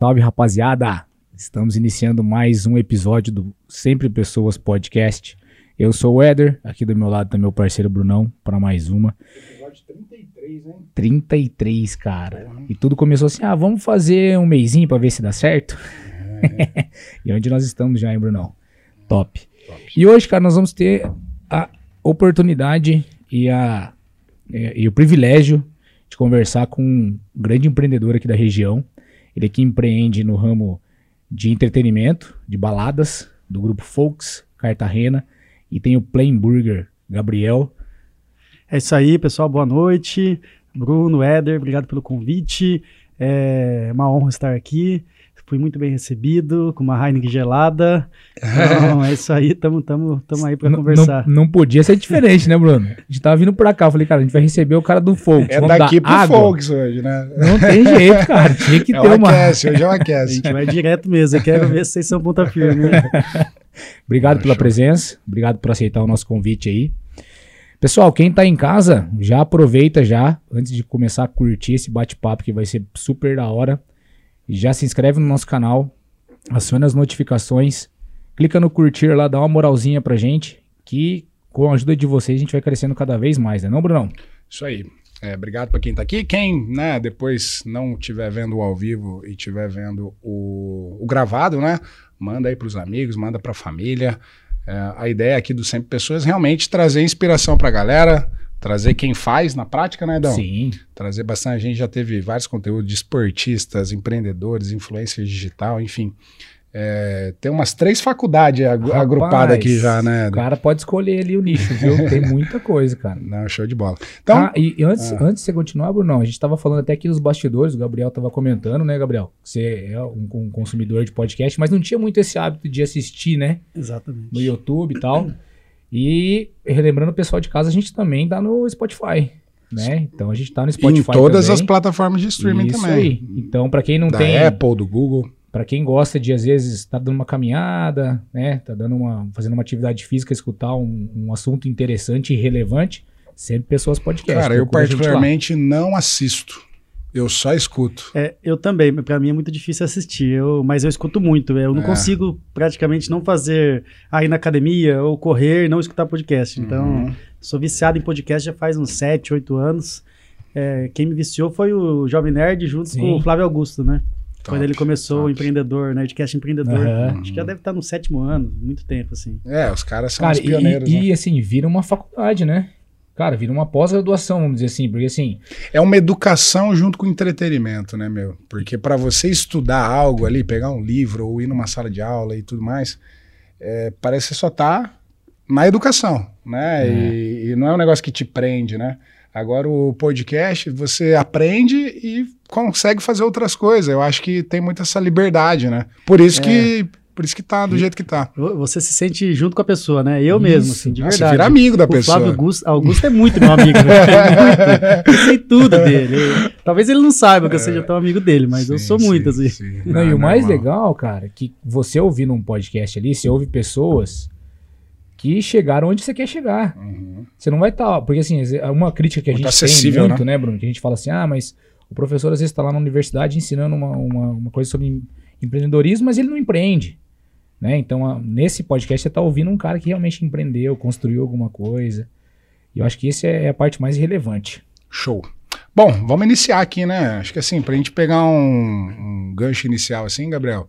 Salve, rapaziada! Estamos iniciando mais um episódio do Sempre Pessoas Podcast. Eu sou o Éder, aqui do meu lado tá meu parceiro Brunão, para mais uma. Episódio 33, hein? 33, cara. E tudo começou assim: ah, vamos fazer um mêsinho pra ver se dá certo. e onde nós estamos já, hein, Brunão? Top. E hoje, cara, nós vamos ter a oportunidade e, a, e, e o privilégio de conversar com um grande empreendedor aqui da região. Ele que empreende no ramo de entretenimento, de baladas, do grupo Folks, Cartagena, e tem o Plain Burger, Gabriel. É isso aí, pessoal. Boa noite. Bruno, Éder, obrigado pelo convite. É uma honra estar aqui. Fui muito bem recebido, com uma Heineken gelada. Então, é isso aí, tamo, tamo, tamo aí para conversar. Não, não podia ser diferente, né, Bruno? A gente tava vindo pra cá, eu falei, cara, a gente vai receber o cara do Folks. É daqui pro água. Folks hoje, né? Não tem jeito, cara. Tinha que É ter um uma. aquece, hoje é um A aquece. gente vai direto mesmo. Eu quero ver se vocês são ponta firme. né? Obrigado pela Show. presença, obrigado por aceitar o nosso convite aí. Pessoal, quem tá em casa, já aproveita já, antes de começar a curtir esse bate-papo que vai ser super da hora. Já se inscreve no nosso canal, aciona as notificações, clica no curtir lá, dá uma moralzinha pra gente, que com a ajuda de vocês a gente vai crescendo cada vez mais, né não, Brunão? Isso aí. É, obrigado para quem tá aqui. Quem, né, depois não estiver vendo ao vivo e estiver vendo o, o gravado, né, manda aí pros amigos, manda pra família. É, a ideia aqui do Sempre Pessoas é realmente trazer inspiração pra galera, trazer quem faz na prática, né, Edão? Sim. trazer bastante. A gente já teve vários conteúdos de esportistas, empreendedores, influencers digital, enfim. É, tem umas três faculdades ag- Rapaz, agrupadas aqui já, né? O cara pode escolher ali o nicho, viu? Tem muita coisa, cara. Não, show de bola. Então, ah, e e antes, Ah. antes de você continuar, Brunão, a gente tava falando até aqui nos bastidores, o Gabriel tava comentando, né, Gabriel? Que Você é um, um consumidor de podcast, mas não tinha muito esse hábito de assistir, né? Exatamente. No YouTube e tal. E relembrando o pessoal de casa, a gente também tá no Spotify, né? Então a gente tá no em Spotify todas as também. plataformas de streaming Isso também. aí. Então, pra quem não da tem, Apple, do Google. Pra quem gosta de às vezes tá dando uma caminhada, né? Tá dando uma fazendo uma atividade física, escutar um, um assunto interessante e relevante, sempre pessoas podcast. Cara, eu particularmente não assisto. Eu só escuto. É, eu também, pra mim é muito difícil assistir, eu, mas eu escuto muito. Eu não É. consigo praticamente não fazer aí na academia ou correr e não escutar podcast. Então, Uhum. sou viciado em podcast já faz uns 7, 8 anos. É, quem me viciou foi o Jovem Nerd junto Sim. com o Flávio Augusto, né? Top, Quando ele começou o top. empreendedor, Nerdcast empreendedor. Aham. Acho que já deve estar no sétimo ano, muito tempo, assim. É, os caras são Cara, os pioneiros. e, né? e, assim, vira uma faculdade, né? Cara, vira uma pós-graduação, vamos dizer assim, porque assim, É uma educação junto com entretenimento, né, meu? Porque para você estudar algo ali, pegar um livro ou ir numa sala de aula e tudo mais, é, parece que você só tá na educação, né? É. E, e não é um negócio que te prende, né? Agora o podcast, você aprende e consegue fazer outras coisas. Eu acho que tem muita essa liberdade, né? Por isso É. que por isso que tá do jeito que tá. Vo- Você se sente junto com a pessoa, né? Eu Isso. mesmo, assim, de Ah, Você verdade. vira amigo da o pessoa. Flávio Augusto, Augusto é muito meu amigo, né? É muito. Eu sei tudo dele. Talvez ele não saiba que eu seja tão amigo dele, mas eu É. Sim, sou sim, muito, assim. sim. não, Ah, e o mais normal. legal, cara, é que você ouvindo um podcast ali, você ouve pessoas que chegaram onde você quer chegar. Uhum. Você não vai estar. porque assim, é uma crítica que a Muito gente acessível, tem muito, né? Bruno? Que a gente fala assim, ah, mas o professor às vezes está lá na universidade ensinando uma, uma, uma coisa sobre em- empreendedorismo, mas ele não empreende. Né? Então, a- nesse podcast você está ouvindo um cara que realmente empreendeu, construiu alguma coisa. E eu acho que isso é a parte mais relevante. Show. Bom, vamos iniciar aqui, né? Acho que assim, pra gente pegar um, um gancho inicial assim, Gabriel,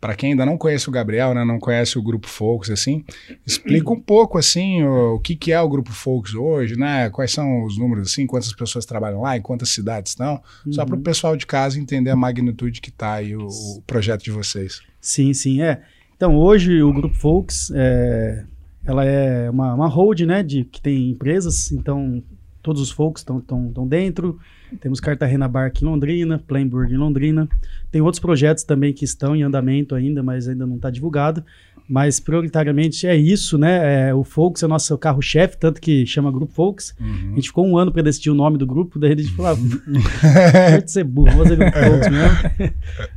Pra quem ainda não conhece o Gabriel, né, não conhece o Grupo Focus, assim, explica um pouco, assim, o, o que, que é o Grupo Focus hoje, né? Quais são os números, assim, quantas pessoas trabalham lá, em quantas cidades estão, só para o Uhum. pessoal de casa entender a magnitude que tá aí o, o projeto de vocês. Sim, sim, é. Então, hoje o Grupo Folks, é, ela é uma, uma hold, né, de, que tem empresas, então todos os Folks estão dentro, temos Cartagena Bar aqui em Londrina, Plainburg em Londrina, tem outros projetos também que estão em andamento ainda, mas ainda não está divulgado, mas prioritariamente é isso, né, é, o Folks é o nosso carro-chefe, tanto que chama Grupo Folks, Uhum. a gente ficou um ano para decidir o nome do grupo, daí a gente falou, ah, ser burro, vamos Grupo Folks mesmo.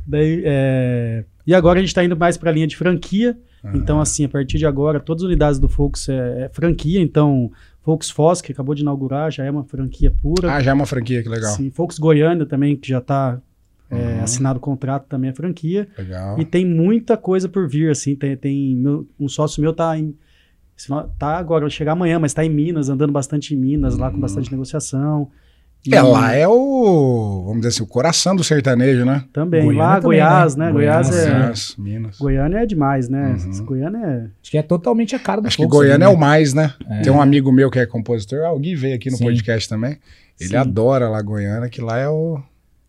daí, é, E agora a gente está indo mais para a linha de franquia. Então, assim, a partir de agora, todas as unidades do Focus é, é franquia. Então, Focus Foz, que acabou de inaugurar, já é uma franquia pura. Ah, já é uma franquia, que legal. Sim, Focus Goiânia também, que já está É, Uhum. assinado o contrato também a franquia. Legal. E tem muita coisa por vir, assim. Tem, tem meu- um sócio meu tá em. Tá agora, vai chegar amanhã, mas tá em Minas, andando bastante em Minas, lá com bastante negociação. E É, lá é o, vamos dizer assim, o coração do sertanejo, né? Também. Goiânia lá, também, Goiás, né? né? Goiás, Goiás, é. Minas, Minas. Goiânia é demais, né? Uhum. Goiânia é. Acho que é totalmente a cara do Acho que Goiânia é o mais, né? Tem um amigo meu que é compositor, ah, o Gui veio aqui no Sim. podcast também. Ele Sim. adora lá Goiânia, que lá é o.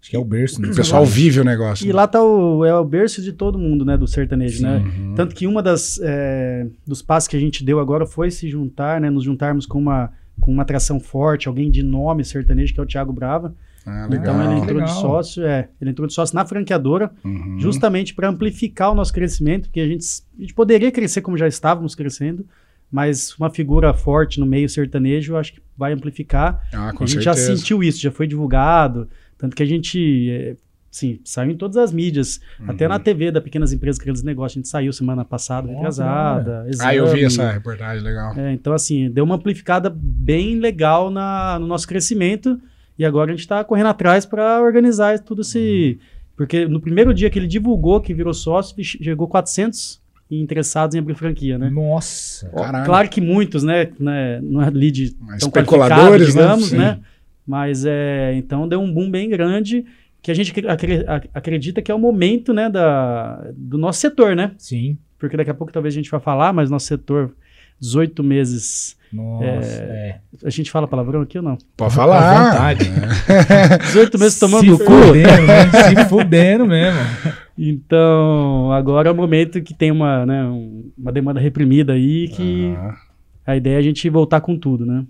Acho que é o berço. né? O pessoal vive o negócio. E lá tá o, é o berço de todo mundo, né? Do sertanejo, né? Uhum. Tanto que uma das é, dos passos que a gente deu agora foi se juntar, né? Nos juntarmos com uma, com uma atração forte, alguém de nome sertanejo, que é o Thiago Brava. Ah. Então ele entrou Legal. de sócio, é, ele entrou de sócio na franqueadora, Uhum. justamente para amplificar o nosso crescimento, porque a gente, a gente poderia crescer como já estávamos crescendo, mas uma figura forte no meio sertanejo, acho que vai amplificar. Ah, com a gente certeza. já sentiu isso, já foi divulgado, tanto que a gente, é, sim, saiu em todas as mídias, Uhum. até na TV da Pequenas Empresas Grandes Negócios, a gente saiu semana passada, Nossa, retrasada, Ah, eu vi essa reportagem, legal. É, então, assim, deu uma amplificada bem legal na, no nosso crescimento. E agora a gente está correndo atrás para organizar tudo esse. Porque no primeiro dia que ele divulgou que virou sócio, chegou 400 interessados em abrir franquia, né? Nossa. Ó, Caralho. Claro que muitos, né? né não é lead Mas tão especuladores, né? digamos, Sim. né? Mas é, então deu um boom bem grande que a gente acre- acre- ac- acredita que é o momento, né, da, do nosso setor, né? Sim. Porque daqui a pouco talvez a gente vai falar, mas nosso setor 18 meses Nossa. É. a gente fala palavrão aqui ou não? Pode À falar. vontade. 18 meses tomando Se no cu. fudendo, né? Se fudendo mesmo. Então, agora é o momento que tem uma, né, um- uma demanda reprimida aí, que Ah, a ideia é a gente voltar com tudo, né?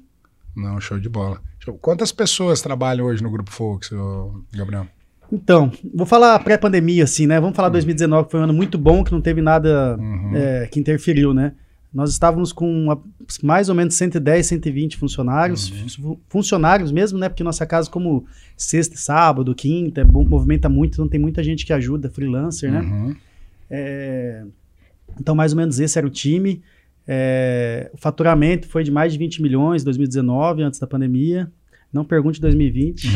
não, show de bola. Quantas pessoas trabalham hoje no Grupo ô, Gabriel? Então, vou falar pré-pandemia, assim, né? Vamos falar 2019, que foi um ano muito bom, que não teve nada Uhum. é, que interferiu, né? Nós estávamos com uma- mais ou menos 110, 120 funcionários, fu- funcionários mesmo, né? Porque nossa casa, como sexta, sábado, quinta, é movimenta muito, então tem muita gente que ajuda, freelancer, né? Uhum. É, então, mais ou menos esse era o time. É, o faturamento foi de mais de 20 milhões em 2019, antes da pandemia. Não pergunte 2020.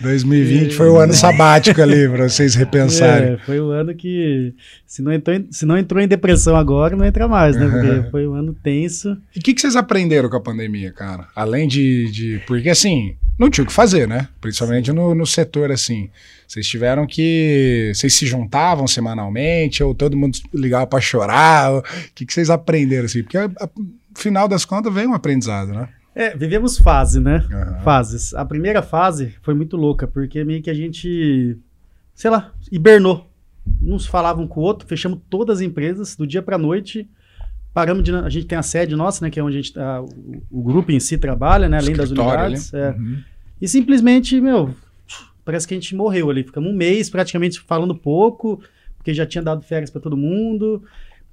2020 foi o ano sabático ali, pra vocês repensarem. É, foi o ano que, se não, entrou em, se não entrou em depressão agora, não entra mais, né? Porque foi um ano tenso. E o que, que vocês aprenderam com a pandemia, cara? Além de, de- Porque assim, não tinha o que fazer, né? Principalmente no, no setor assim. Vocês tiveram que. Vocês se juntavam semanalmente, ou todo mundo ligava pra chorar? O que, que vocês aprenderam, assim? Porque, no final das contas, vem um aprendizado, né? É, vivemos fase, né? Aham. Fases. A primeira fase foi muito louca, porque meio que a gente, sei lá, hibernou. Uns falavam com o outro, fechamos todas as empresas do dia pra noite. Paramos de. A gente tem a sede nossa, né? Que é onde a gente, tá- o, o grupo em si trabalha, né? Além das unidades. é. Uhum. E simplesmente, meu, parece que a gente morreu ali. Ficamos um mês praticamente falando pouco, porque já tinha dado férias pra todo mundo.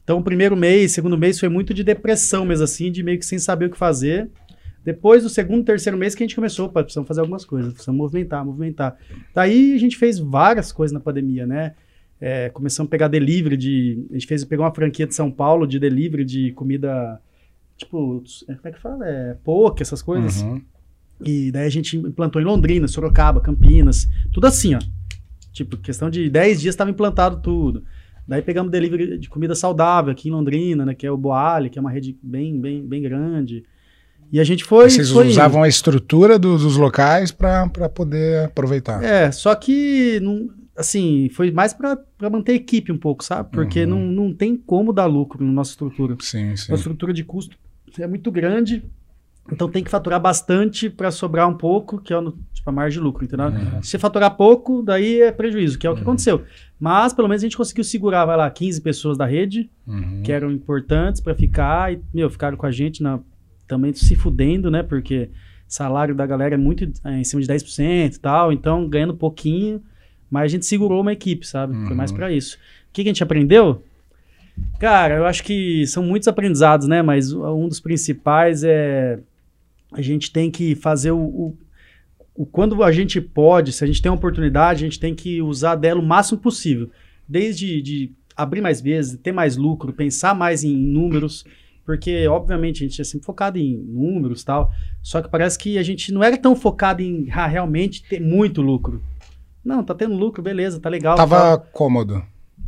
Então, o primeiro mês, segundo mês foi muito de depressão mesmo assim, de meio que sem saber o que fazer. Depois do segundo, terceiro mês que a gente começou, pá, precisamos fazer algumas coisas, precisamos movimentar, movimentar. Daí a gente fez várias coisas na pandemia, né? É, começamos a pegar delivery de. A gente fez pegou uma franquia de São Paulo de delivery de comida. Tipo, é, como é que fala? É, poke, essas coisas. Uhum. E daí a gente implantou em Londrina, Sorocaba, Campinas, tudo assim, ó. Tipo, questão de 10 dias estava implantado tudo. Daí pegamos delivery de comida saudável aqui em Londrina, né, que é o Boali, que é uma rede bem, bem, bem grande. E a gente foi. Vocês foi usavam a estrutura dos, dos locais para poder aproveitar. É, só que, não, assim, foi mais para manter a equipe um pouco, sabe? Porque Uhum. não, não tem como dar lucro na nossa estrutura. Sim, sim. A estrutura de custo é muito grande, então tem que faturar bastante para sobrar um pouco, que é o, tipo, a margem de lucro, entendeu? Uhum. Se você faturar pouco, daí é prejuízo, que é o que aconteceu. Mas pelo menos a gente conseguiu segurar, vai lá, 15 pessoas da rede, Uhum. que eram importantes para ficar, e, meu, ficaram com a gente na, também se fudendo, né? Porque salário da galera é muito é, em cima de 10% e tal, então ganhando pouquinho, mas a gente segurou uma equipe, sabe? Foi Uhum. mais para isso. O que, que a gente aprendeu? Cara, eu acho que são muitos aprendizados, né? Mas um dos principais é a gente tem que fazer o, o, o- quando a gente pode, se a gente tem uma oportunidade, a gente tem que usar dela o máximo possível. Desde de abrir mais vezes, ter mais lucro, pensar mais em números, porque obviamente a gente é sempre focado em números e tal, só que parece que a gente não era tão focado em ah, realmente ter muito lucro. Não, tá tendo lucro, beleza, tá legal. Tava tal. cômodo.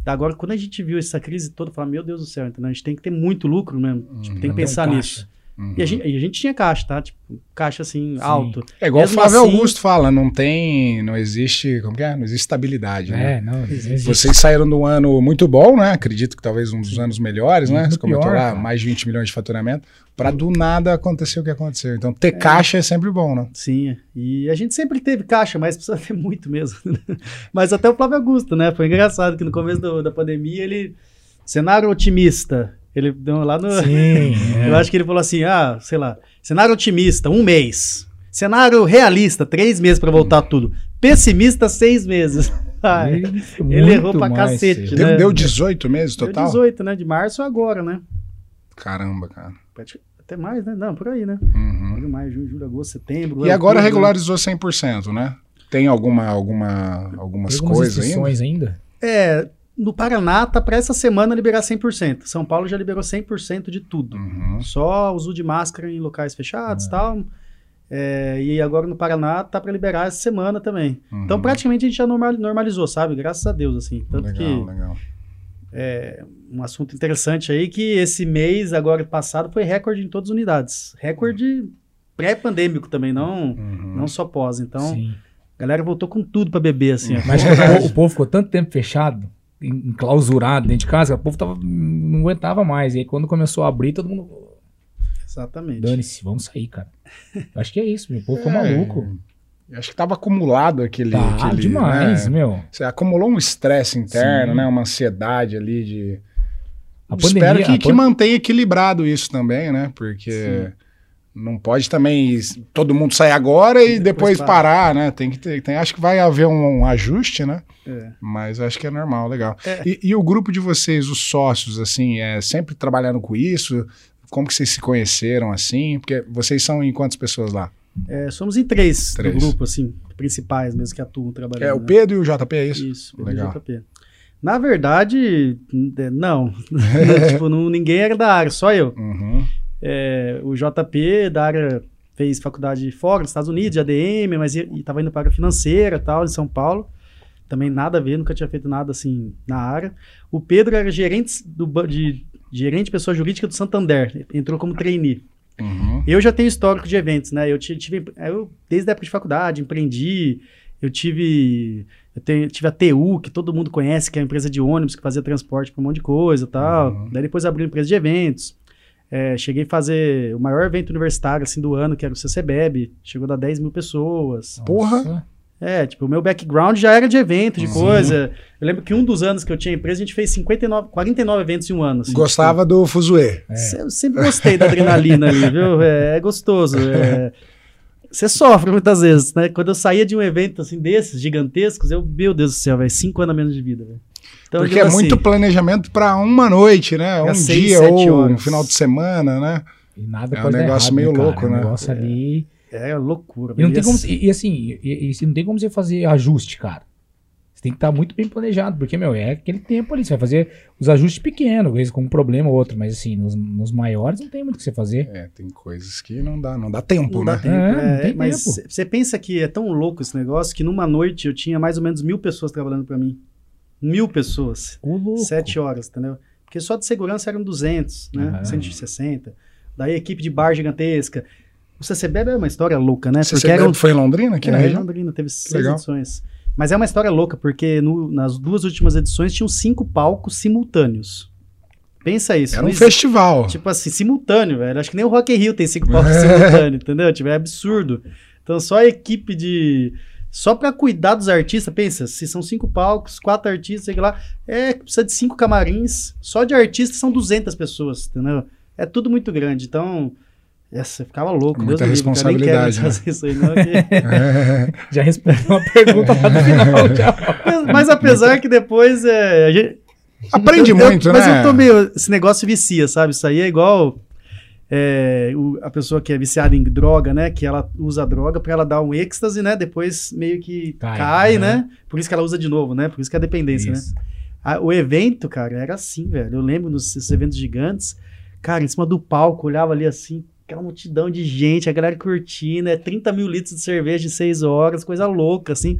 Agora, quando a gente viu essa crise toda, falou, meu Deus do céu, entendeu? a gente tem que ter muito lucro mesmo. Tipo, tem que Tem um pensar caixa. nisso. Uhum. E a gente, e a gente tinha caixa, tá? Tipo, caixa assim, alto. É igual Mesmo o Flávio assim- Augusto fala, não tem, não existe, como que é? Não existe estabilidade, né? É, não, existe. Vocês saíram de um ano muito bom, né? Acredito que talvez um dos anos melhores, né? Muito Você comentou lá, mais de 20 milhões de faturamento. Pra do nada acontecer o que aconteceu. Então, ter É. caixa é sempre bom, né? Sim, e a gente sempre teve caixa, mas precisa ter muito mesmo. mas até o Flávio Augusto, né? Foi engraçado que no começo do- da pandemia ele. Cenário otimista. Ele deu lá no. Sim. é. Eu acho que ele falou assim: ah, sei lá, cenário otimista, um mês. Cenário realista, três meses pra voltar tudo. Pessimista, seis meses. Ah, Ele, errou pra mais cacete, cedo. Deu, né? deu 18 meses deu total? 18, né? De março agora, né? Caramba, cara. Até mais, né? Não, por aí, né? Uhum. Maio, junho, julho, agosto, setembro. E agora outubro. regularizou 100%, né? Tem alguma, alguma, algumas Tem algumas coisas ainda? ainda? É, no Paraná tá pra essa semana liberar 100%. São Paulo já liberou 100% de tudo. Uhum. Só uso de máscara em locais fechados e tal. É, e agora no Paraná tá pra liberar essa semana também. Uhum. Então praticamente a gente já normal- normalizou, sabe? Graças a Deus, assim. Tanto legal, que legal. é um assunto interessante aí que esse mês agora passado foi recorde em todas as unidades. Recorde pré-pandêmico também, não, Uhum. não só pós. Então, Sim. a galera voltou com tudo pra beber, assim. Mas o, o povo ficou tanto tempo fechado, enclausurado dentro de casa, o povo tava, não aguentava mais. E aí quando começou a abrir, todo mundo. Exatamente. Dane-se, vamos sair, cara. Eu acho que é isso, meu. O povo ficou É, maluco. eu Acho que tava acumulado aquele. Tá aquele, demais, né? meu. Você acumulou um estresse interno, Sim. né? Uma ansiedade ali de. A Espero pandemia- que, a que pan- mantenha equilibrado isso também, né? Porque não pode também todo mundo sair agora e, E depois, depois parar, né? Tem que ter, tem, acho que vai haver um, ajuste, né? É. Mas acho que é normal, legal. É. E, e o grupo de vocês, os sócios, assim, é sempre trabalhando com isso? Como que vocês se conheceram assim? Porque vocês são em quantas pessoas lá? É, somos em três, Três. do grupo, assim, principais mesmo que atuam trabalhando. É o né? Pedro e o JP, é isso? Isso, Pedro Legal. JP. Na verdade, é, não. tipo, não, ninguém era da área, só eu. Uhum. É, o JP da área fez faculdade fora, nos Estados Unidos, de ADM, mas estava indo para a área financeira tal, em São Paulo. Também nada a ver, nunca tinha feito nada assim na área. O Pedro era gerente, do, de, gerente de pessoa jurídica do Santander, entrou como trainee. Uhum. Eu já tenho histórico de eventos, né? Eu ti- tive, eu, desde a época de faculdade, empreendi. Eu tive, eu tenho- tive a TU, que todo mundo conhece, que é a empresa de ônibus que fazia transporte para um monte de coisa e tal. Uhum. Daí depois abri uma empresa de eventos. É, cheguei a fazer o maior evento universitário assim, do ano, que era o CCBEB. Chegou a dar 10 mil pessoas. Porra! É, tipo, o meu background já era de evento, de coisa. Eu lembro que um dos anos que eu tinha empresa, a gente fez 59, 49 eventos em um ano. assim, Gostava do Fuzue. É. Eu sempre gostei da adrenalina ali, viu? É, é gostoso. é. Você sofre muitas vezes, né? Quando eu saía de um evento assim desses, gigantescos, eu, meu Deus do céu, velho, cinco anos a menos de vida, velho. Então, Porque é assim, muito planejamento para uma noite, né? Um seis, dia ou um horas. final de semana, né? E nada É um negócio errado, meio cara? louco, É um né? negócio ali. É loucura. E não tem como. assim, E, e assim, e, e não tem como você fazer ajuste, cara. Você tem que estar muito bem planejado, porque, meu, é aquele tempo ali. Você vai fazer os ajustes pequenos, às vezes com um problema ou outro, mas assim, nos, nos maiores não tem muito o que você fazer. É, tem coisas que não dá, não dá tempo, Não né? dá tempo, É, não é, tem mas tempo. você pensa que é tão louco esse negócio que numa noite eu tinha mais ou menos mil pessoas trabalhando pra mim. Mil pessoas. Sete horas, entendeu? Porque só de segurança eram 200, né? Aham. 160. Daí equipe de bar gigantesca. O CCBEB é uma história louca, né? Você um... foi em Londrina, aqui na é, região? Londrina, teve seis Legal. edições. Mas é uma história louca, porque no- nas duas últimas edições tinham cinco palcos simultâneos. Pensa isso. Era um festival. Tipo assim, simultâneo, velho. Acho que nem o Rock in Rio tem cinco palcos simultâneos, entendeu? Tipo, é absurdo. Então, só a equipe de... Só pra cuidar dos artistas, pensa, se são cinco palcos, quatro artistas, sei lá, é, precisa de cinco camarins. Só de artistas são 200 pessoas, entendeu? É tudo muito grande. Então, essa, eu ficava louco. Muita Deus responsabilidade, né? fazer isso aí, não, que- É. Já respondeu uma pergunta lá no final. Já. Mas, mas apesar que depois é, a gente- Aprende eu- eu- muito, mas né? eu tô meio. Esse negócio vicia, sabe? Isso aí é igual é, o- a pessoa que é viciada em droga, né? Que ela usa a droga pra ela dar um êxtase, né? Depois meio que Cai, cai, né? né? Por isso que ela usa de novo, né? Por isso que é a dependência, né? Isso. A- o evento, cara, era assim, velho. Eu lembro nos esses eventos gigantes, cara, em cima do palco, olhava ali assim, aquela multidão de gente, a galera curtindo, é 30 mil litros de cerveja em 6 horas, coisa louca, assim.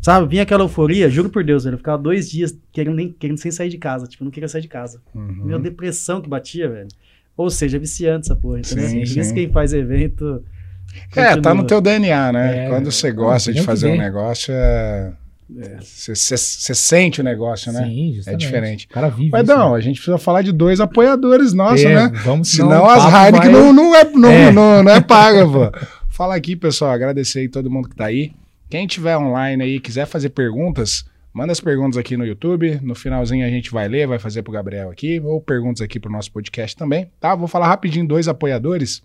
Sabe, vinha aquela euforia, juro por Deus, velho. Eu ficava dois dias querendo, nem, querendo sem sair de casa. Tipo, não queria sair de casa. Uhum. Meu, depressão que batia, velho. Ou seja, é viciante essa porra, entendeu? Sim, Por sim. isso quem faz evento. É, tá continua. no teu DNA, né? É, Quando você gosta de fazer um negócio, é... Você, você- você sente o negócio, né? Sim, justamente. diferente. O cara vive Mas não, né? a gente precisa falar de dois apoiadores nossos, É, né? Vamos, Senão as Heineken vai- não, não, é, não, É. não, não é paga, pô. Fala aqui, pessoal. Agradecer aí todo mundo que tá aí. Quem tiver online aí quiser fazer perguntas, manda as perguntas aqui no YouTube. No finalzinho a gente vai ler, vai fazer pro Gabriel aqui, ou perguntas aqui pro nosso podcast também, tá? Vou falar rapidinho dois apoiadores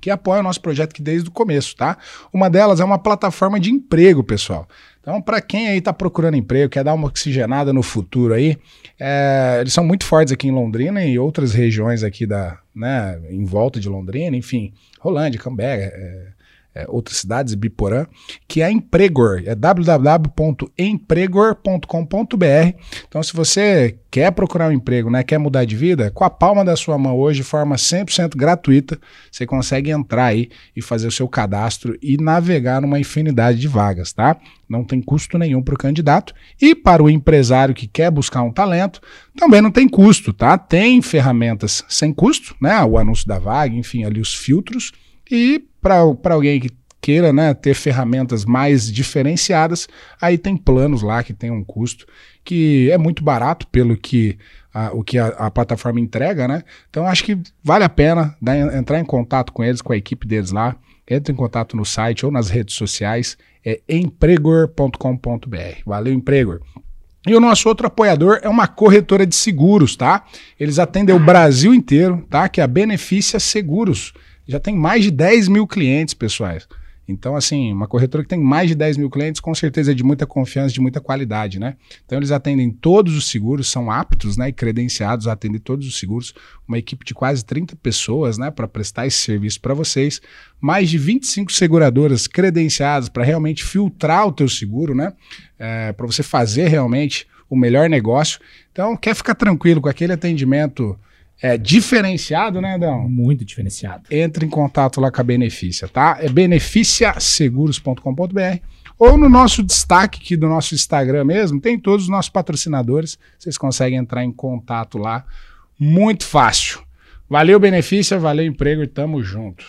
que apoiam o nosso projeto aqui desde o começo, tá? Uma delas é uma plataforma de emprego, pessoal. Então, para quem aí está procurando emprego, quer dar uma oxigenada no futuro aí, é, eles são muito fortes aqui em Londrina e outras regiões aqui da, né, em volta de Londrina, enfim, Rolândia, Cambé, é, outras cidades, Biporã, que é Empregor, é www.empregor.com.br. Então, se você quer procurar um emprego, né, quer mudar de vida, com a palma da sua mão hoje, de forma 100% gratuita, você consegue entrar aí e fazer o seu cadastro e navegar numa infinidade de vagas, tá? Não tem custo nenhum para o candidato. E para o empresário que quer buscar um talento, também não tem custo, tá? Tem ferramentas sem custo, né? O anúncio da vaga, enfim, ali os filtros. E para alguém que queira né, ter ferramentas mais diferenciadas, aí tem planos lá que tem um custo que é muito barato pelo que a, o que a, a plataforma entrega, né? Então acho que vale a pena dar- entrar em contato com eles, com a equipe deles lá. Entre em contato no site ou nas redes sociais, é empregor.com.br. Valeu, Empregor. E o nosso outro apoiador é uma corretora de seguros, tá? Eles atendem o Brasil inteiro, tá? Que é a Benefícia Seguros. Já tem mais de 10 mil clientes, pessoais. Então, assim, uma corretora que tem mais de 10 mil clientes, com certeza é de muita confiança, de muita qualidade, né? Então, eles atendem todos os seguros, são aptos, né? E credenciados a atender todos os seguros. Uma equipe de quase 30 pessoas, né? Para prestar esse serviço para vocês. Mais de 25 seguradoras credenciadas para realmente filtrar o teu seguro, né? para você fazer realmente o melhor negócio. Então, quer ficar tranquilo com aquele atendimento é, diferenciado, né, Adão? Muito diferenciado. Entre em contato lá com a Benefícia, tá? É beneficiaseguros.com.br ou no nosso destaque aqui do nosso Instagram mesmo, tem todos os nossos patrocinadores. Vocês conseguem entrar em contato lá. Muito fácil. Valeu, Benefícia, valeu, emprego e tamo junto.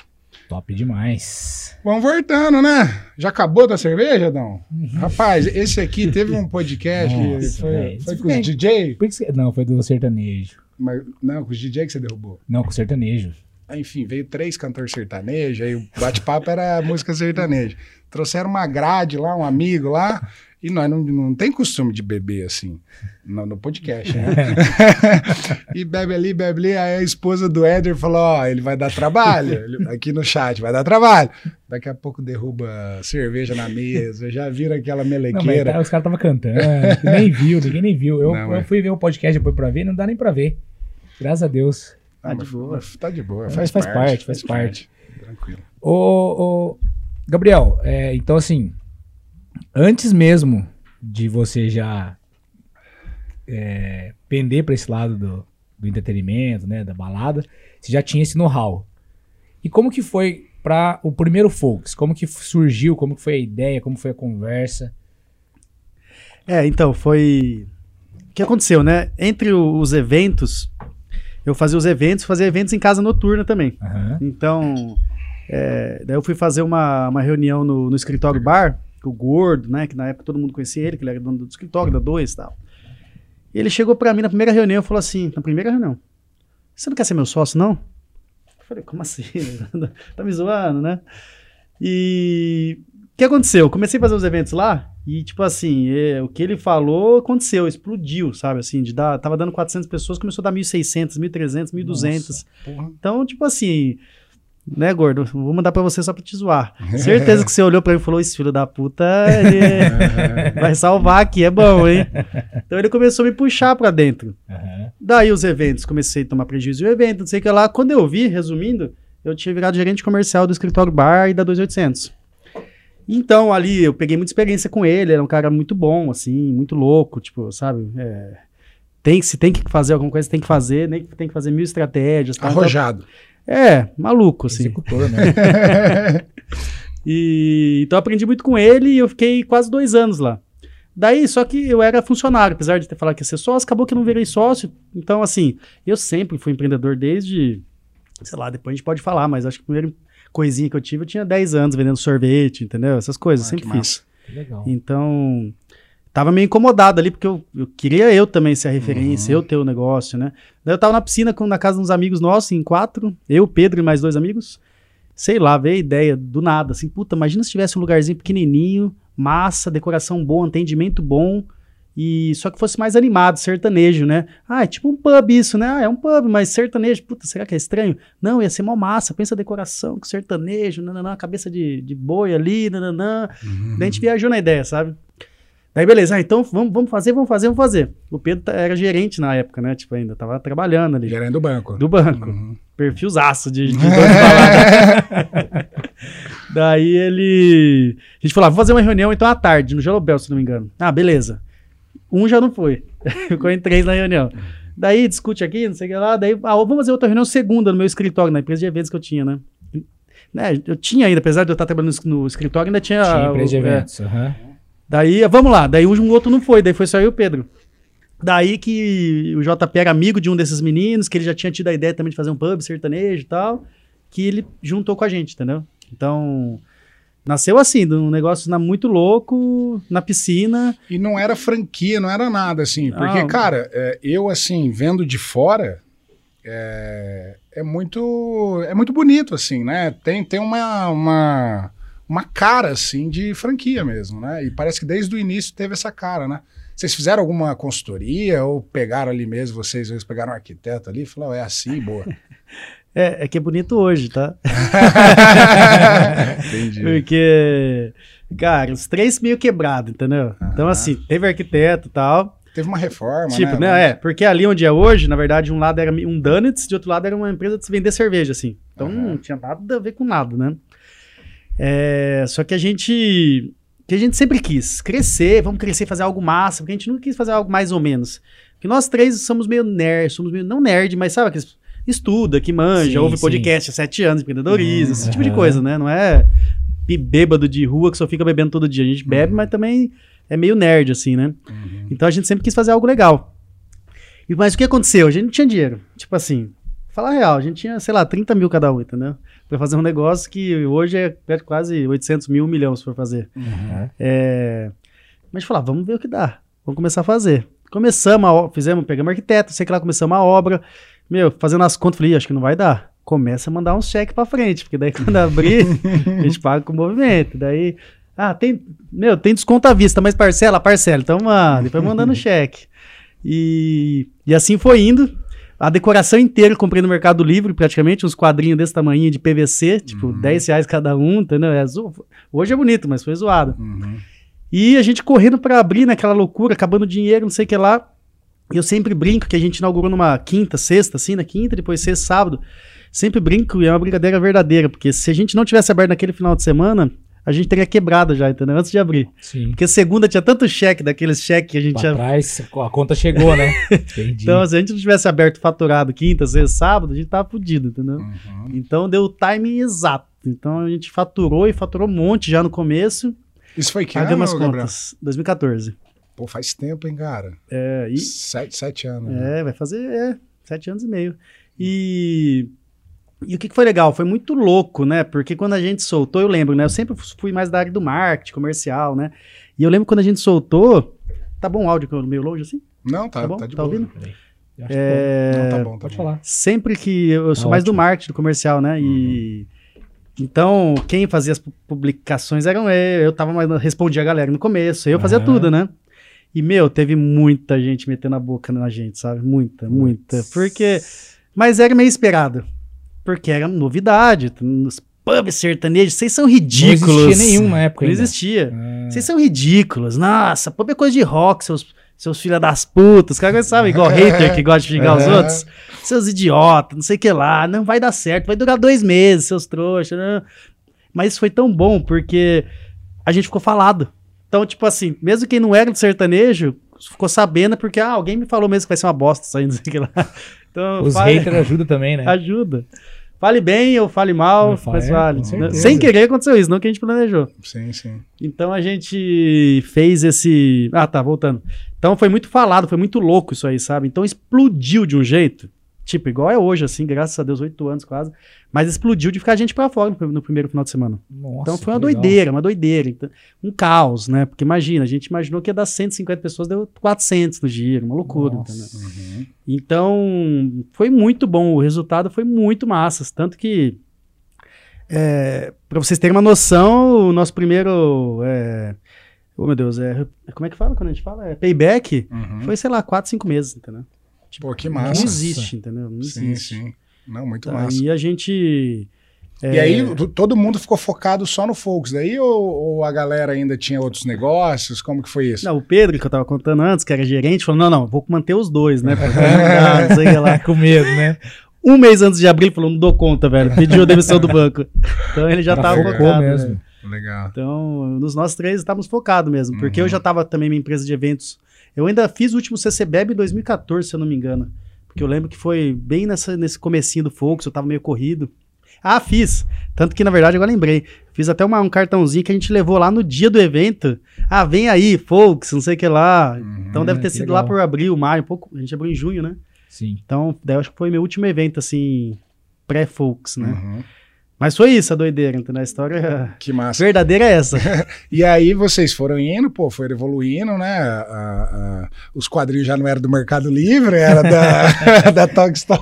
Top demais. Vamos voltando, né? Já acabou da cerveja, Adão? Rapaz, esse aqui teve um podcast que Nossa, foi, velho. foi Isso com os foi- DJ. Que Não, foi do sertanejo. Mas, não, com os DJ que você derrubou. Não, com o sertanejo. Aí, Enfim, veio três cantores sertanejos, aí o bate-papo era música sertaneja. Trouxeram uma grade lá, um amigo lá, e nós não, não tem costume de beber assim, no, no podcast, né? e bebe ali, bebe ali, aí a esposa do Éder falou, ó, ele vai dar trabalho, Ele- aqui no chat, vai dar trabalho. Daqui a pouco derruba cerveja na mesa, já vira aquela Não, melequeira. tá- os caras estavam cantando, nem viu, ninguém nem viu. Eu, Não, eu é. fui ver o podcast depois pra ver, não dá nem pra ver. Graças a Deus. Ah, Tá de boa. Tá de boa, faz, faz parte, parte, faz parte. Tranquilo. Ô, ô, Gabriel, é, então assim, antes mesmo de você já é, pender pra esse lado do, do entretenimento, né, da balada, você já tinha esse know-how. E como que foi para o primeiro Folks? Como que surgiu? Como que foi a ideia? Como foi a conversa? É, então, foi. O que aconteceu, né? Entre os eventos, eu fazia os eventos, fazia eventos em casa noturna também. Aham. Então, é, daí eu fui fazer uma, uma reunião no, no escritório bar, o Gordo, né? Que na época todo mundo conhecia ele, que ele era dono do escritório, da 2 e tal. Ele chegou pra mim na primeira reunião e falou assim: na primeira reunião, você não quer ser meu sócio, não? Eu falei, como assim? tá me zoando, né? E o que aconteceu? Eu comecei a fazer os eventos lá e, tipo assim, é, o que ele falou aconteceu, explodiu, sabe? Assim, de dar, tava dando 400 pessoas, começou a dar 1.600, 1.300, 1.200. Nossa, porra. Então, tipo assim, né, gordo? Vou mandar pra você só pra te zoar. Certeza que você olhou pra mim e falou: esse filho da puta ele vai salvar aqui, é bom, hein? Então ele começou a me puxar pra dentro. Aham. Daí os eventos, comecei a tomar prejuízo do evento, não sei o que lá. Quando eu vi, resumindo, eu tinha virado gerente comercial do escritório bar e da 2800. Então, ali, eu peguei muita experiência com ele, era um cara muito bom, assim, muito louco, tipo, sabe? É, tem, se tem que fazer alguma coisa, tem que fazer, nem tem que fazer mil estratégias. tal. Então, Arrojado. É, maluco, assim. Executor, né? E, então eu aprendi muito com ele e eu fiquei quase dois anos lá. Daí, só que eu era funcionário, apesar de ter falado que ia ser sócio, acabou que eu não virei sócio. Então, assim, eu sempre fui empreendedor desde, sei lá, depois a gente pode falar, mas acho que a primeira coisinha que eu tive, eu tinha 10 anos vendendo sorvete, entendeu? Essas coisas, Ah, sempre que fiz. Legal. Então, tava meio incomodado ali, porque eu, eu queria eu também ser a referência, Uhum. eu ter o negócio, né? Daí eu tava na piscina com, na casa de uns amigos nossos, em quatro, eu, Pedro e mais dois amigos. Sei lá, veio a ideia do nada, assim, puta, imagina se tivesse um lugarzinho pequenininho, massa, decoração boa, atendimento bom, e só que fosse mais animado, sertanejo, né? Ah, é tipo um pub isso, né? Ah, é um pub, mas sertanejo, puta, será que é estranho? Não, ia ser mó massa, pensa a decoração com sertanejo, nananã, cabeça de, de boi ali, nananã. Uhum. Daí a gente viajou na ideia, sabe? Daí beleza, ah, então vamos, vamos fazer, vamos fazer, vamos fazer. O Pedro tá- era gerente na época, né? Tipo, ainda tava trabalhando ali. Gerente do banco. Do banco. Uhum. Perfilzaço de, de de balada. Daí ele. A gente falou, ah, vamos fazer uma reunião então à tarde, no Gelobel, se não me engano. Ah, beleza. Um já não foi. Ficou em três na reunião. Daí discute aqui, não sei o que lá. Daí, ah, vamos fazer outra reunião segunda no meu escritório, na empresa de eventos que eu tinha, né? Né, eu tinha ainda, apesar de eu estar trabalhando no escritório, ainda tinha. Tinha empresa de o- é, eventos. aham. Daí, vamos lá. Daí um outro não foi, daí foi só eu e o Pedro. Daí que o JP era amigo de um desses meninos, que ele já tinha tido a ideia também de fazer um pub sertanejo e tal, que ele juntou com a gente, entendeu? Então, nasceu assim, de um negócio na- muito louco, na piscina. E não era franquia, não era nada, assim. Porque, cara, é, eu, assim, vendo de fora, é, é muito é muito bonito, assim, né? Tem, tem uma, uma, uma cara, assim, de franquia mesmo, né? E parece que desde o início teve essa cara, né? Vocês fizeram alguma consultoria ou pegaram ali mesmo, vocês, vocês pegaram um arquiteto ali e falaram, é assim, boa. É, é que é bonito hoje, tá? Entendi. Porque, cara, os três meio quebrados, entendeu? Então, Aham. assim, teve arquiteto e tal. Teve uma reforma, Tipo, né? né? É, porque ali onde é hoje, na verdade, um lado era um Donuts, de outro lado era uma empresa de se vender cerveja, assim. Então não tinha nada a ver com nada, né? É, só que a gente. Que a gente sempre quis crescer, vamos crescer, fazer algo massa, porque a gente nunca quis fazer algo mais ou menos. Porque nós três somos meio nerd, somos meio. Não nerd, mas sabe aqueles. Estuda, que manja, Sim, ouve sim. podcast há sete anos, empreendedorismo, Hum, esse tipo de coisa, né? Não é bêbado de rua que só fica bebendo todo dia. A gente bebe, mas também é meio nerd, assim, né? Uhum. Então a gente sempre quis fazer algo legal. E, mas o que aconteceu? A gente não tinha dinheiro. Tipo assim, falar real, a gente tinha, sei lá, 30 mil cada um, entendeu? Pra fazer um negócio que hoje é de quase 800 mil, um milhão se for fazer. Aham. É... Mas ah, vamos ver o que dá. Vamos começar a fazer. Começamos, a fizemos, pegamos arquiteto, sei que lá começamos a obra. Meu, fazendo as contas, falei, "Ih, acho que não vai dar. Começa a mandar uns cheques pra frente, porque daí quando abrir, a gente paga com o movimento. Daí, ah, tem, meu, tem desconto à vista, mas parcela, parcela. Então, mano, depois mandando cheque. E, e assim foi indo. A decoração inteira eu comprei no Mercado Livre, praticamente, uns quadrinhos desse tamanho de PVC, tipo, Uhum. 10 reais cada um, entendeu? É zo- Hoje é bonito, mas foi zoado. Uhum. E a gente correndo pra abrir naquela loucura, acabando o dinheiro, não sei o que lá. Eu sempre brinco que a gente inaugurou numa quinta, sexta, assim, na quinta, depois sexta, sábado. Sempre brinco e é uma brincadeira verdadeira, porque se a gente não tivesse aberto naquele final de semana, a gente teria quebrado já, entendeu? Antes de abrir. Sim. Porque segunda tinha tanto cheque, daqueles cheques que a gente Pra tinha. trás, a conta chegou, né? Entendi. Então, se a gente não tivesse aberto faturado quinta, sexta, sábado, a gente tava fudido, entendeu? Uhum. Então deu o timing exato. Então a gente faturou e faturou um monte já no começo. Isso foi que ano, Pagamos as Gabriel? contas. 2014. Pô, faz tempo, hein, cara? É, e, Sete, sete anos. né? É, vai fazer é, sete anos e meio. E, e o que, que foi legal? Foi muito louco, né? Porque quando a gente soltou, eu lembro, né? Eu sempre fui mais da área do marketing, comercial, né? E eu lembro quando a gente soltou. Tá bom o áudio que eu meio longe assim? Não, tá, Tá bom? tá de Tá boa. ouvindo? Eu acho que É, Não, tá bom, tá Pode bom. falar. sempre que eu, eu sou Tá mais do ótimo. marketing, do comercial, né? E então quem fazia as pu- publicações eram eu, eu tava mais respondia a galera no começo, eu fazia Aham. tudo, né? E meu, teve muita gente metendo a boca na gente, sabe? Muita, muita, porque mas era meio esperado. Porque era novidade, nos pubs sertanejos, vocês são ridículos. Não existia nenhum na época Não ainda. existia. Ah, Vocês são ridículos. Nossa, pub é coisa de rock, seus, seus filha das putas. Os caras sabem, igual hater que gosta de xingar os outros. Seus idiotas, não sei o que lá. Não vai dar certo, vai durar dois meses, seus trouxas. né? Mas isso foi tão bom porque a gente ficou falado. Então, tipo assim, mesmo quem não era do sertanejo, ficou sabendo porque ah, alguém me falou mesmo que vai ser uma bosta aí, não sei o que lá. Então, Os haters ajudam também, né? ajuda. Fale bem ou fale mal, Mas fala, mas é, fale. com certeza. Sem querer aconteceu isso, não que a gente planejou. Sim, sim. Então a gente fez esse. Ah, tá, voltando. Então foi muito falado, foi muito louco isso aí, sabe? Então explodiu de um jeito, tipo, igual é hoje, assim, graças a Deus, oito anos quase. Mas explodiu de ficar a gente pra fora no, no primeiro final de semana. Nossa, então foi uma legal. doideira, uma doideira. Então, um caos, né? Porque imagina, a gente imaginou que ia dar 150 pessoas, deu 400 no giro, uma loucura, Nossa. Uhum. Então, foi muito bom. O resultado foi muito massa. Tanto que, é, para vocês terem uma noção, o nosso primeiro. É, oh, meu Deus, é, como é que fala quando a gente fala? É payback? Uhum. Foi, sei lá, 4, 5 meses, entendeu? Pô, que Não massa. existe, entendeu? Não Sim, existe. sim. Não, muito massa. Aí a gente. é, E aí, todo mundo ficou focado só no Focus daí ou, ou a galera ainda tinha outros negócios? Como que foi isso? Não, o Pedro, que eu tava contando antes, que era gerente, falou: não, não, vou manter os dois, né? Porque não não sei lá. Com medo, né? Um mês antes de abrir, ele falou: não dou conta, velho. Pediu a demissão do banco. Então ele já Ela tava focado. mesmo. né? Legal. Então, nos nós três estávamos focados mesmo, porque Uhum. eu já estava também minha empresa de eventos. Eu ainda fiz o último CCBEB em 2014, se eu não me engano. Porque eu lembro que foi bem nessa, nesse comecinho do Focus, eu tava meio corrido. Ah, fiz. Tanto que, na verdade, agora lembrei. Fiz até uma- um cartãozinho que a gente levou lá no dia do evento. Ah, vem aí, Focus, não sei o que lá. Uhum. Então deve ter sido lá legal. por abril, maio, um pouco. A gente abriu em junho, né? Sim. Então, daí eu acho que foi meu último evento, assim, pré-Focus, né? Uhum. Mas foi isso a doideira, entendeu? A história Que massa. verdadeira é essa. E aí vocês foram indo, pô, foram evoluindo, né? A- a- os quadrinhos já não eram do Mercado Livre, era da, da Talk Story.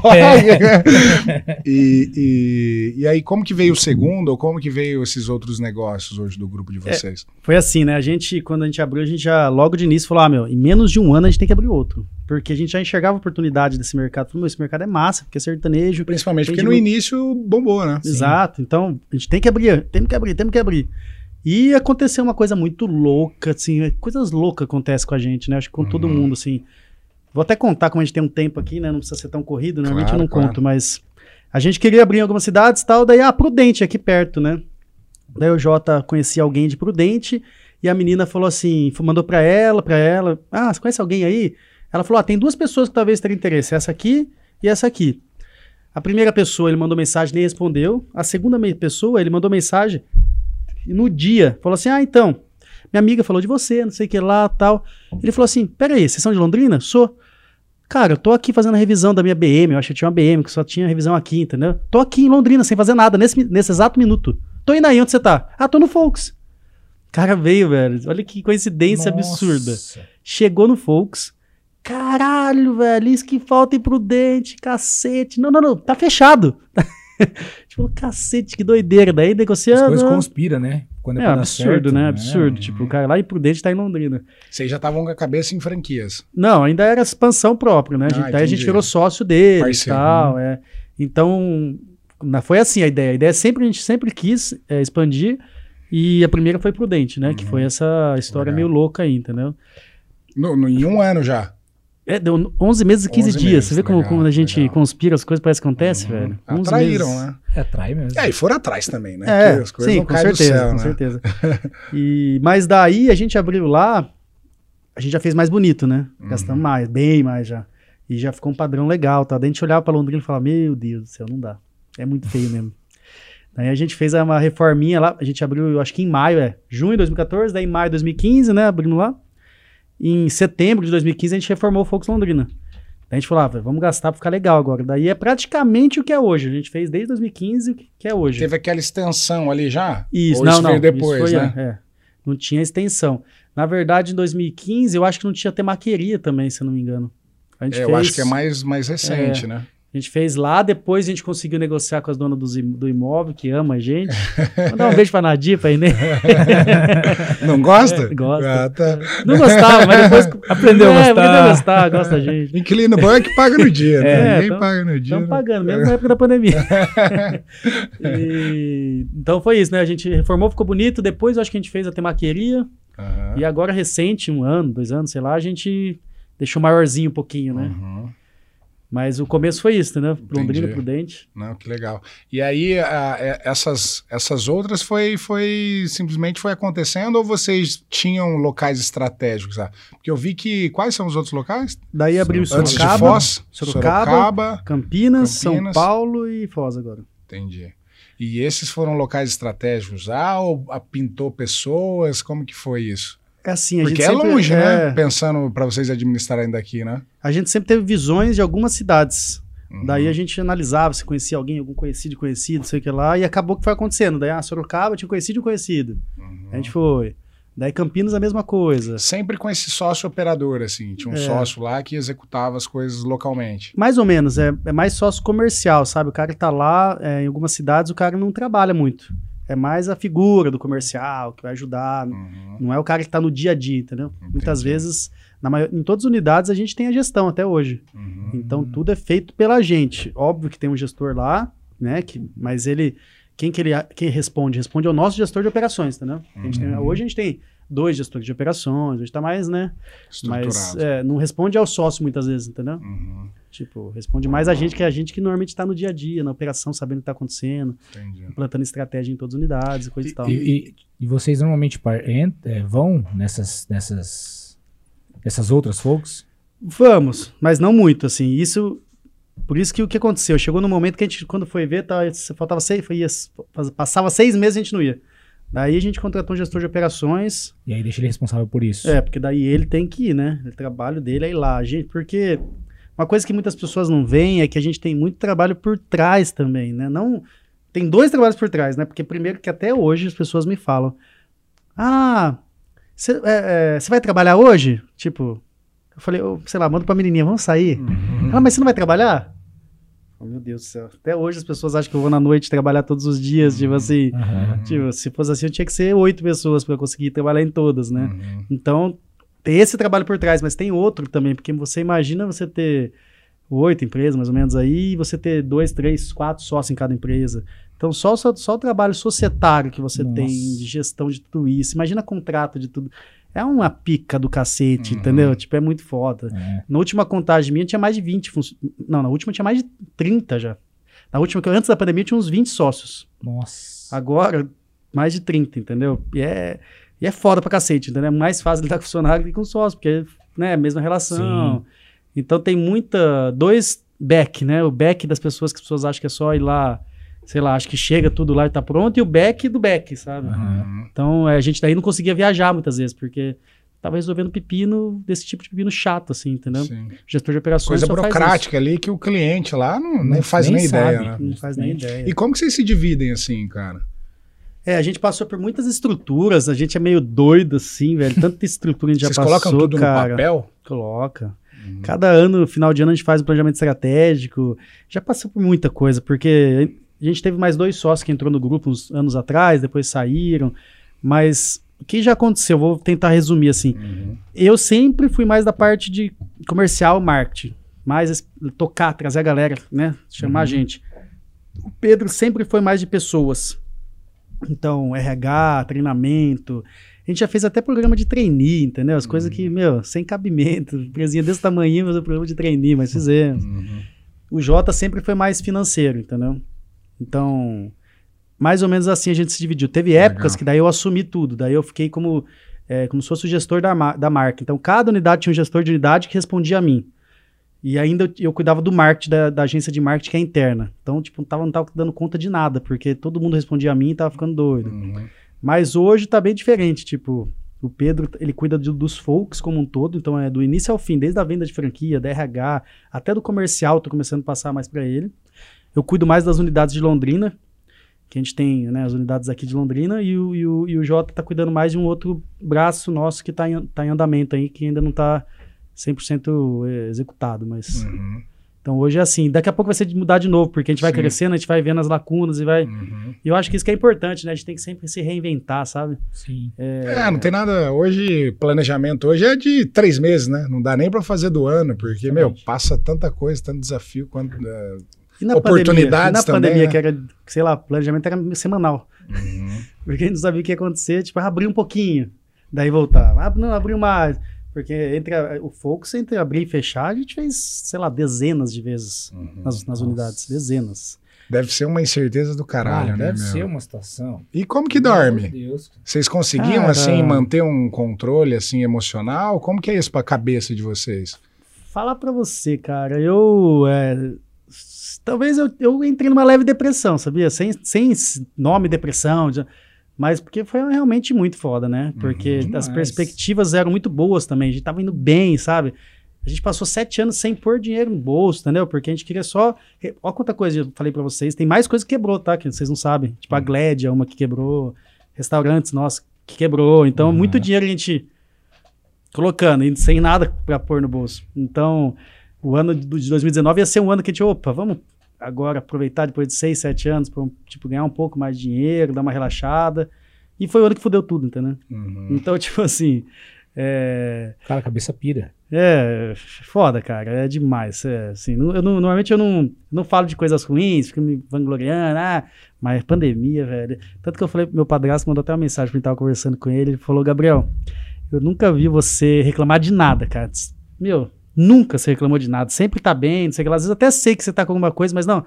E, e, e aí, como que veio o segundo, ou como que veio esses outros negócios hoje do grupo de vocês? Foi assim, né? A gente, quando a gente abriu, a gente já logo de início falou: ah, meu, em menos de um ano a gente tem que abrir outro. Porque a gente já enxergava a oportunidade desse mercado. Falou, esse mercado é massa, porque é sertanejo. Principalmente porque no muito. início bombou, né? Exato. Então, a gente tem que abrir, temos que abrir, temos que abrir. E aconteceu uma coisa muito louca, assim, coisas loucas acontecem com a gente, né? Acho que com todo Uhum. mundo, assim. Vou até contar como a gente tem um tempo aqui, né? Não precisa ser tão corrido, normalmente Claro, eu não claro. conto, mas a gente queria abrir em algumas cidades e tal, daí, ah, Prudente, aqui perto, né? Daí o Jota conhecia alguém de Prudente e a menina falou assim, mandou pra ela, pra ela, ah, você conhece alguém aí? Ela falou, ah, tem duas pessoas que talvez tenham interesse, essa aqui e essa aqui. A primeira pessoa, ele mandou mensagem, nem respondeu. A segunda pessoa, ele mandou mensagem no dia, falou assim, ah, então, minha amiga falou de você, não sei o que lá, tal. Ele falou assim, peraí, vocês são de Londrina? Sou. Cara, eu tô aqui fazendo a revisão da minha BM, eu acho que tinha uma BM, que só tinha revisão aqui, entendeu? Tô aqui em Londrina, sem fazer nada, nesse, nesse exato minuto. Tô indo aí, onde você tá? Ah, tô no Folks. Cara veio, velho. Olha que coincidência absurda. Nossa. Chegou no Folks. Caralho, velho, isso que falta imprudente, cacete. Não, não, não, tá fechado. tipo, cacete, que doideira. Daí As negociando. coisas conspiram, né? Quando É dar absurdo, certo, né? Absurdo. Tipo, o cara lá imprudente tá em Londrina. Vocês já estavam com a cabeça em franquias. Não, ainda era expansão própria, né? A Ah, gente, daí a gente virou sócio dele Parceiro, e tal. É. Então, na- foi assim a ideia. A ideia sempre, a gente sempre quis é, expandir. E a primeira foi prudente, né? Que Uhum. foi essa história Legal. meio louca aí, entendeu? No, no- em um ano já. É, deu 11 meses e 15 11 dias. meses, Você vê como, legal, como a gente legal. conspira, as coisas parecem que acontecem, velho. 11 Atraíram, meses. né? É, atrai mesmo. É, e foram atrás também, né? É, Porque as coisas sim, não com caem do certeza, céu, com né? certeza. E, mas daí a gente abriu lá, a gente já fez mais bonito, né? Uhum. Gastamos mais, bem mais já. E já ficou um padrão legal, tá? Daí a gente olhava pra Londrina e falava, meu Deus do céu, não dá. É muito feio mesmo. Daí a gente fez uma reforminha lá, a gente abriu, eu acho que em maio, é, junho de 2014, daí em maio de 2015, né, abrimos lá. Em setembro de 2015 a gente reformou o Focus Londrina. A gente falou, ah, vamos gastar pra ficar legal agora. Daí é praticamente o que é hoje. A gente fez desde 2015 o que é hoje. Teve aquela extensão ali já? Isso, Ou não, isso não. veio depois, foi, né? é, é. Não tinha extensão. Na verdade, em 2015, eu acho que não tinha temaqueria também, se eu não me engano. A gente É, eu acho que é mais, mais recente, né? A gente fez lá, depois a gente conseguiu negociar com as donas im- do imóvel, que ama a gente. Mandar um beijo pra Nadia, pra Inês. Não gosta? Gosta. Ah, tá. Não gostava, mas depois Aprendeu a é, gostar. Aprendeu a gostar, gosta da gente. Inquilino bom é que paga no dia, né? É, Ninguém tão- paga no dia. Estão né? pagando, mesmo na época da pandemia. E- então foi isso, né? A gente reformou, ficou bonito. Depois eu acho que a gente fez a temaqueria. Aham. E agora, recente, um ano, dois anos, sei lá, a gente deixou maiorzinho um pouquinho, né? Uhum. Mas o começo foi isso, né? Londrina. Prudente. Não, que legal. E aí, a- é- essas, essas outras foi, foi simplesmente foi acontecendo ou vocês tinham locais estratégicos lá? Porque eu vi que. Quais são os outros locais? Daí abriu Antes de Sorocaba, Foz, Sorocaba, Sorocaba. Campinas, São Campinas. Paulo e Foz agora. Entendi. E esses foram locais estratégicos ah, ou a- pintou pessoas? Como que foi isso? É assim, a Porque gente é sempre, longe, né? é, Pensando para vocês administrarem daqui, né? A gente sempre teve visões de algumas cidades. Uhum. Daí a gente analisava se conhecia alguém, algum conhecido de conhecido, não sei o que lá, e acabou que foi acontecendo. Daí, ah, Sorocaba tinha conhecido um conhecido. Uhum. A gente foi. Daí Campinas a mesma coisa. Sempre com esse sócio operador, assim. Tinha um É. sócio lá que executava as coisas localmente. Mais ou menos, é, é mais sócio comercial, sabe? O cara que tá lá, é, em algumas cidades, o cara não trabalha muito. É mais a figura do comercial que vai ajudar. Uhum. Não é o cara que tá no dia a dia, entendeu? Muitas Entendi. vezes, na maior, em todas as unidades, a gente tem a gestão até hoje. Uhum. Então tudo é feito pela gente. Óbvio que tem um gestor lá, né? Que, mas ele. Quem, que ele, quem responde? Responde ao nosso gestor de operações, entendeu? A gente tem- Uhum. hoje a gente tem dois gestores de operações, hoje tá mais, né? Mas é, não responde ao sócio muitas vezes, entendeu? Uhum. Tipo, responde mais a gente que é a gente que normalmente está no dia a dia, na operação, sabendo o que tá acontecendo, Entendi. plantando estratégia em todas as unidades e coisa e, tal. E, e- e vocês normalmente par- ent- é, vão nessas, nessas, nessas outras folks? Vamos, mas não muito, assim. Isso. Por isso que o que aconteceu? Chegou no momento que a gente, quando foi ver, tá, faltava seis, foi, ia, passava seis meses e a gente não ia. Daí a gente contratou um gestor de operações. E aí deixa ele responsável por isso. É, porque daí ele tem que ir, né? O trabalho dele é ir lá. A gente, porque uma coisa que muitas pessoas não veem é que a gente tem muito trabalho por trás também, né? Não. Tem dois trabalhos por trás, né? Porque primeiro que até hoje as pessoas me falam: Ah, você vai trabalhar hoje? Tipo, eu falei, oh, sei lá, manda pra menininha, vamos sair. Uhum. Ela, mas você não vai trabalhar? Oh, meu Deus do céu. Até hoje as pessoas acham que eu vou na noite trabalhar todos os dias, tipo assim. Aham. Tipo, se fosse assim, eu tinha que ser oito pessoas pra conseguir trabalhar em todas, né? Uhum. Então, tem esse trabalho por trás, mas tem outro também, porque você imagina você ter oito empresas, mais ou menos, aí, e você ter dois, três, quatro sócios em cada empresa. Então, só, o só o trabalho societário que você Nossa. tem, de gestão de tudo isso. Imagina contrato de tudo. É uma pica do cacete, Uhum. entendeu? Tipo, é muito foda. É. Na última contagem minha tinha mais de 20 funcionários. Não, na última tinha mais de 30 já. Na última, antes da pandemia, tinha uns 20 sócios. Nossa. Agora, mais de 30, entendeu? E é, e é foda pra cacete, entendeu? É mais fácil lidar com funcionário do que com sócio, porque, né, a mesma relação. Então tem muita. Dois back, né? O back das pessoas que as pessoas acham que é só ir lá, sei lá, acho que chega tudo lá e tá pronto, e o back do back, sabe? Aham. Então é, a gente daí não conseguia viajar muitas vezes, porque tava resolvendo pepino desse tipo de pepino chato, assim, entendeu? Sim. Gestor de operações Coisa burocrática ali que o cliente lá não, nem Não- faz nem nem, sabe. ideia, né? isso. Não faz nem ideia. E como que vocês se dividem assim, cara? É, a gente passou por muitas estruturas, a gente é meio doido assim, velho. Tanta estrutura a gente já Vocês passou, colocam tudo cara. no papel? Coloca. Cada ano, final de ano, a gente faz um planejamento estratégico. Já passou por muita coisa, porque a gente teve mais dois sócios que entrou no grupo uns anos atrás, depois saíram. Mas o que já aconteceu? Vou tentar resumir assim. Uhum. Eu sempre fui mais da parte de comercial, marketing. Mais tocar, trazer a galera, né? Chamar a gente. O Pedro sempre foi mais de pessoas. Então, RH, treinamento. A gente já fez até programa de trainee, entendeu? As coisas que, meu, sem cabimento. Empresinha desse tamanho fazer programa de trainee, mas fizemos. Uhum. O Jota sempre foi mais financeiro, entendeu? Então, mais ou menos assim a gente se dividiu. Teve épocas Legal. que daí eu assumi tudo, daí eu fiquei como, é, como se fosse o gestor da, da marca. Então, cada unidade tinha um gestor de unidade que respondia a mim. E ainda eu, eu cuidava do marketing, da, da agência de marketing que é interna. Então, tipo, não tava, não tava dando conta de nada, porque todo mundo respondia a mim e tava ficando doido. Uhum. Mas hoje tá bem diferente, tipo, o Pedro, ele cuida de- dos folks como um todo, então é do início ao fim, desde a venda de franquia, da RH, até do comercial, tô começando a passar mais para ele. Eu cuido mais das unidades de Londrina, que a gente tem, né, as unidades aqui de Londrina, e o, e o, e o Jota tá cuidando mais de um outro braço nosso que tá em, tá em andamento aí, que ainda não tá 100% executado, mas... Uhum. Então hoje é assim, daqui a pouco vai ser de mudar de novo, porque a gente vai Sim. crescendo, a gente vai vendo as lacunas e vai... Uhum. E eu acho que isso que é importante, né? A gente tem que sempre se reinventar, sabe? Sim. É, não tem nada. Hoje, planejamento hoje é de três meses, né? Não dá nem pra fazer do ano, porque, meu, Exatamente. passa tanta coisa, tanto desafio quanto. é, E na Oportunidades pandemia, e na também, pandemia né? que era, sei lá, planejamento era semanal. uhum. Porque a gente não sabia o que ia acontecer, tipo, abrir um pouquinho, daí voltar. Ah, não, abriu mais. Porque entre a- o Focus, entre abrir e fechar, a gente fez, sei lá, dezenas de vezes Uhum. nas, nas unidades. Dezenas. Deve ser uma incerteza do caralho, Ah, né? deve meu? ser uma situação. E como que Meu dorme? Deus. Vocês conseguiam, Cara. assim, manter um controle, assim, emocional? Como que é isso pra cabeça de vocês? Falar pra você, cara, eu. é, Talvez eu, eu entrei numa leve depressão, sabia? Sem, sem nome depressão, já- mas porque foi realmente muito foda, né? Porque Uhum, as perspectivas eram muito boas também. A gente tava indo bem, sabe? A gente passou sete anos sem pôr dinheiro no bolso, entendeu? Porque a gente queria só. Olha quanta coisa eu falei pra vocês. Tem mais coisa que quebrou, tá? Que vocês não sabem. Tipo, a Gled é uma que quebrou. Restaurantes, nossa, que quebrou. Então, Uhum. muito dinheiro a gente colocando, e sem nada pra pôr no bolso. Então, o ano de de 2019 ia ser um ano que a gente, opa, vamos agora aproveitar depois de seis, sete anos pra, tipo, ganhar um pouco mais de dinheiro, dar uma relaxada. E foi o ano que fudeu tudo, entendeu? Uhum. Então, tipo assim, é... Cara, a cabeça pira. É, foda, cara, é demais. É, assim, não- eu não- normalmente eu não, não falo de coisas ruins, fico me vangloriando, ah, mas pandemia, velho. Tanto que eu falei pro meu padrasto, mandou até uma mensagem pra mim, tava conversando com ele, ele falou, Gabriel, eu nunca vi você reclamar de nada, cara. Meu, nunca você reclamou de nada, sempre tá bem, não sei o que lá. Às vezes até sei que você tá com alguma coisa, mas não,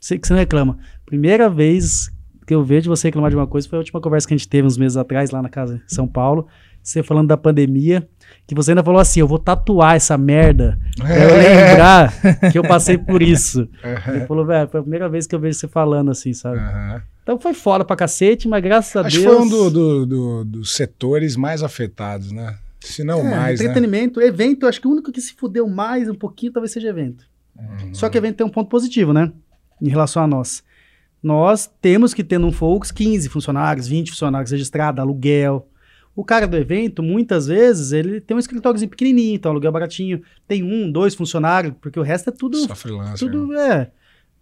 sei que você não reclama. Primeira vez que eu vejo você reclamar de uma coisa foi a última conversa que a gente teve uns meses atrás, lá na casa em São Paulo, você falando da pandemia, que você ainda falou assim, eu vou tatuar essa merda Pra eu lembrar que eu passei por isso. Ele falou, velho, foi a primeira vez que eu vejo você falando assim, sabe? Aham. Então foi foda pra cacete, mas graças a Acho que Deus. foi um do- do- do- dos setores mais afetados, né? Se não É, mais, né? entretenimento, evento, acho que o único que se fudeu mais um pouquinho talvez seja evento. Uhum. Só que evento tem um ponto positivo, né? Em relação a nós. Nós temos que ter no Focus 15 funcionários, 20 funcionários registrados, aluguel. O cara do evento, muitas vezes, ele tem um escritóriozinho pequenininho, então aluguel baratinho. Tem um, dois funcionários, porque o resto é tudo Só freelancer. né? Tudo é.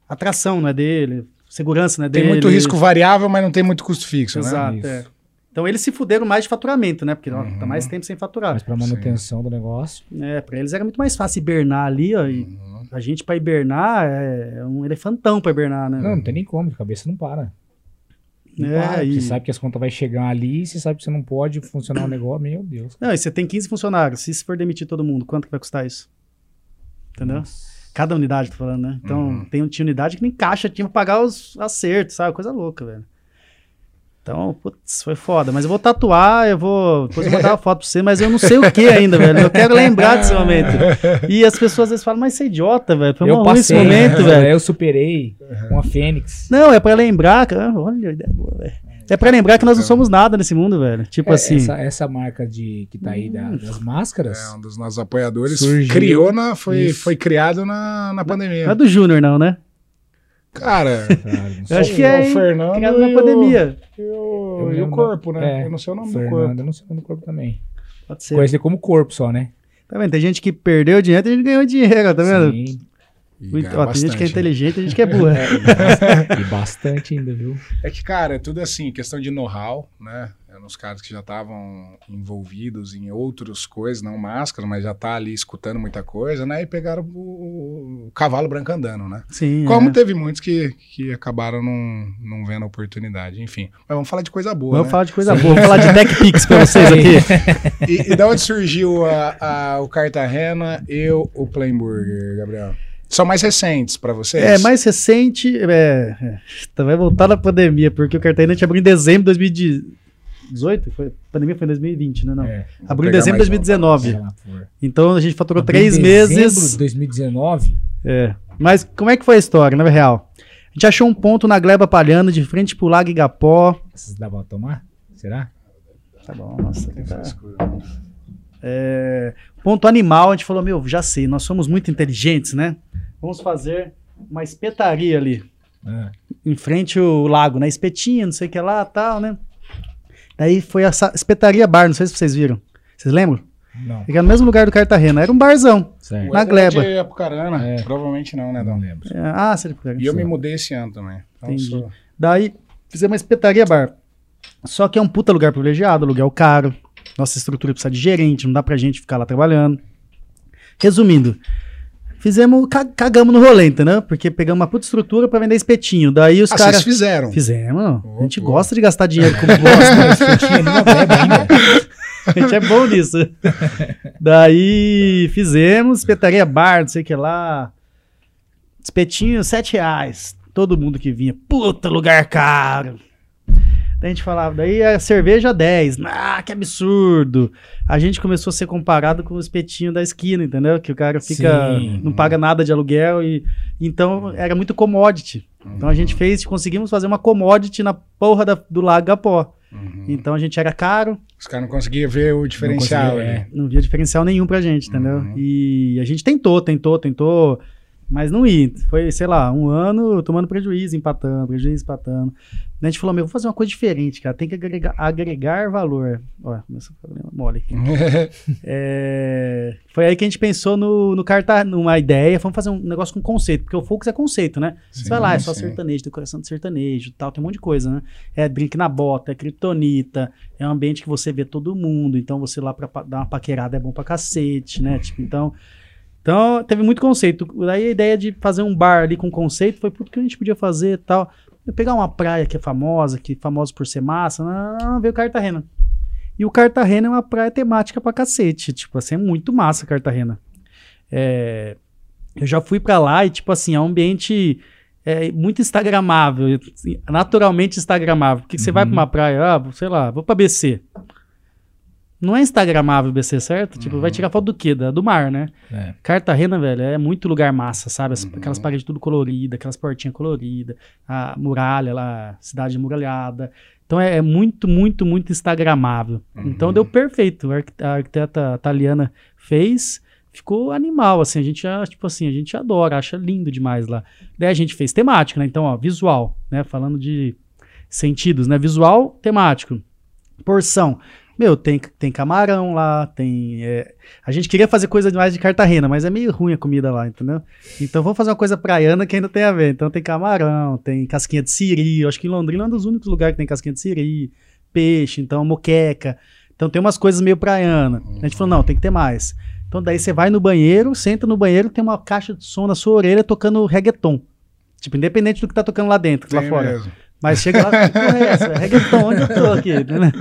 Atração não é dele, segurança não é Tem dele. muito risco variável, mas não tem muito custo fixo, né? Exato, é. Então eles se fuderam mais de faturamento, né? Porque Uhum. tá mais tempo sem faturar. Mas pra manutenção do negócio. É, pra eles era muito mais fácil hibernar ali, ó. E Uhum. a gente pra hibernar é um elefantão pra hibernar, né? Não, não tem nem como, a cabeça não para. Não É, para. e- Você sabe que as contas vai chegar ali, você sabe que você não pode funcionar o negócio, meu Deus. Não, e você tem 15 funcionários. Se for demitir todo mundo, quanto que vai custar isso? Entendeu? Nossa. Cada unidade, tô falando, né? Então, Uhum. tem, tinha unidade que nem caixa tinha pra pagar os acertos, sabe? Coisa louca, velho. Então, putz, foi foda. Mas eu vou tatuar, eu vou. Depois eu vou mandar uma foto pra você, mas eu não sei o que ainda, velho. Eu quero lembrar desse momento. E as pessoas às vezes falam, mas você é idiota, velho. Foi eu ruim esse passei, momento, né? velho. Eu superei uma fênix. Não, é pra lembrar, cara. Olha, ideia boa, velho. É pra lembrar que nós não somos nada nesse mundo, velho. Tipo É, assim. essa, essa marca de, que tá aí da- das máscaras. É, um dos nossos apoiadores Surgiu. criou na, foi, Isso. foi criado na, na pandemia. Não é do Júnior, não, né? Cara, cara, acho que é o Fernando criado na e o- pandemia. e o, Eu e o corpo, né? é, eu não sei o nome do Fernando, corpo. eu não sei o nome do corpo também. Pode ser. Conheci ele como corpo só, né? Tá vendo? Tem gente que perdeu dinheiro, tem gente que ganhou dinheiro, tá vendo? Sim. Muito- ó, tem gente que é bastante, né? inteligente, tem gente que é burra. E bastante ainda, viu? É que, cara, é tudo assim, questão de know-how, né? É nos caras que já estavam envolvidos em outras coisas, não máscara, mas já tá ali escutando muita coisa, né? E pegaram o, o cavalo branco andando, né? Sim. Como é. teve muitos que, que acabaram não, não vendo a oportunidade, enfim. Mas vamos falar de coisa boa, Vamos né? falar de coisa boa. Vamos falar de TechPix pra vocês aqui. E, e da onde surgiu a, a- o Cartagena e o, o Plainburger, Gabriel? São mais recentes pra vocês? É, mais recente. É, é, vai voltar na pandemia, porque o Cartagena te abriu em dezembro de 2018. Foi, a pandemia foi em 2020, né? Não. É. Abriu em dezembro de mais 2019. Sei lá, por- Então a gente faturou Abriu três em dezembro meses. de 2019. É. Mas como é que foi a história, na real? A gente achou um ponto na Gleba Palhano, de frente pro Lago Igapó. Vocês dá pra tomar? Será? Tá bom, nossa. tá- É, ponto animal, a gente falou, meu, já sei, nós somos muito inteligentes, né? Vamos fazer uma espetaria ali, Ah, em frente ao lago, né? Espetinho, não sei o que lá, tal, né? Daí foi a espetaria bar, não sei se vocês viram. Vocês lembram? não. Fica no mesmo lugar do Cartagena, era um barzão. Certo. Na gleba. De Apucarana. É. Provavelmente não, né, Não lembro. É, ah, você E eu me mudei esse ano também. Então Entendi. sou... Daí fizemos uma espetaria bar. Só que é um puta lugar privilegiado, aluguel caro. Nossa estrutura precisa de gerente, não dá pra gente ficar lá trabalhando. Resumindo, fizemos, ca- cagamos no rolê, entendeu? Porque pegamos uma puta estrutura pra vender espetinho. Daí os Ah, caras. vocês fizeram. Fizemos. a gente Opa. gosta de gastar dinheiro como gosta. Espetinho ali na gleba ainda. a gente é bom nisso. Daí fizemos, espetaria bar, não sei o que lá. Espetinho, sete reais. Todo mundo que vinha, puta, lugar caro. A gente falava, daí a cerveja 10. Ah, que absurdo. A gente começou a ser comparado com o espetinho da esquina, entendeu? Que o cara fica, Sim. não paga nada de aluguel e, Então era muito commodity. Então a gente fez, conseguimos fazer uma commodity na porra da- do Lago Gapó. Uhum. Então a gente era caro, Os caras não conseguiam ver o diferencial. conseguia, ali. não via diferencial nenhum pra gente, entendeu? Uhum. E a gente tentou, tentou, tentou, mas não ia. Foi, sei lá, um ano tomando prejuízo, empatando, prejuízo, empatando. Daí a gente falou, meu, vou fazer uma coisa diferente, cara, tem que agregar, agregar valor. Olha, começou a ficar mole aqui. É, Foi aí que a gente pensou no, no carta, numa ideia, vamos fazer um negócio com conceito, porque o Focus é conceito, né? Você vai lá, é só sim. sertanejo, decoração de sertanejo, tal, tem um monte de coisa, né? É drink na bota, é kryptonita, é um ambiente que você vê todo mundo, então você lá pra dar uma paquerada é bom pra cacete, né? Tipo, então, então teve muito conceito. Daí a ideia de fazer um bar ali com conceito foi tudo que a gente podia fazer e tal. Pegar uma praia que é famosa, que é famosa por ser massa, não, não, não, veio Cartagena. E o Cartagena é uma praia temática pra cacete. Tipo assim, é muito massa Cartagena. É, eu já fui pra lá e, tipo assim, é um ambiente é, muito instagramável. assim, Naturalmente instagramável. Porque você vai pra uma praia, ah, sei lá, vou pra BC. Não é instagramável BC, certo? Tipo, vai tirar foto do quê? Da- Do mar, né? É. Cartagena, velho, é muito lugar massa, sabe? As- Aquelas paredes tudo coloridas, aquelas portinhas coloridas, a muralha lá, cidade muralhada. Então é, é muito, muito, muito instagramável. Então deu perfeito. A arqui- A arquiteta italiana fez, ficou animal, assim. A gente, tipo assim, a gente adora, acha lindo demais lá. Daí a gente fez temático, né? Então, ó, visual, né? Falando de sentidos, né? Visual, temático. Porção. Meu, tem, tem camarão lá, tem. é, A gente queria fazer coisa mais de Cartagena, mas é meio ruim a comida lá, entendeu? Então vamos fazer uma coisa praiana que ainda tem a ver. Então tem camarão, tem casquinha de siri. Eu acho que em Londrina é um dos únicos lugares que tem casquinha de siri, peixe, então moqueca. Então tem umas coisas meio praiana. A gente falou, não, tem que ter mais. Então daí você vai no banheiro, senta no banheiro, tem uma caixa de som na sua orelha tocando reggaeton. Tipo, independente do que tá tocando lá dentro, lá Tem fora. mesmo. Mas chega lá, que porra é essa? É reggaeton, onde eu tô aqui? Né?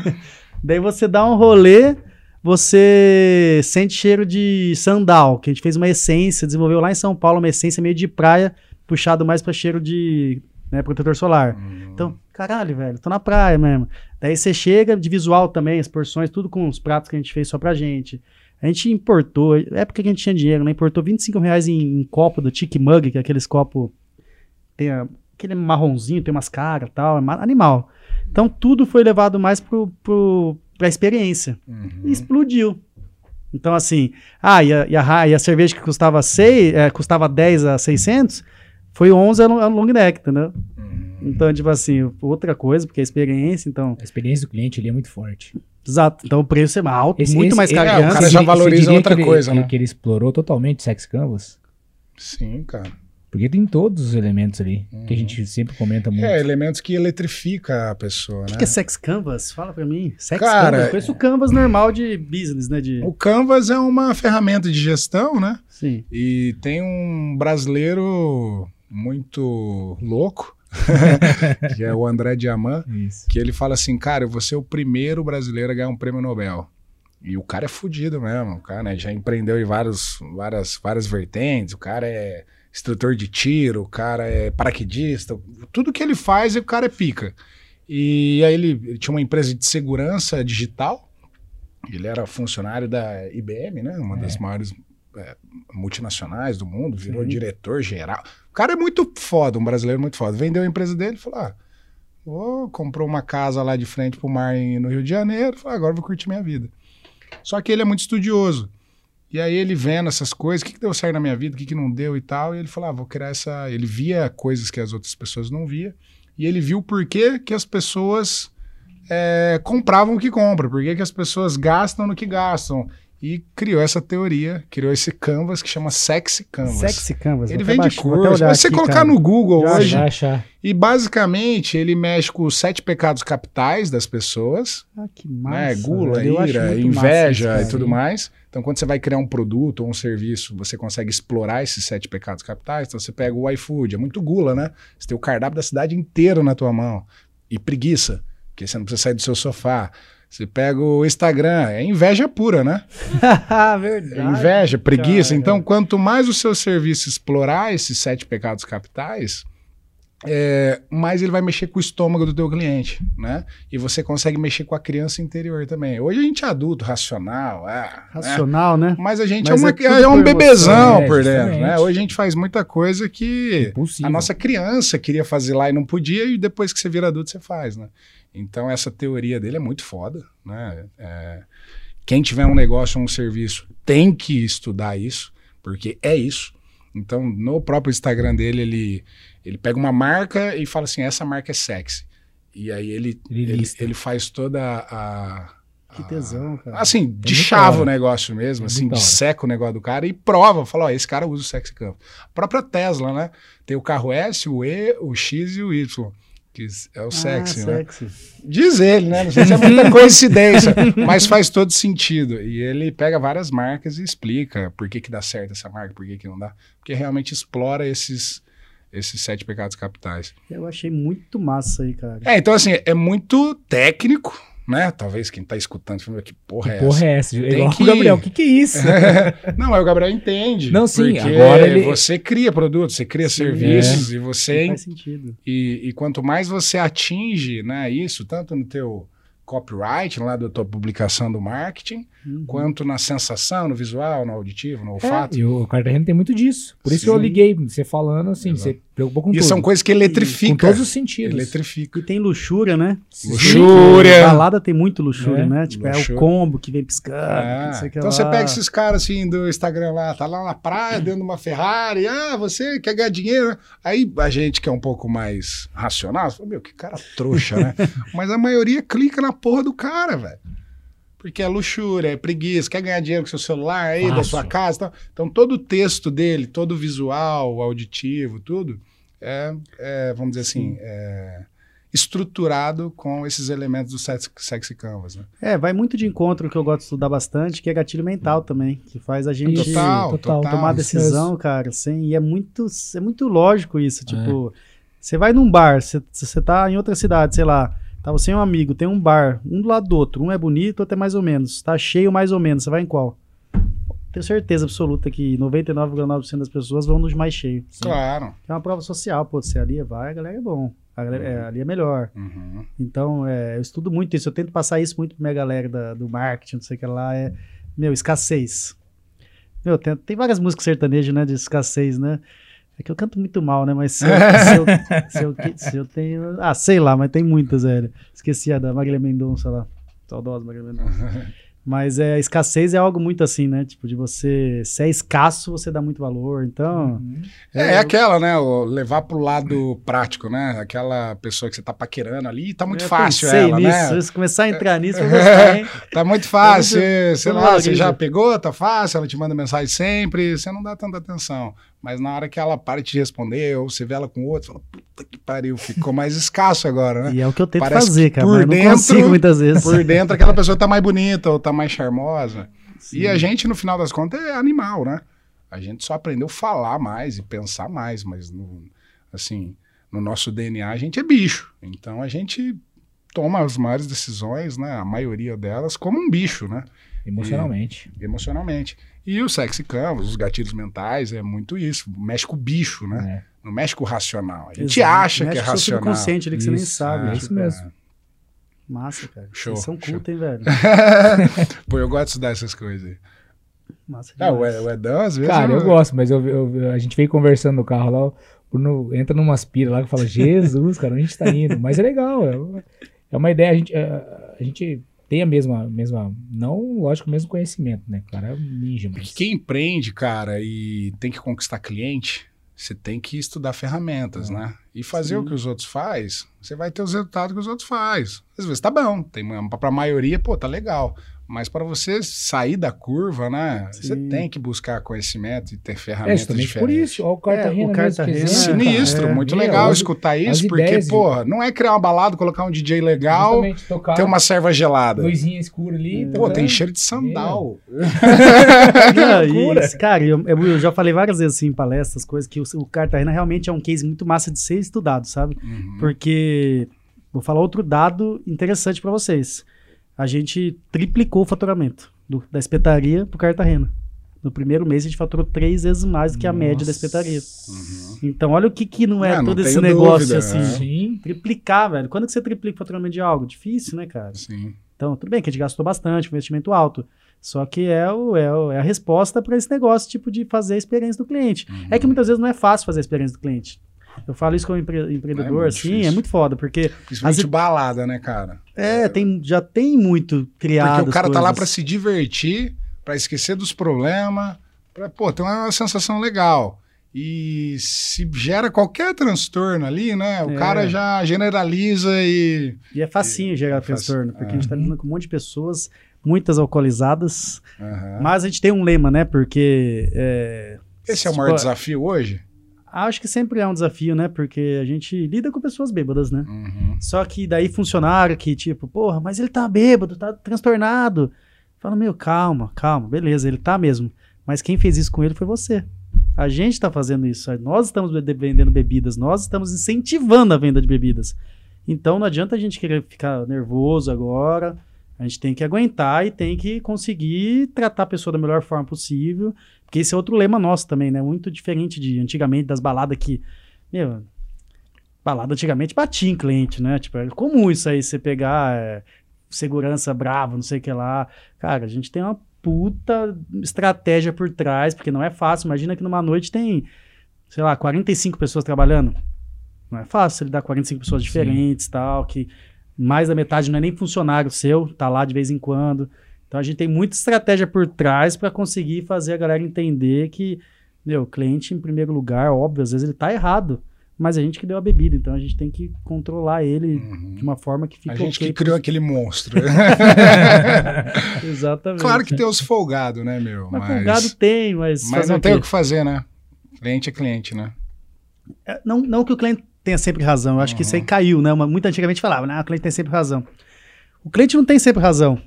Daí você dá um rolê, você sente cheiro de sandal, que a gente fez uma essência, desenvolveu lá em São Paulo uma essência meio de praia, puxado mais pra cheiro de né, protetor solar. Então, caralho, velho, tô na praia mesmo. Daí você chega de visual também, as porções, tudo com os pratos que a gente fez só pra gente. A gente importou, é porque a gente tinha dinheiro, né? Importou 25 reais em, em copo do Tiki Mug, que é aqueles copos. Tem a- aquele marronzinho, tem umas caras e tal, é ma- animal. Então tudo foi levado mais pro, pro, pra experiência. Uhum. E explodiu. Então, assim, ah, e a, e a, e a cerveja que custava, seis, é, custava 10 a 600, foi 11 a long, a long neck, entendeu? Uhum. Então, tipo assim, outra coisa, porque a experiência, então. A experiência do cliente ali é muito forte. Exato. Então o preço é alto, Esse- muito esse- mais caro é, que o cara já valoriza outra que ele- coisa, né? Que ele explorou totalmente o Sex Canvas. Sim, cara. Porque tem todos os elementos ali, que a Uhum. gente sempre comenta muito. É, elementos que eletrifica a pessoa, O né? que, que é sex canvas? Fala pra mim. Sex Cara, canvas. Eu conheço o canvas normal de business, né? De... O Canvas é uma ferramenta de gestão, né? Sim. E tem um brasileiro muito louco, que é o André Diamant, Isso. que ele fala assim, cara, eu vou ser o primeiro brasileiro a ganhar um prêmio Nobel. E o cara é fudido mesmo, o cara né, já empreendeu em vários, várias, várias vertentes, o cara é instrutor de tiro, o cara é paraquedista, tudo que ele faz, o cara é pica. E aí ele, ele tinha uma empresa de segurança digital, ele era funcionário da IBM, né, uma das maiores é, multinacionais do mundo, virou Sim. diretor geral. O cara é muito foda, um brasileiro muito foda. Vendeu a empresa dele e falou, ah, Vou, comprou uma casa lá de frente pro mar em- no Rio de Janeiro. Falei, agora eu vou curtir minha vida. Só que ele é muito estudioso. E aí ele vendo essas coisas, o que, que deu certo na minha vida, o que, que não deu e tal. E ele falou, ah, vou criar essa... Ele via coisas que as outras pessoas não via. E ele viu por que, que as pessoas é, compravam o que compram. Por que, que as pessoas gastam no que gastam. E criou essa teoria, criou esse canvas que chama Sexy Canvas. Sexy canvas. Ele até curso. olhar Se você colocar no Google Já, hoje, Já achar. e basicamente ele mexe com os sete pecados capitais das pessoas, Ah, que né? massa. Gula. Eu acho ira, inveja e tudo mais. Então, quando você vai criar um produto ou um serviço, você consegue explorar esses sete pecados capitais. Então, você pega o iFood, é muito gula, né? Você tem o cardápio da cidade inteira na tua mão. E preguiça, porque você não precisa sair do seu sofá. Você pega o Instagram, é inveja pura, né? cara. É Verdade. inveja, preguiça. cara. Então, quanto mais o seu serviço explorar esses sete pecados capitais, é, mais ele vai mexer com o estômago do teu cliente, né? E você consegue mexer com a criança interior também. Hoje a gente é adulto, racional, ah, né? Racional, né? Mas a gente Mas é, uma- é é um bebezão emoção, é, por dentro, né? Hoje a gente faz muita coisa que Impossível. a nossa criança queria fazer lá e não podia, e depois que você vira adulto, você faz, né? Então, essa teoria dele é muito foda, né? É, quem tiver um negócio ou um serviço tem que estudar isso, porque é isso. Então, no próprio Instagram dele, ele, ele pega uma marca e fala assim, essa marca é sexy. E aí ele, Ele ele, ele faz toda a... Que a- tesão, cara. Assim, de muito chava o negócio mesmo, É assim, hora. disseca o negócio do cara e prova. Fala, ó, esse cara usa o Sexy Campo. A própria Tesla, né? Tem o carro S, o E, o X e o Y. Que é o sexy, ah, né? sexy. Diz ele, né? Não sei se é muita coincidência, mas faz todo sentido. E ele pega várias marcas e explica por que, que dá certo essa marca, por que, que não dá. Porque realmente explora esses, esses sete pecados capitais. Eu achei muito massa aí, cara. É, então assim, é muito técnico, né? Talvez quem tá escutando, que porra é Que porra essa? é essa? Tem Igual que- o Gabriel, o que, que é isso? Não, mas o Gabriel entende. Não, sim, porque agora ele- você cria produtos, você cria Sim, serviços e Não você faz sentido. e, e quanto mais você atinge, né, isso tanto no teu copyright, lá da tua publicação do marketing, Uhum. quanto na sensação, no visual, no auditivo, no olfato. É, e o Cartagena tem muito disso. Por isso que eu Sim. liguei, você falando assim, Exato. você preocupou com E tudo. são coisas que com eletrifica. todos os sentidos. Eletrifica. E tem luxúria, né? Luxúria. Balada tem muito luxúria, É, né? Tipo, é luxúria. o combo que vem piscando. Não sei o que então lá. você pega esses caras assim do Instagram lá, tá lá na praia, dentro de uma Ferrari, ah, você quer ganhar dinheiro? Aí a gente que é um pouco mais racional, fala, meu, que cara trouxa, né? Mas a maioria clica na porra do cara, velho. Porque é luxúria, é preguiça, quer ganhar dinheiro com seu celular aí, da Fácil. sua casa e tal. Então todo o texto dele, todo o visual, o auditivo, tudo, é, é, vamos dizer assim, é estruturado com esses elementos do sex- Sexy Canvas, né? É, vai muito de encontro o que eu gosto de estudar bastante, que é gatilho mental também, que faz a gente Total, total. tomar isso decisão, cara, sem, e é muito, é muito lógico isso, tipo, você vai num bar, você, você tá em outra cidade, sei lá, tá você e um amigo, tem um bar, um do lado do outro, um é bonito, outro é mais ou menos, tá cheio mais ou menos, você vai em qual? Tenho certeza absoluta que 99,9% das pessoas vão nos mais cheios. Claro. É uma prova social, pô, você ali vai, a galera é bom, a galera, é, ali é melhor. Uhum. Então, é, eu estudo muito isso, eu tento passar isso muito pra minha galera da- do marketing, não sei o que lá, é, meu, escassez. Meu, tem, tem várias músicas sertanejas, né, de escassez, né? É que eu canto muito mal, né, mas se eu, se eu, se eu, se eu tenho... Ah, sei lá, mas tem muitas, velho. Esqueci a da Marília Mendonça lá, saudosa Marília Mendonça. Mas é, escassez é algo muito assim, né, tipo, de você, se é escasso, você dá muito valor, então... Uhum. É, é aquela, né? O levar pro lado prático, né? Aquela pessoa que você tá paquerando ali, tá muito eu fácil ela, nisso, né? Se começar a entrar nisso, eu gostar, hein? Tá muito fácil, Tá muito- sei lá, você já pegou, tá fácil, ela te manda mensagem sempre, você não dá tanta atenção. Mas na hora que ela para de te responder, ou você vê ela com outro, fala, puta que pariu, ficou mais escasso agora, né? E é o que eu tento Parece fazer, cara, por mas eu não dentro- consigo muitas vezes. Por dentro aquela pessoa tá mais bonita ou tá mais charmosa. Sim. E a gente, no final das contas, é animal, né? A gente só aprendeu a falar mais e pensar mais, mas no, assim, no nosso DNA a gente é bicho. Então a gente toma as maiores decisões, né? A maioria delas como um bicho, né? Emocionalmente. Emocionalmente. E o sexy canvas, os gatilhos mentais, é muito isso. Mexe com o bicho, né? É. Não mexe com o racional. A gente Exato. acha Mexe que é com o seu racional. subconsciente ali que você nem Isso, sabe. é tipo, isso mesmo. Massa, cara. Show, Vocês são cultos, hein, velho? Pô, eu gosto de estudar essas coisas aí. Massa Ah, o o Edão, às vezes. Cara, eu gosto, mas eu, eu- a gente veio conversando no carro lá, o Bruno entra numas piras lá que fala, Jesus, cara, onde a gente tá indo? Mas é legal, é, uma- é uma ideia, a gente, é, a gente tem a mesma, mesma, não, lógico, o mesmo conhecimento, né? O cara é ninja, Porque mas... quem empreende, cara, e tem que conquistar cliente, você tem que estudar ferramentas, né? E fazer Sim. o que os outros faz, você vai ter os resultados que os outros faz. Às vezes tá bom, tem para a maioria, pô, tá legal. Mas para você sair da curva, né? Você Sim. tem que buscar conhecimento e ter É, ferramentas por diferentes. isso, ó, o Cartagena É, o Cartagena- Sinistro, É. muito Meu, legal escutar isso, porque, ideias e- pô, não é criar uma balada, colocar um DJ legal, tocar ter uma serva gelada. luzinha escura ali, Pô, tocando. tem cheiro de sandal. Não, loucura. cara, eu, eu- já falei várias vezes assim, em palestras, coisas, que o, o Cartagena realmente é um case muito massa de ser estudado, sabe? Uhum. Porque, vou falar outro dado interessante pra vocês. A gente triplicou o faturamento do- da espetaria pro Cartagena. No primeiro mês a gente faturou três vezes mais do que a média da Nossa. espetaria. Uhum. Então, olha o que, que não é Ah, não todo esse tenho negócio dúvida, assim. é. Sim. Triplicar, velho. Quando que você triplica o faturamento de algo? Difícil, né, cara? Sim. Então, tudo bem que a gente gastou bastante, um investimento alto. Só que é, o, é, o- é a resposta para esse negócio, tipo, de fazer a experiência do cliente. Uhum. É que muitas vezes não é fácil fazer a experiência do cliente. Eu falo isso como empre- empreendedor, muito assim, difícil. é muito foda, porque Principalmente As- balada, né, cara? é, tem, já tem muito criado. Porque o cara tá lá coisas. pra se divertir, pra esquecer dos problemas, pra, pô, ter uma sensação legal. E se gera qualquer transtorno ali, né? O É. cara já generaliza e. E é facinho gerar É fácil. transtorno, porque a gente tá Uhum. lidando com um monte de pessoas, muitas alcoolizadas. Aham. Mas a gente tem um lema, né? Porque. é, Esse é o maior desafio hoje? Acho que sempre é um desafio, né? Porque a gente lida com pessoas bêbadas, né? Uhum. Só que daí funcionário que, tipo, porra, mas ele tá bêbado, tá transtornado. Fala, meu, calma, calma, beleza, ele tá mesmo. Mas quem fez isso com ele foi você. A gente tá fazendo isso. Nós estamos vendendo bebidas, nós estamos incentivando a venda de bebidas. Então não adianta a gente querer ficar nervoso agora. A gente tem que aguentar e tem que conseguir tratar a pessoa da melhor forma possível. Porque esse é outro lema nosso também, né? Muito diferente de antigamente, das baladas que. Meu, balada antigamente batia em cliente, né? Tipo, é comum isso aí, você pegar é, segurança brava, não sei o que lá. Cara, a gente tem uma puta estratégia por trás, porque não é fácil. Imagina que numa noite tem, sei lá, 45 pessoas trabalhando. Não é fácil ele dar 45 pessoas diferentes tal, que mais da metade não é nem funcionário seu, tá lá de vez em quando. Então a gente tem muita estratégia por trás para conseguir fazer a galera entender que, meu, o cliente em primeiro lugar, óbvio, às vezes ele tá errado, mas a gente que deu a bebida, então a gente tem que controlar ele Uhum. de uma forma que fique A gente ok que criou aquele monstro. Exatamente. claro que tem os folgados, né, meu? Mas, Mas, folgado tem, mas. mas não tem o que fazer, né? Cliente é cliente, né? É, Não, não que o cliente tenha sempre razão, eu acho que isso Uhum. aí caiu, né? Uma- Muito antigamente falava, né? O cliente tem sempre razão. O cliente não tem sempre razão,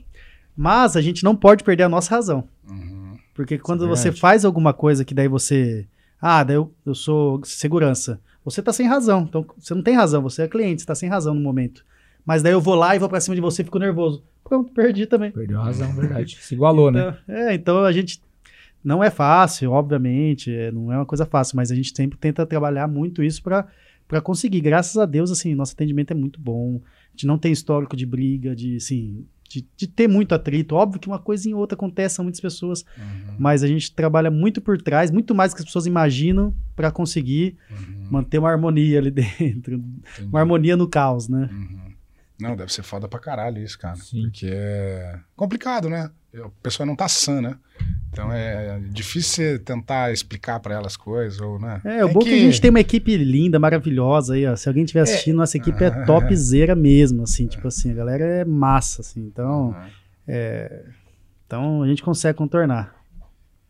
mas a gente não pode perder a nossa razão. Uhum. Porque quando é você faz alguma coisa que daí você. Ah, daí eu, eu sou segurança. Você tá sem razão. Então você não tem razão, você é cliente, você tá sem razão no momento. Mas daí eu vou lá e vou pra cima de você e fico nervoso. Pronto, perdi também. Perdeu a razão, verdade. Se igualou, né? Então, é, então a gente. Não é fácil, obviamente, é, não é uma coisa fácil, mas a gente sempre tenta trabalhar muito isso para conseguir. Graças a Deus, assim, nosso atendimento é muito bom. A gente não tem histórico de briga, de, assim, de, de ter muito atrito. Óbvio que uma coisa em outra acontece a muitas pessoas, Uhum. mas a gente trabalha muito por trás, muito mais do que as pessoas imaginam, para conseguir Uhum. manter uma harmonia ali dentro. Entendi. Uma harmonia no caos, né? Uhum. Não, deve ser foda pra caralho isso, cara. Sim. Porque é complicado, né? A pessoa não tá sã, né? Então é difícil você tentar explicar pra ela as coisas, ou, né? É, o bom é que a gente tem uma equipe linda, maravilhosa aí, ó. Se alguém estiver assistindo, nossa equipe é topzera mesmo, assim, tipo assim, a galera é massa, assim. Então, Uhum. então a gente consegue contornar.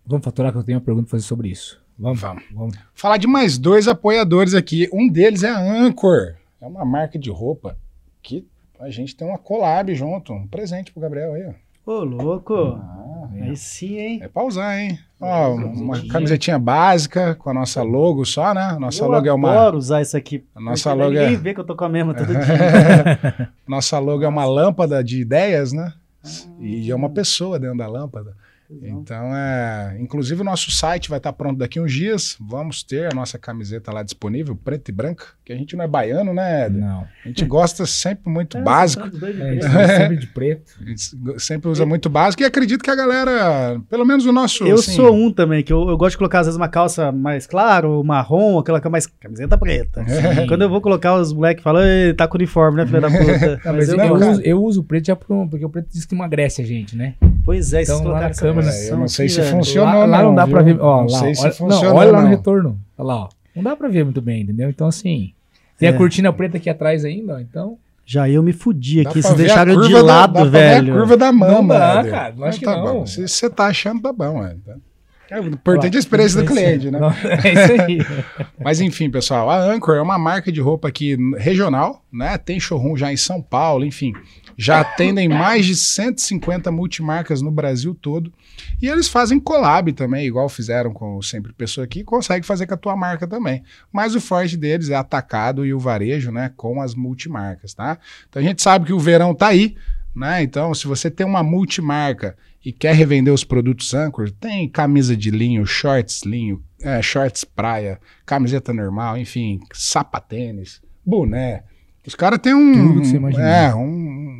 Vamos faturar que eu tenho uma pergunta pra fazer sobre isso. Vamos, Vamos. vamos. Falar de mais dois apoiadores aqui. Um deles é a Anchor. É uma marca de roupa que a gente tem uma collab junto. Um presente pro Gabriel aí, ó. Ô, louco! Ah, Aí sim, hein? é pra usar, hein? Ó, uma camisetinha. básica com a nossa logo só, né? Nossa Eu logo é uma. adoro usar isso aqui. A nossa logo é- Ninguém vê que eu tô com a mesma todo dia. Nossa logo é uma lâmpada de ideias, né? E é uma pessoa dentro da lâmpada. Então, é. Inclusive, o nosso site vai estar pronto daqui uns dias. Vamos ter a nossa camiseta lá disponível, preta e branca, que a gente não é baiano, né, Éder? Não. A gente gosta sempre muito É, básico. de É, é sempre de preto. A gente sempre usa muito básico e acredito que a galera, pelo menos o nosso. Eu assim, sou um também, que eu, eu gosto de colocar às vezes uma calça mais claro, marrom, aquela que é mais camiseta preta. Sim. Quando eu vou colocar, os moleques falam, "Ei, tá com uniforme, né, filha da puta? Não, mas eu, eu, gosto. uso, eu uso o preto já por, um- porque o preto diz que emagrece a gente, né? Pois é, Então, vocês lá colocaram posição eu não sei aqui, se velho. funciona. lá, Funcionou lá não não, dá pra ver. Ó, Não lá, sei se olha, funcionou, não, olha lá no não. retorno. Olha lá, ó. Não dá pra ver muito bem, entendeu? Então, assim. Tem É. a cortina preta aqui atrás ainda, ó, então. Já eu me fudi dá aqui, pra vocês deixaram de curva da- lado, dá pra ver velho. a curva da mama. Não dá, cara, Então acho que tá não. bom. Se você tá achando, tá bom. É, tá. É, o importante é a experiência do cliente, né? É isso aí. Mas enfim, pessoal, a Anchor é uma marca de roupa aqui regional, né? Tem showroom já em São Paulo, enfim. Já atendem mais de 150 multimarcas no Brasil todo. E eles fazem collab também, igual fizeram com o Sempre Pessoa aqui, consegue fazer com a tua marca também. Mas o forte deles é atacado e o varejo, né? Com as multimarcas, tá? Então a gente sabe que o verão tá aí, né? Então, se você tem uma multimarca e quer revender os produtos Anchor, tem camisa de linho, shorts linho, é, shorts praia, camiseta normal, enfim, sapatênis, boné. Os caras têm um, Tudo que você imaginar. é, um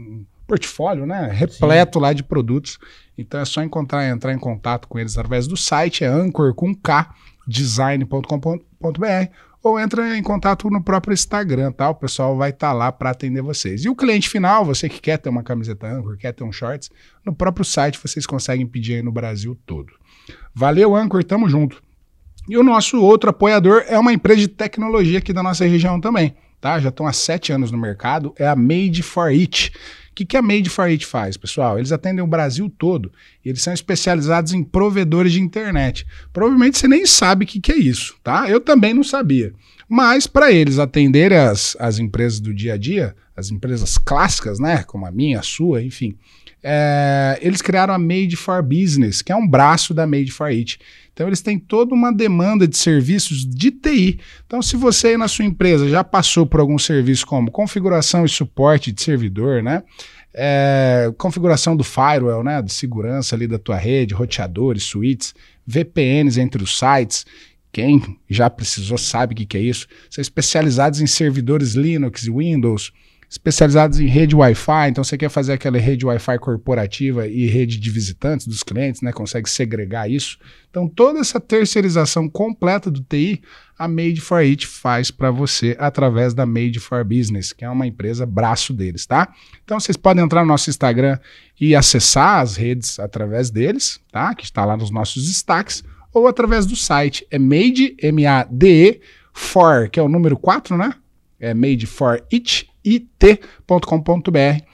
portfólio, né, repleto lá de produtos. Então é só encontrar, entrar em contato com eles através do site, é anchor com K, design.com.br ou entra em contato no próprio Instagram, tá? O pessoal vai estar lá para atender vocês. E o cliente final, você que quer ter uma camiseta Anchor, quer ter um shorts, no próprio site vocês conseguem pedir aí no Brasil todo. Valeu, Anchor, tamo junto. E o nosso outro apoiador é uma empresa de tecnologia aqui da nossa região também, tá? Já estão há sete anos no mercado, é a Made for It. O que, que a Made for It faz, pessoal? Eles atendem o Brasil todo e eles são especializados em provedores de internet. Provavelmente você nem sabe o que, que é isso, tá? Eu também não sabia. Mas para eles atenderem as, as empresas do dia a dia, as empresas clássicas, né? Como a minha, a sua, enfim, é, eles criaram a Made for Business, que é um braço da Made for It. Então, eles têm toda uma demanda de serviços de TI. Então, se você aí na sua empresa já passou por algum serviço como configuração e suporte de servidor, né? É, configuração do firewall, né? De segurança ali da tua rede, roteadores, switches, VPNs entre os sites. Quem já precisou sabe o que, que é isso. São especializados em servidores Linux e Windows, especializados em rede Wi-Fi, então você quer fazer aquela rede Wi-Fi corporativa e rede de visitantes dos clientes, né? Consegue segregar isso. Então toda essa terceirização completa do TI, a Made for It faz para você através da Made for Business, que é uma empresa braço deles, tá? Então vocês podem entrar no nosso Instagram e acessar as redes através deles, tá? Que está lá nos nossos destaques, ou através do site. É Made, M-A-D-E, for, que é o número 4, né? É Made for It, it.com.br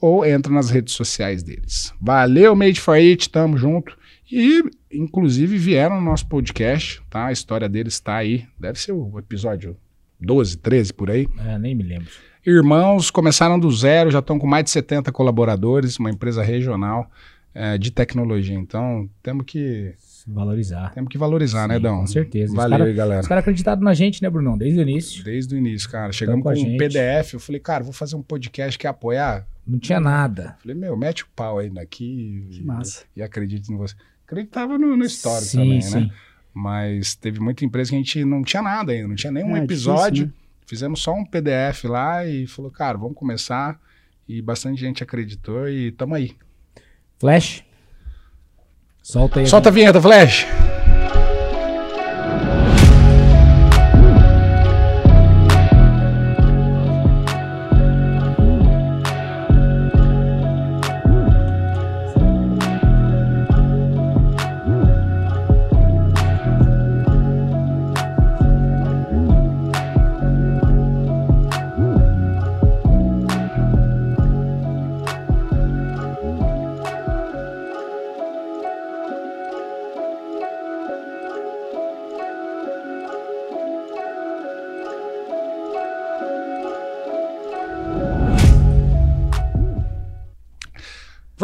ou entra nas redes sociais deles. Valeu, Made for It, tamo junto. E, inclusive, vieram no nosso podcast, tá? A história deles está aí. Deve ser o episódio 12, 13 por aí. É, nem me lembro. Irmãos começaram do zero, já estão com mais de 70 colaboradores, uma empresa regional é, de tecnologia. Então, temos que, valorizar. temos que valorizar, né, Sim, Dão? com certeza. Os Valeu cara- aí, galera. Os caras acreditaram na gente, né, Brunão? Desde o início. Desde o início, cara. Chegamos com com um. PDF. Eu falei, cara, vou fazer um podcast que apoiar. Não tinha nada. Falei, meu, mete o pau aí daqui Que e, massa. e acredite em você. Acreditava no, no story sim, também, sim. né? Mas teve muita empresa que a gente não tinha nada ainda, não tinha nenhum É, episódio. difícil, Fizemos só um PDF lá e falou, cara, vamos começar. E bastante gente acreditou e tamo aí. Flash. Solta aí. Solta a vinheta, Flash!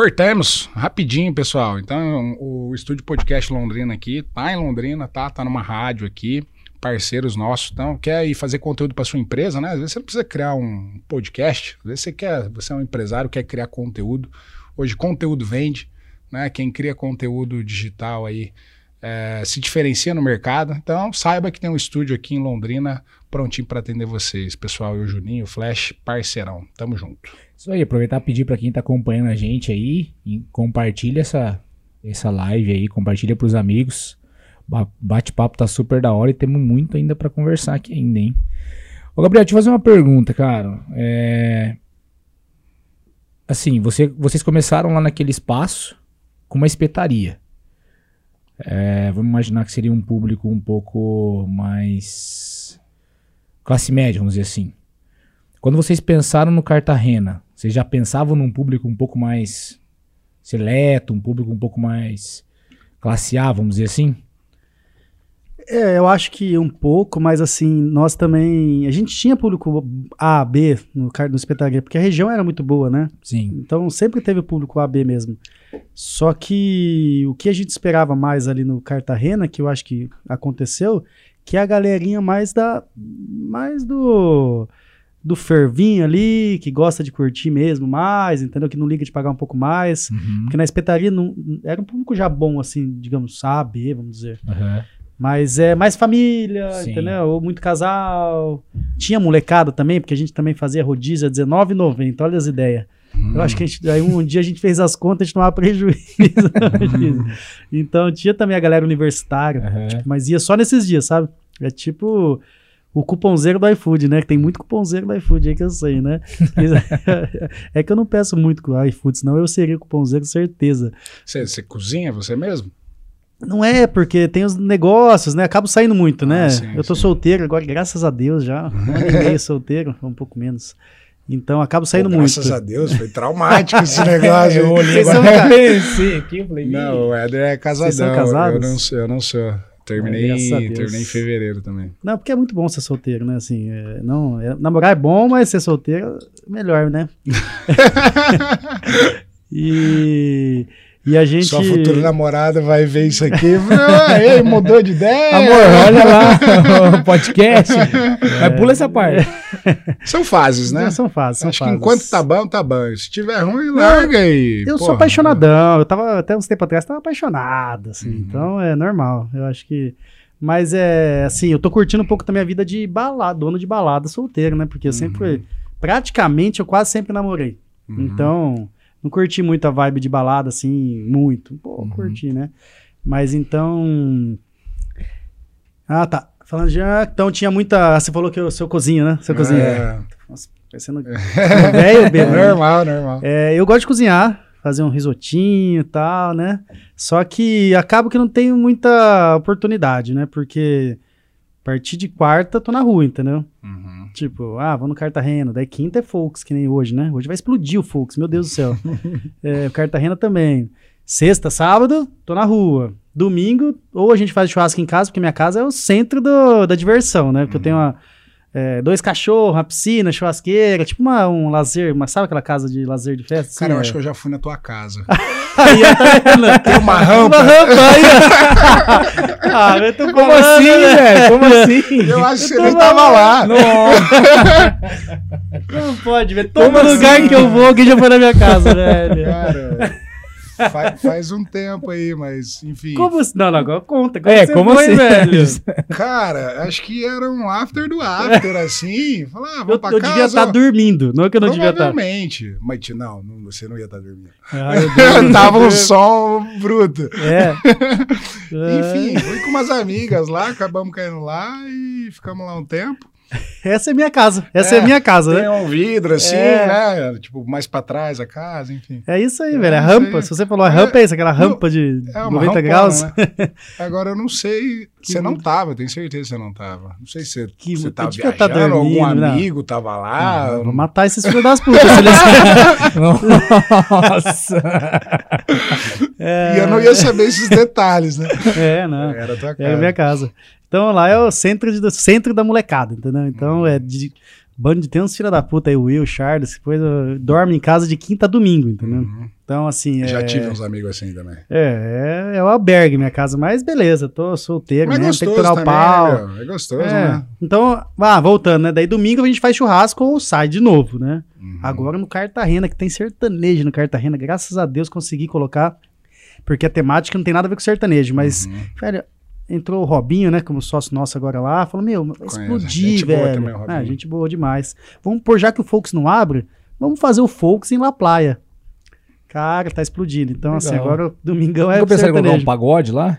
Voltamos rapidinho, pessoal. Então, o Estúdio Podcast Londrina aqui, tá em Londrina, tá? Tá numa rádio aqui, parceiros nossos. Então, quer ir fazer conteúdo para sua empresa, né? Às vezes você não precisa criar um podcast, às vezes você quer, você é um empresário, quer criar conteúdo. Hoje, conteúdo vende, né? Quem cria conteúdo digital aí é, se diferencia no mercado. Então, saiba que tem um estúdio aqui em Londrina prontinho para atender vocês. Pessoal, eu, Juninho, Flash, parceirão. Tamo junto. Isso aí, aproveitar e pedir pra quem tá acompanhando a gente aí, compartilha essa, essa live aí, compartilha pros amigos. Ba- Bate-papo tá super da hora e temos muito ainda pra conversar aqui ainda, hein? Ô, Gabriel, deixa eu fazer uma pergunta, cara. É... Assim, você, vocês começaram lá naquele espaço com uma espetaria. É, vamos imaginar que seria um público um pouco mais classe média, vamos dizer assim. Quando vocês pensaram no Cartagena, vocês já pensavam num público um pouco mais seleto, um público um pouco mais classe A, vamos dizer assim? É, eu acho que um pouco, mas assim, nós também. A gente tinha público A, B no, no espetaria, porque a região era muito boa, né? Sim. Então sempre teve público A, B mesmo. Só que o que a gente esperava mais ali no Cartagena, que eu acho que aconteceu, que é a galerinha mais da. mais do. Do fervinho ali, que gosta de curtir mesmo mais, entendeu? Que não liga de pagar um pouco mais. Uhum. Porque na espetaria não, era um público já bom, assim, digamos, sabe, vamos dizer. Aham. Mas é mais família, Sim. entendeu? Ou muito casal. Tinha molecada também, porque a gente também fazia rodízio a R$19,90, olha as ideias. Eu acho que a gente, aí um dia a gente fez as contas, a gente tomava prejuízo. rodízio. então tinha também a galera universitária, Aham. tipo, mas ia só nesses dias, sabe? É tipo o cupomzeiro do iFood, né? Que tem muito cupomzeiro do iFood aí que eu sei, né? é que eu não peço muito com o iFood, senão eu seria cupomzeiro, certeza. Você, você cozinha você mesmo? Não é, porque tem os negócios, né? Acabo saindo muito, né? Ah, sim, eu tô sim. solteiro agora, graças a Deus já. Um ano e meio solteiro, um pouco menos. Então acabo saindo Pô, muito. Graças a Deus, foi traumático esse negócio. Eu olhei agora. são pensei aqui, eu falei, Não, o Éder é casadão. Vocês são casados? Eu não sou. Eu não sou. Terminei, É, terminei em fevereiro também. Não, porque é muito bom ser solteiro, né? Assim, é, não, é- namorar é bom, mas ser solteiro é melhor, né? e, e a gente. Sua futura namorada vai ver isso aqui. e Ah, ele mudou de ideia. Amor, olha lá o podcast. Mas pula essa parte. São fases, né? Não, são fases, são Acho fases. que enquanto tá bom, tá bom. Se tiver ruim, larga aí. Eu sou Porra. apaixonadão. Eu tava até uns tempos atrás, tava apaixonado, assim. Uhum. Então é normal. Eu acho que. Mas é assim, eu tô curtindo um pouco da minha vida de balada, dono de balada solteiro, né? Porque eu sempre. Praticamente eu quase sempre namorei. Uhum. Então, não curti muito a vibe de balada, assim, muito. Pô, Uhum. curti, né? Mas então. Ah, tá. Falando de. ah, Então tinha muita. Você falou que eu sou cozinha, né? Seu cozinha. É, Nossa, parecendo. velho, bebê. normal, normal. É, eu gosto de cozinhar, fazer um risotinho e tal, né? Só que acabo que não tenho muita oportunidade, né? Porque a partir de quarta tô na rua, entendeu? Uhum. Tipo, ah, vou no Cartagena. Daí quinta é Folks, que nem hoje, né? Hoje vai explodir o Folks, meu Deus do céu. é, o Cartagena também. Sexta, sábado, tô na rua. Domingo, ou a gente faz churrasco em casa, porque minha casa é o centro do- da diversão, né? Porque eu tenho uma, é, dois cachorros, uma piscina, churrasqueira, tipo uma, um lazer, uma, sabe aquela casa de lazer de festa? Cara, eu Assim, acho é. que eu já fui na tua casa. Aí, tá? Tem uma rampa. Uma rampa aí. Ah, eu tô Como falando, assim, né? velho? Como assim? Eu acho que você nem tava lá. Nossa. Não pode ver. Todo Como lugar assim? que eu vou, alguém já foi na minha casa, velho. Cara, faz, faz um tempo aí, mas enfim. Como assim? Não, não, agora conta. É, você como foi, assim? velho? Cara, acho que era um after do after, assim. Falar, ah, vamos Eu, pra eu casa. devia estar dormindo, não é que eu não devia estar. Provavelmente. Mas não, não, você não ia estar dormindo. Ai, meu Deus. Tava um som bruto. É. Enfim, fui com umas amigas lá, acabamos caindo lá e ficamos lá um tempo. Essa é minha casa. Essa é, É, minha casa, Tem né? um vidro assim, É. né? Tipo, mais pra trás a casa, enfim. É isso aí, É velho. A isso rampa. Se você falou a rampa, é isso, aquela Não, rampa de É uma 90 rampona, graus. Né? Agora eu não sei. Você não tava, eu tenho certeza que você não tava. Não sei se você, Que- você eu tava tá viajando, algum dormindo, né? amigo tava lá. Ah, vou matar esses filhos das putas. Nossa. E eu não ia saber esses detalhes, né? É, não. Era a tua É a casa. minha casa. Então lá é o centro, de, centro da molecada, entendeu? Então é de. Bando de tem uns filha da puta aí, o Will, Charles, coisa, dorme em casa de quinta a domingo, entendeu? Uhum. Então, assim. Já é, tive uns amigos assim também. É, é, é o albergue minha casa, mas beleza, tô solteiro, Mas é mesmo, tem que o pau. né, meu? É gostoso, É. né? Então, ah, voltando, né? Daí domingo a gente faz churrasco ou sai de novo, né? Uhum. Agora no Cartagena, que tem sertanejo no Cartagena, graças a Deus consegui colocar, porque a temática não tem nada a ver com sertanejo, mas, Uhum. velho, entrou o Robinho, né, como sócio nosso agora lá, falou, meu, vai Conheço. explodir, Gente boa velho. também, o Robinho. ah, gente boa demais. Vamos pôr, já que o Folks não abre, vamos fazer o Folks em La Playa. Cara, tá explodindo. Então, assim, Legal. agora o domingão é Nunca pensaram em colocar um pagode lá?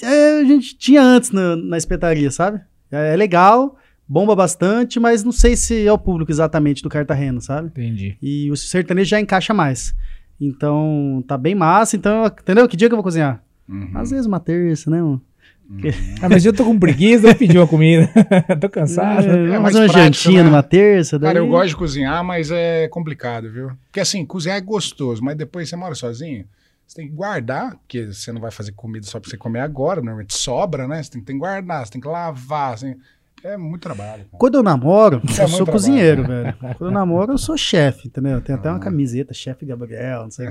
É, a gente tinha antes na, na espetaria, sabe? É, é legal, bomba bastante, mas não sei se é o público exatamente do Cartagena, sabe? Entendi. E o sertanejo já encaixa mais. Então, tá bem massa. Então, entendeu? Que dia que eu vou cozinhar? Uhum. Às vezes uma terça, né, mano? Ah, mas eu tô com preguiça, eu pedi uma comida. tô cansado. É, vamos mais fazer uma prático, jantinha né? numa terça. Daí... Cara, eu gosto de cozinhar, mas é complicado, viu? Porque assim, cozinhar é gostoso, mas depois você mora sozinho, você tem que guardar, porque você não vai fazer comida só pra você comer agora, normalmente sobra, né? Você tem, tem que guardar, você tem que lavar, assim, é muito trabalho. cara. Quando eu namoro, eu muito sou trabalho, cozinheiro, né? velho. Quando eu namoro, eu sou chefe, entendeu? Tem até Ah. uma camiseta, chefe Gabriel, não sei o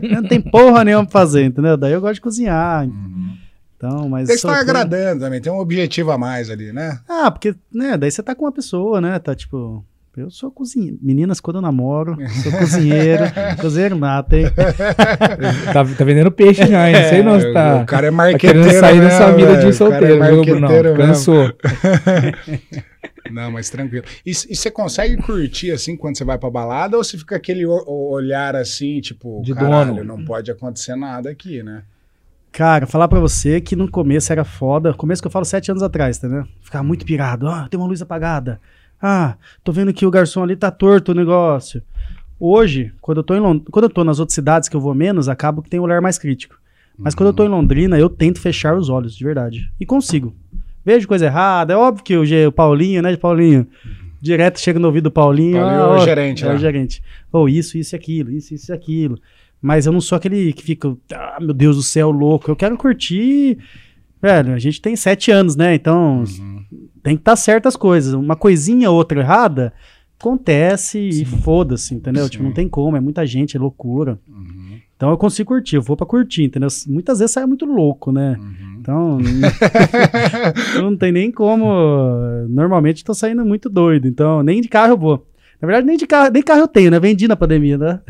que. Não tem porra nenhuma pra fazer, entendeu? Daí eu gosto de cozinhar. Uhum. Então, mas. Você está agradando também, tem um objetivo a mais ali, né? Ah, porque, né, daí você tá com uma pessoa, né? Tá tipo. Eu sou cozinheiro. Meninas, quando eu namoro, sou cozinheiro. cozinheiro nato, hein? Tá, tá vendendo peixe já, hein? Não sei não se tá, o cara é tá marqueteiro. querendo sair dessa vida de O cara é solteiro, viu, Bruno? Cansou. Não, mas tranquilo. E, e você consegue curtir assim quando você vai pra balada ou você fica aquele olhar assim, tipo, De caralho, dono. não pode acontecer nada aqui, né? Cara, falar pra você que no começo era foda. Começo que eu falo sete anos atrás, tá, né? Ficava muito pirado. Ah, tem uma luz apagada. Ah, tô vendo que o garçom ali tá torto o negócio. Hoje, quando eu tô em Lond... quando eu tô nas outras cidades que eu vou menos, acabo que tem um olhar mais crítico. Mas quando eu tô em Londrina, eu tento fechar os olhos, de verdade. E consigo. Vejo coisa errada. É óbvio que o, G- o Paulinho, né, de Paulinho? Direto chega no ouvido do Paulinho. Paulinho ah, é o ó, gerente é o gerente. Ou isso, isso e aquilo, isso, isso e aquilo. Mas eu não sou aquele que fica, ah, meu Deus do céu, louco. Eu quero curtir. Velho, a gente tem sete anos, né? Então Uhum. tem que estar certas coisas. Uma coisinha ou outra errada acontece e foda-se, entendeu? Sim. Tipo, não tem como, é muita gente, é loucura. Uhum, Então eu consigo curtir, eu vou pra curtir, entendeu? Muitas vezes sai muito louco, né? uhum. Então, não tem nem como. Normalmente tô saindo muito doido, então nem de carro eu vou. Na verdade, nem de carro, nem carro eu tenho, né? Vendi na pandemia, né?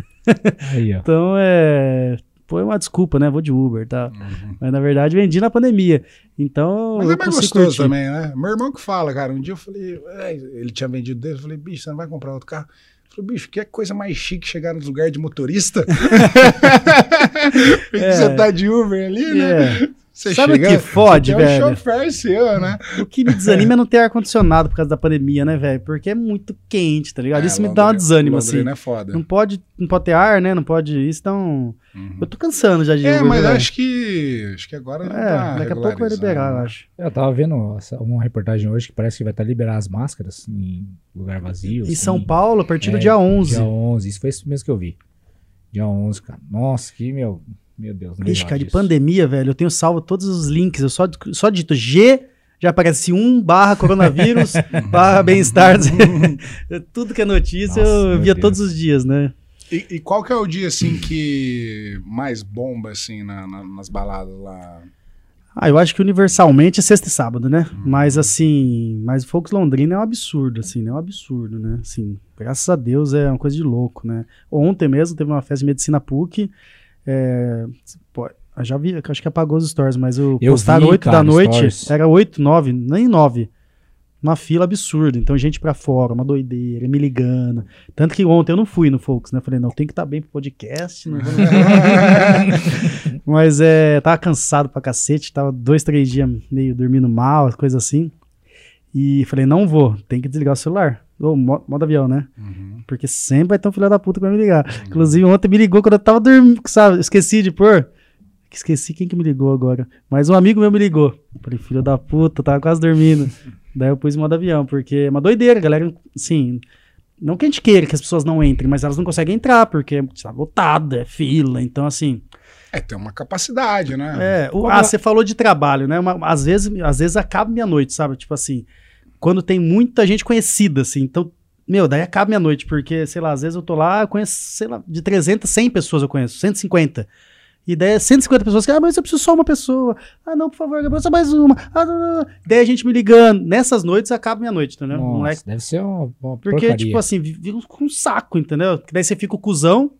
Aí. Então é. Foi uma desculpa, né? Vou de Uber, tá? Uhum. Mas na verdade vendi na pandemia. Então. Mas é mais gostoso curtir. também, né? Meu irmão que fala, cara. Um dia eu falei, "É", ele tinha vendido dele, eu falei, bicho, você não vai comprar outro carro? Falou, bicho, que coisa mais chique chegar nos lugares de motorista. Porque É. Você tá de Uber ali, né? É. Você Sabe o chega, que fode, velho? É um chofer seu, né? O que me desanima é não ter ar-condicionado por causa da pandemia, né, velho? Porque é muito quente, tá ligado? É, Isso me dá uma Londrina- desânimo, assim. Londrina é foda. Não pode, não pode ter ar, né? Não pode. Isso então. Uhum. Eu tô cansando já de É, Uber, mas velho. acho que acho que agora É, tá daqui a pouco vai liberar, eu né? acho. Eu tava vendo uma reportagem hoje que parece que vai estar liberar as máscaras em lugar vazio. Em assim. São Paulo, a partir do É, dia 11. Dia 11, isso foi isso mesmo que eu vi. Dia 11, cara. Nossa, que meu, meu Deus. não Ixi, cara, de disso. pandemia, velho, eu tenho salvo todos os links. Eu só, só digito G, já aparece 1 barra coronavírus, barra bem-estar. Tudo que é notícia Nossa, eu via Deus. todos os dias, né? E, e qual que é o dia assim que mais bomba assim na- na- nas baladas lá? Ah, eu acho que universalmente é sexta e sábado, né? Mas assim, mas o Focus Londrina é um absurdo, assim, né? É um absurdo, né? Assim, graças a Deus é uma coisa de louco, né? Ontem mesmo teve uma festa de medicina PUC. É, pô, já vi, acho que apagou os stories, mas eu, Eu postaram vi, 8 da cara, noite, stories. era 8, 9, nem 9. Uma fila absurda. Então, gente pra fora, uma doideira, me ligando. Tanto que ontem eu não fui no Focus, né? Falei, não, tem que estar bem pro podcast. Não vou... Mas é, tava cansado pra cacete, tava dois, três dias meio dormindo mal, coisa assim. E falei, não vou, tem que desligar o celular. Mo- modo avião, né? Uhum. Porque sempre vai ter um filho da puta vai me ligar. Inclusive, ontem me ligou quando eu tava dormindo, sabe? Esqueci de pôr. Esqueci quem que me ligou agora. Mas um amigo meu me ligou. Falei, filho da puta, tava quase dormindo. Daí eu pus modo avião, porque é uma doideira, galera. Assim, não que a gente queira que as pessoas não entrem, mas elas não conseguem entrar, porque tá lotado, é fila. Então, assim. É, tem uma capacidade, né? É, o- ah, ela- você falou de trabalho, né? Uma- às, vezes, às vezes acaba minha noite, sabe? Tipo assim, quando tem muita gente conhecida, assim, então, meu, daí acaba minha noite, porque, sei lá, às vezes eu tô lá, eu conheço, sei lá, de 300, 100 pessoas eu conheço, 150. E daí é 150 pessoas que, ah, mas eu preciso só uma pessoa. Ah, não, por favor, Gabriel, só mais uma. Ah, não, não, não. Daí a gente me ligando. Nessas noites acaba minha noite, entendeu? Nossa, Moleque deve ser uma, uma porque, porcaria. tipo assim, vive com um saco, entendeu? Que daí você fica o cuzão,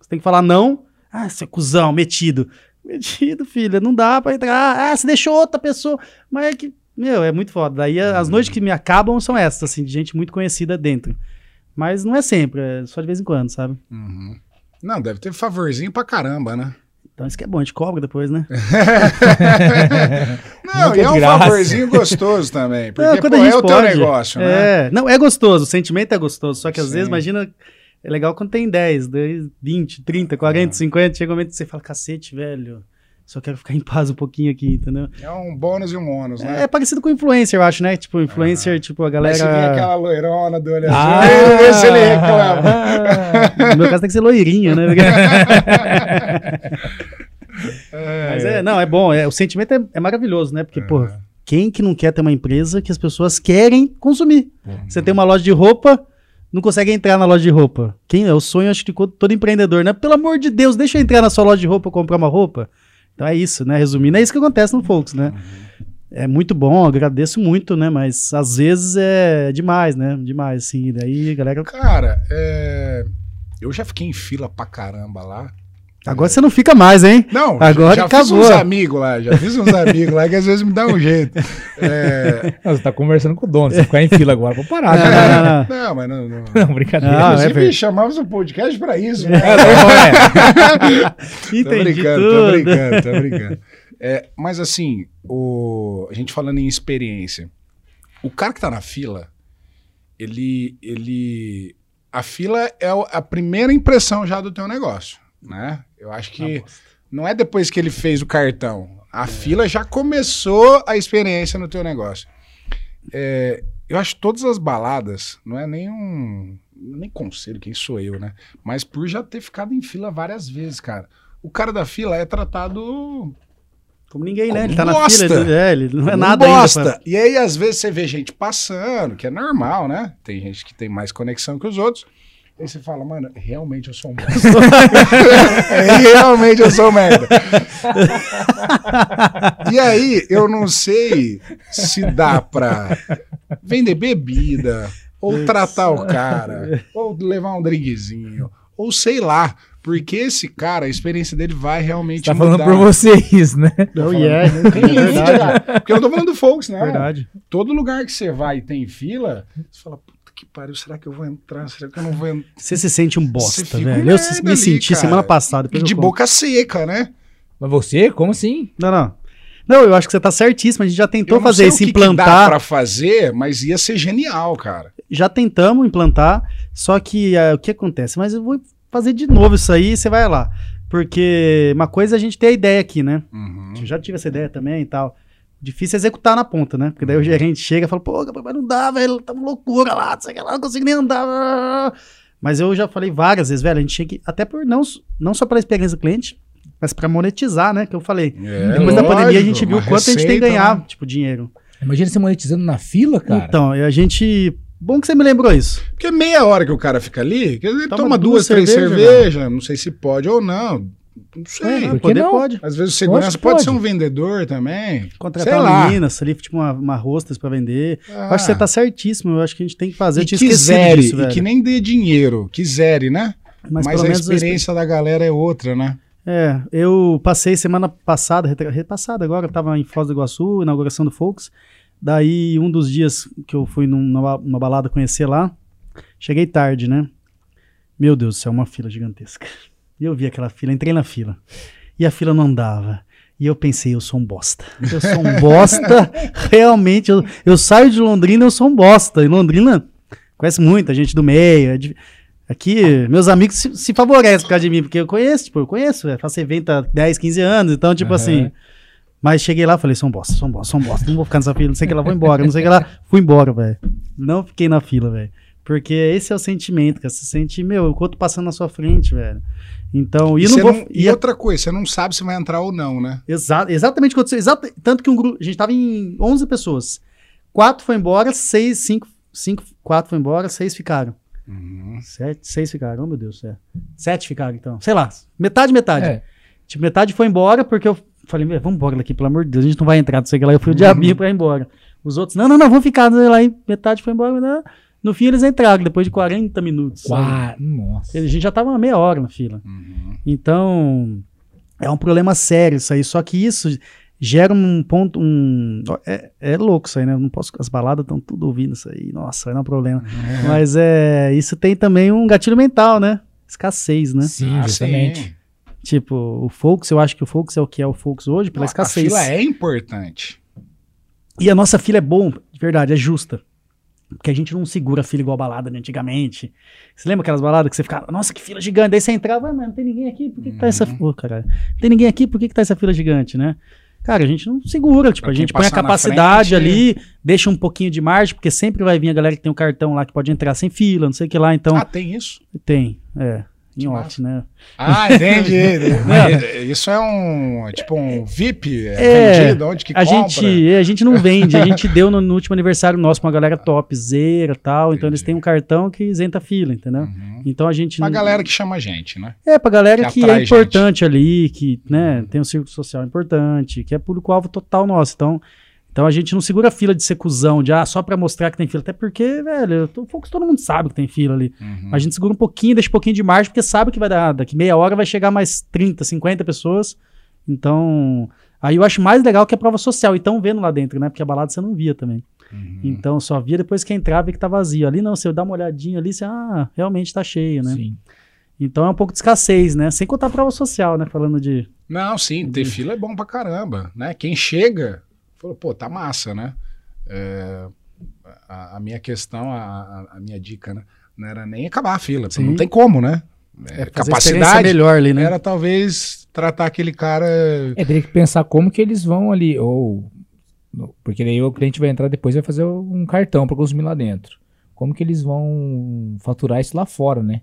você tem que falar não. Ah, seu cuzão, metido. Metido, filha, não dá pra entrar. Ah, você deixou outra pessoa. Mas é que, meu, é muito foda. Daí a- as noites que me acabam são essas, assim, de gente muito conhecida dentro. Mas não é sempre, é só de vez em quando, sabe? Uhum. Não, deve ter favorzinho pra caramba, né? Então isso que é bom, a gente cobra depois, né? Não, e é um graça. favorzinho gostoso também. Porque, Não, pô, quando a é gente o teu pode. negócio, né? É, não, é gostoso, o sentimento é gostoso, só que às Sim. vezes, imagina, é legal quando tem 10, 10, 20, 30, 40, 50, chega um momento que você fala, cacete, velho, só quero ficar em paz um pouquinho aqui, entendeu? É um bônus e um ônus, né? É, parecido com influencer, eu acho, né? Tipo, influencer, tipo, a Mas se galera... aquela loirona do olho Ah! azul, esse ele reclama. No meu caso tem que ser loirinha, né? Mas é, não, é bom, é, o sentimento é, é maravilhoso, né? Porque, pô, quem que não quer ter uma empresa que as pessoas querem consumir? Você tem uma loja de roupa, não consegue entrar na loja de roupa. Quem é o sonho, acho que todo empreendedor, né? Pelo amor de Deus, deixa eu entrar na sua loja de roupa comprar uma roupa. Então é isso, né? Resumindo, é isso que acontece no Folks, né? É muito bom, agradeço muito, né? Mas às vezes é demais, né? Demais, assim. Daí, galera. Cara, é, eu já fiquei em fila pra caramba lá. Agora você não fica mais, hein? Não, Agora já acabou. fiz uns amigos lá, já fiz uns amigos lá que às vezes me dá um jeito. É, Não, você tá conversando com o dono, você ficar em fila agora pra parar. Não, cara. não, não, não. não, mas não. não. Não, brincadeira. Não, é Inclusive, verdade. chamamos o podcast pra isso, né? É, não, é. Tô brincando, tudo. tô brincando, tô brincando. É, mas assim, o, a gente falando em experiência, o cara que tá na fila, ele, ele, a fila é a primeira impressão já do teu negócio, né? Eu acho que não é depois que ele fez o cartão, a fila já começou a experiência no teu negócio. É, eu acho que todas as baladas, não é nem um, nem conselho, quem sou eu, né? Mas por já ter ficado em fila várias vezes, cara. O cara da fila é tratado Como ninguém, né? Ele Como tá na bosta. fila, ele, é, ele não é como nada bosta. ainda. pra- E aí, às vezes, você vê gente passando, que é normal, né? Tem gente que tem mais conexão que os outros. Aí você fala, mano, realmente eu sou um. É, realmente eu sou um merda. e aí, eu não sei se dá pra vender bebida, ou tratar o cara, ou levar um drinkzinho, ou sei lá. Porque esse cara, a experiência dele vai realmente Tá falando mudar. por vocês, né? Não, falando- e é, Tem limite, cara. Porque eu não tô falando do Folks, né? Verdade. Todo lugar que você vai e tem fila, você fala, que pariu, será que eu vou entrar? Será que eu não vou entrar? Você se sente um bosta, Você fica velho. um Eu me ali, senti cara. semana passada. E de boca seca, né? Mas você, como assim? Não, não. Não, eu acho que você tá certíssimo. A gente já tentou Eu não fazer sei isso, o que que dá implantar. pra fazer, mas ia ser genial, cara. Já tentamos implantar, só que ah, o que acontece? Mas eu vou fazer de novo isso aí e você vai lá. Porque uma coisa é a gente ter a ideia aqui, né? Uhum. Eu já tive essa ideia também e tal. Difícil é executar na ponta, né? Porque daí o gerente chega e fala, pô, mas não dá, velho, tá uma loucura lá, não sei lá, não consigo nem andar. Mas eu já falei várias vezes, velho, a gente tinha que, até por não, não só pela experiência do cliente, mas pra monetizar, né? Que eu falei. É, Depois da lógico, pandemia a gente viu o quanto a gente tem que receita, ganhar, né? tipo, dinheiro. Imagina você monetizando na fila, cara. Então, e a gente. Bom que você me lembrou isso. Porque meia hora que o cara fica ali, ele Toma toma, duas duas, três cervejas, cervejas, não sei se pode ou não. Não sei. É, poder não? pode. Às vezes o segurança pode, pode. ser um vendedor também. Sei Contratar lá. meninas ali, tipo uma, uma hostess pra vender. Eu Ah. acho que você tá certíssimo. Eu acho que a gente tem que fazer. Eu e tinha esquecido zere, disso, e que nem dê dinheiro, que zere, né? Mas, Mas, pelo a menos a experiência da galera é outra, né? É, eu passei semana passada, repassada agora, eu tava em Foz do Iguaçu, inauguração do Folks. Daí, um dos dias que eu fui num- numa, numa balada conhecer lá, cheguei tarde, né? Meu Deus do céu, uma fila gigantesca. E eu vi aquela fila, entrei na fila. E a fila não andava. E eu pensei, eu sou um bosta. Eu sou um bosta, realmente. Eu, eu saio de Londrina, eu sou um bosta. E Londrina conhece muita gente do meio. é di- Aqui, meus amigos se, se favorecem por causa de mim, porque eu conheço, tipo, eu conheço, eu faço evento há 10, 15 anos, então, tipo Aham. assim. Mas cheguei lá, falei, sou um bosta, sou um bosta, sou um bosta, não vou ficar nessa fila, não sei o que lá, vou embora, não sei o que lá. Fui embora, velho. Não fiquei na fila, velho. Porque esse é o sentimento, cara. Você sente, meu, o outro passando na sua frente, velho. Então, e, E, não vou. não- e e a- outra coisa, você não sabe se vai entrar ou não, né? Exa exatamente o que aconteceu. Exata, tanto que um grupo. A gente tava em 11 pessoas. Quatro foi embora, seis, cinco, cinco, quatro foi embora, seis ficaram. Uhum. Sete, seis ficaram, oh meu Deus, é. Sete ficaram, então. Sei lá, metade, metade. É. Tipo, metade foi embora porque eu falei, "Meu, vamos embora daqui, pelo amor de Deus, a gente não vai entrar, não sei o que lá. Eu fui o diabinho pra ir embora. Os outros, não, não, não, vamos ficar, não lá. E metade foi embora, né? No fim eles entraram, depois de 40 minutos. Uau, nossa. A gente já tava uma meia hora na fila. Uhum. Então, é um problema sério isso aí. Só que isso gera um ponto. Um, é, é louco isso aí, né? Eu não posso, as baladas estão tudo ouvindo isso aí. Nossa, vai dar um problema. Mas é, isso tem também um gatilho mental, né? Escassez, né? Sim, Ah, justamente. sim. Tipo, o Folks, eu acho que o Folks é o que é o Folks hoje, pela A escassez. fila é importante. E a nossa fila é bom, de verdade, é justa. Porque a gente não segura fila igual a balada né, antigamente. Você lembra aquelas baladas que você ficava, nossa, que fila gigante. Daí você entrava, "Ah, mas não tem ninguém aqui, por que, que tá essa fila? caralho, não tem ninguém aqui, por que, que tá essa fila gigante, né? Cara, a gente não segura, tipo, Pra a gente põe a capacidade frente- ali, deixa um pouquinho de margem, porque sempre vai vir a galera que tem um cartão lá que pode entrar sem fila, não sei o que lá, então Ah, tem isso? tem, é. Em off, né? Ah, entendi. Isso é um, tipo um VIP? É, É, vendido? Onde que A compra? gente, a gente não vende, a gente deu no, no último aniversário nosso pra uma galera topzera e tal, então eles Entendi. têm um cartão que isenta fila, entendeu? Uhum. Então a gente não- galera que chama a gente, né? É, pra galera que que, é importante ali, que né, tem um círculo social importante, que é público-alvo total nosso. Então, então a gente não segura a fila de ser cuzão, de ah, só pra mostrar que tem fila. Até porque, velho, Focus todo mundo sabe que tem fila ali. Uhum. A gente segura um pouquinho, deixa um pouquinho de margem, porque sabe que vai dar, daqui meia hora vai chegar mais 30, 50 pessoas. Então, aí eu acho mais legal que a prova social. E estão vendo lá dentro, né? Porque a balada você não via também. Uhum. Então, só via depois que entrava e que tá vazio. Ali não, você dá uma olhadinha ali, você, ah, realmente tá cheio, né? Sim. Então é um pouco de escassez, né? Sem contar a prova social, né? Falando de. Não, sim, ter fila é bom pra caramba, né? Quem chega, falou, pô, tá massa, né? É, a, a minha questão, a, a- minha dica, né? Não era nem acabar a fila, não tem como, né? É, experiência capacidade melhor ali, né? era talvez tratar aquele cara. É, teria que pensar como que eles vão ali, ou... Porque daí o cliente vai entrar depois e vai fazer um cartão para consumir lá dentro. Como que eles vão faturar isso lá fora, né?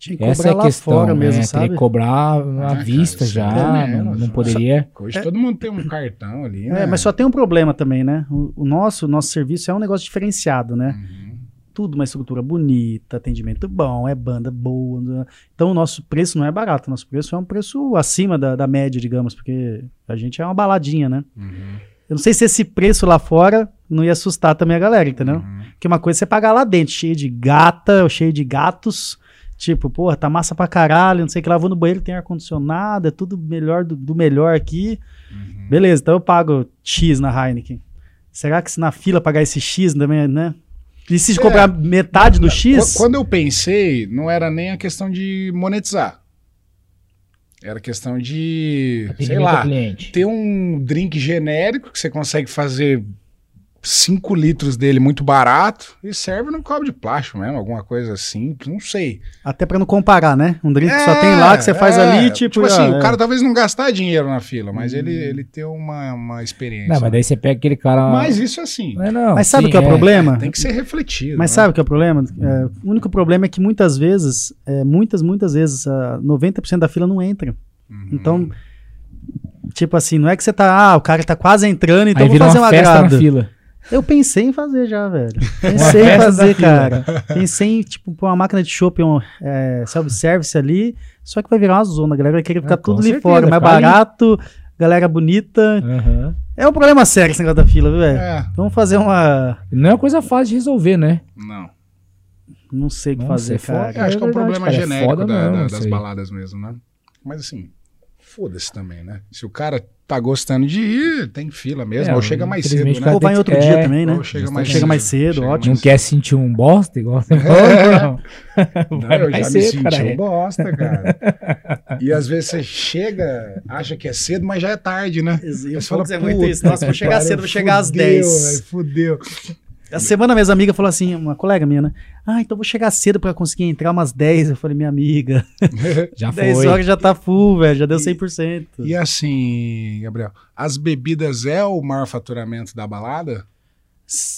Tinha que Essa cobrar é a questão, fora né? mesmo, Teria sabe? que cobrar à Ah, vista cara, já, é não, não poderia... Hoje todo mundo tem um cartão ali, né? É, mas só tem um problema também, né? O, o nosso, o nosso serviço é um negócio diferenciado, né? Uhum. Tudo uma estrutura bonita, atendimento bom, é banda boa. né? Então o nosso preço não é barato, o nosso preço é um preço acima da, da média, digamos, porque a gente é uma baladinha, né? Uhum. Eu não sei se esse preço lá fora não ia assustar também a galera, entendeu? Uhum. Porque uma coisa é você pagar lá dentro, cheio de gata, ou cheio de gatos. Tipo, porra, tá massa pra caralho, não sei o que lá, vou no banheiro, tem ar-condicionado, é tudo melhor do, do melhor aqui. Uhum. Beleza, então eu pago X na Heineken. Será que se na fila pagar esse X também, né? E se É. cobrar metade do X? Qu- Quando eu pensei, não era nem a questão de monetizar. Era questão de, sei lá, cliente. ter um drink genérico que você consegue fazer 5 litros dele muito barato e serve num copo de plástico mesmo, alguma coisa assim, não sei. Até pra não comparar, né? Um drink que só É, tem lá que você faz é, ali, tipo. assim, ah, o é. cara talvez não gastar dinheiro na fila, mas ele, Hum. ele ter uma, uma experiência. Não, mas daí você pega aquele cara... Mas isso assim, Não é não, Mas sabe o que é o problema? tem que ser refletido. Mas né? sabe o que é o problema? É, o único problema é que muitas vezes, é, muitas, muitas vezes, ah, 90% da fila não entra. Uhum. Então, tipo assim, não é que você tá, ah, o cara tá quase entrando, então Aí vou fazer uma um festa agrado. na fila. Eu pensei em fazer já, velho. Pensei em fazer, cara. Pensei em, tipo, pôr uma máquina de chopp, um é, self-service ali, só que vai virar uma zona, a galera vai querer ficar com tudo ali certeza, fora, mais barato, galera bonita. Aham. É um problema sério esse negócio da fila, viu, velho? É, Vamos fazer uma... Não é uma coisa fácil de resolver, né? não. Não sei o que fazer, é cara. Acho que é um verdade, problema cara, é genérico foda da- mesmo da- isso das baladas mesmo, né? Mas assim, foda-se também, né? Se o cara tá gostando de ir, tem fila mesmo, É, ou chega mais cedo, né? cara Ou vai em outro É, dia também, né? Ou chega mais Chega cedo. mais cedo, Chega ótimo. Não quer sentir um bosta igual você falou, não. Não, eu já mais me cedo, senti cara. um bosta, cara. e às vezes você chega, acha que é cedo, mas já é tarde, né? E Aí você fala, é muito "Puta isso. Nossa, vou chegar pariu, cedo, vou chegar às fudeu, 10. velho, Fudeu. Essa semana minhas amigas falou assim, uma colega minha, né? Ah, então vou chegar cedo pra conseguir entrar umas 10. Eu falei, minha amiga, Já 10 foi. horas já tá full, velho, já deu 100%. E assim, Gabriel, as bebidas é o maior faturamento da balada?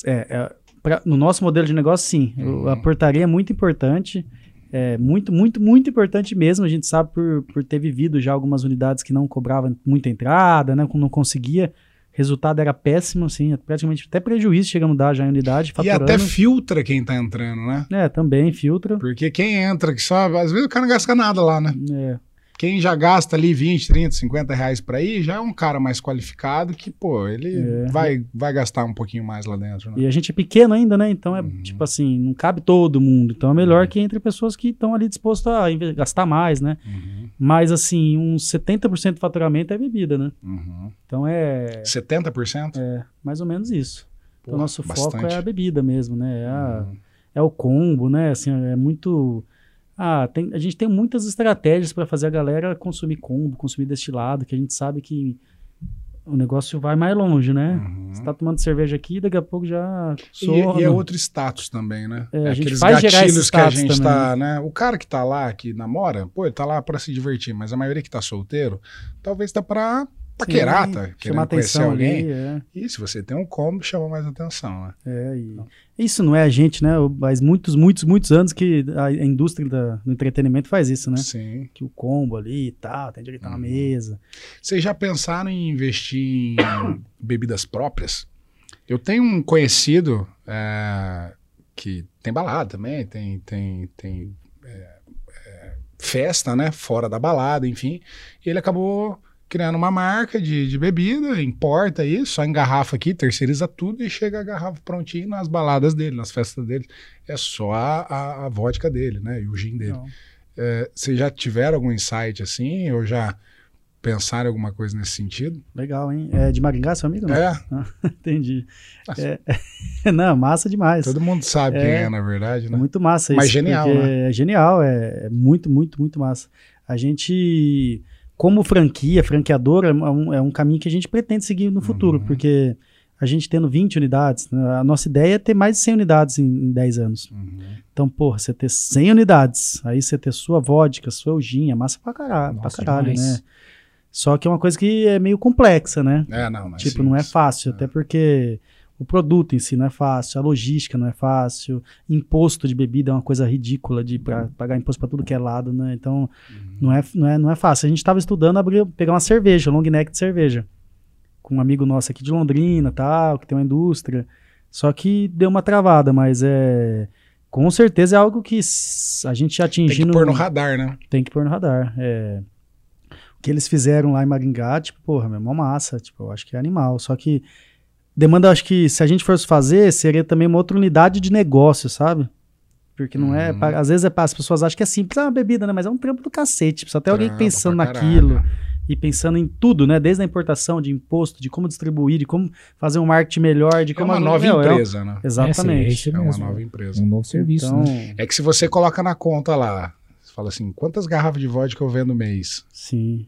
É, é, pra- no nosso modelo de negócio, sim. Uhum. A portaria é muito importante. É muito, muito, muito importante mesmo. A gente sabe por, por ter vivido já algumas unidades que não cobravam muita entrada, né? Não conseguia. Resultado era péssimo, assim, praticamente até prejuízo chegamos a dar já em unidade, E faturando. até filtra quem tá entrando, né? É, também filtra. Porque quem entra que só, às vezes o cara não gasta nada lá, né? É, Quem já gasta ali 20, 30, 50 reais pra ir, já é um cara mais qualificado que, pô, ele É. vai, vai gastar um pouquinho mais lá dentro, né? E a gente é pequeno ainda, né? Então é Uhum. tipo assim, não cabe todo mundo. Então é melhor que entre pessoas que estão ali dispostas a gastar mais, né? Uhum, Mas assim, uns 70% do faturamento é bebida, né? uhum. Então é, 70%? é mais ou menos isso. Então, Pô, nosso foco bastante. é a bebida mesmo, né? É, a- Uhum. é o combo, né? Assim, é muito. Ah, tem- a gente tem muitas estratégias para fazer a galera consumir combo, consumir destilado, que a gente sabe que o negócio vai mais longe, né? Uhum. Você tá tomando cerveja aqui, daqui a pouco já E, e é outro status também, né? É, a gente aqueles faz gerar esse gatilhos que a gente também, tá, né? O cara que tá lá, que namora, pô, ele tá lá pra se divertir, mas a maioria que tá solteiro, talvez tá pra paquerar, tá? chamar Querendo conhecer atenção alguém. ali, é. E se você tem um combo, chama mais atenção, né? É, e isso não é a gente, né? Mas muitos, muitos, muitos anos que a indústria da- do entretenimento faz isso, né? Sim. Que o combo ali e tal, tem direito na Uhum. mesa. Vocês já pensaram em investir em bebidas próprias? Eu tenho um conhecido é, que tem balada também, tem, tem, tem é, é, festa, né? Fora da balada, enfim. E ele acabou criando uma marca de, de bebida, importa isso, só engarrafa aqui, terceiriza tudo e chega a garrafa prontinho nas baladas dele, nas festas dele. É só a, a, a vodka dele, né? E o gin dele. É, Vocês já tiveram algum insight assim? Ou já pensaram alguma coisa nesse sentido? legal, hein? É de Maringá, seu amigo? Não? É, Entendi. Nossa. É, não, massa demais. todo mundo sabe quem É. é, na verdade, É né? muito massa isso. Mas genial, né? É genial, é, é muito, muito, muito massa. A gente, como franquia, franqueadora, é um, é um caminho que a gente pretende seguir no futuro, Uhum. porque a gente tendo 20 unidades, né, a nossa ideia é ter mais de 100 unidades em, em 10 anos. Uhum. Então, porra, você ter 100 unidades, aí você ter sua vodka, sua gin, é massa pra caralho, pra Nossa, caralho, demais. né? Só que é uma coisa que é meio complexa, né? É, não, é Tipo, não é fácil, até porque o produto em si não é fácil, a logística não é fácil, imposto de bebida é uma coisa ridícula de pra, pagar imposto para tudo que é lado, né? Então, não, é, não, é, não é fácil. A gente estava estudando abrir, pegar uma cerveja, long neck de cerveja, com um amigo nosso aqui de Londrina, tal, que tem uma indústria. Só que deu uma travada, mas é com certeza é algo que a gente Tem atingindo que pôr no radar, né? tem que pôr no radar. É, o que eles fizeram lá em Maringá, tipo, porra, meu, mó massa, tipo, eu acho que é animal. Só que demanda, acho que se a gente fosse fazer, seria também uma outra unidade de negócio, sabe? Porque não é, Uhum. pa- às vezes é, as pessoas acham que é simples, é uma bebida, né? Mas é um trampo do cacete, precisa ter alguém pensando pra naquilo e pensando em tudo, né? Desde a importação, de imposto, de como distribuir, de como fazer um marketing melhor, de É como uma nova é empresa, né? Exatamente. É, sim, É uma nova empresa. Um novo serviço, então, né? É que se você coloca na conta lá, você fala assim, quantas garrafas de vodka eu vendo no mês? sim.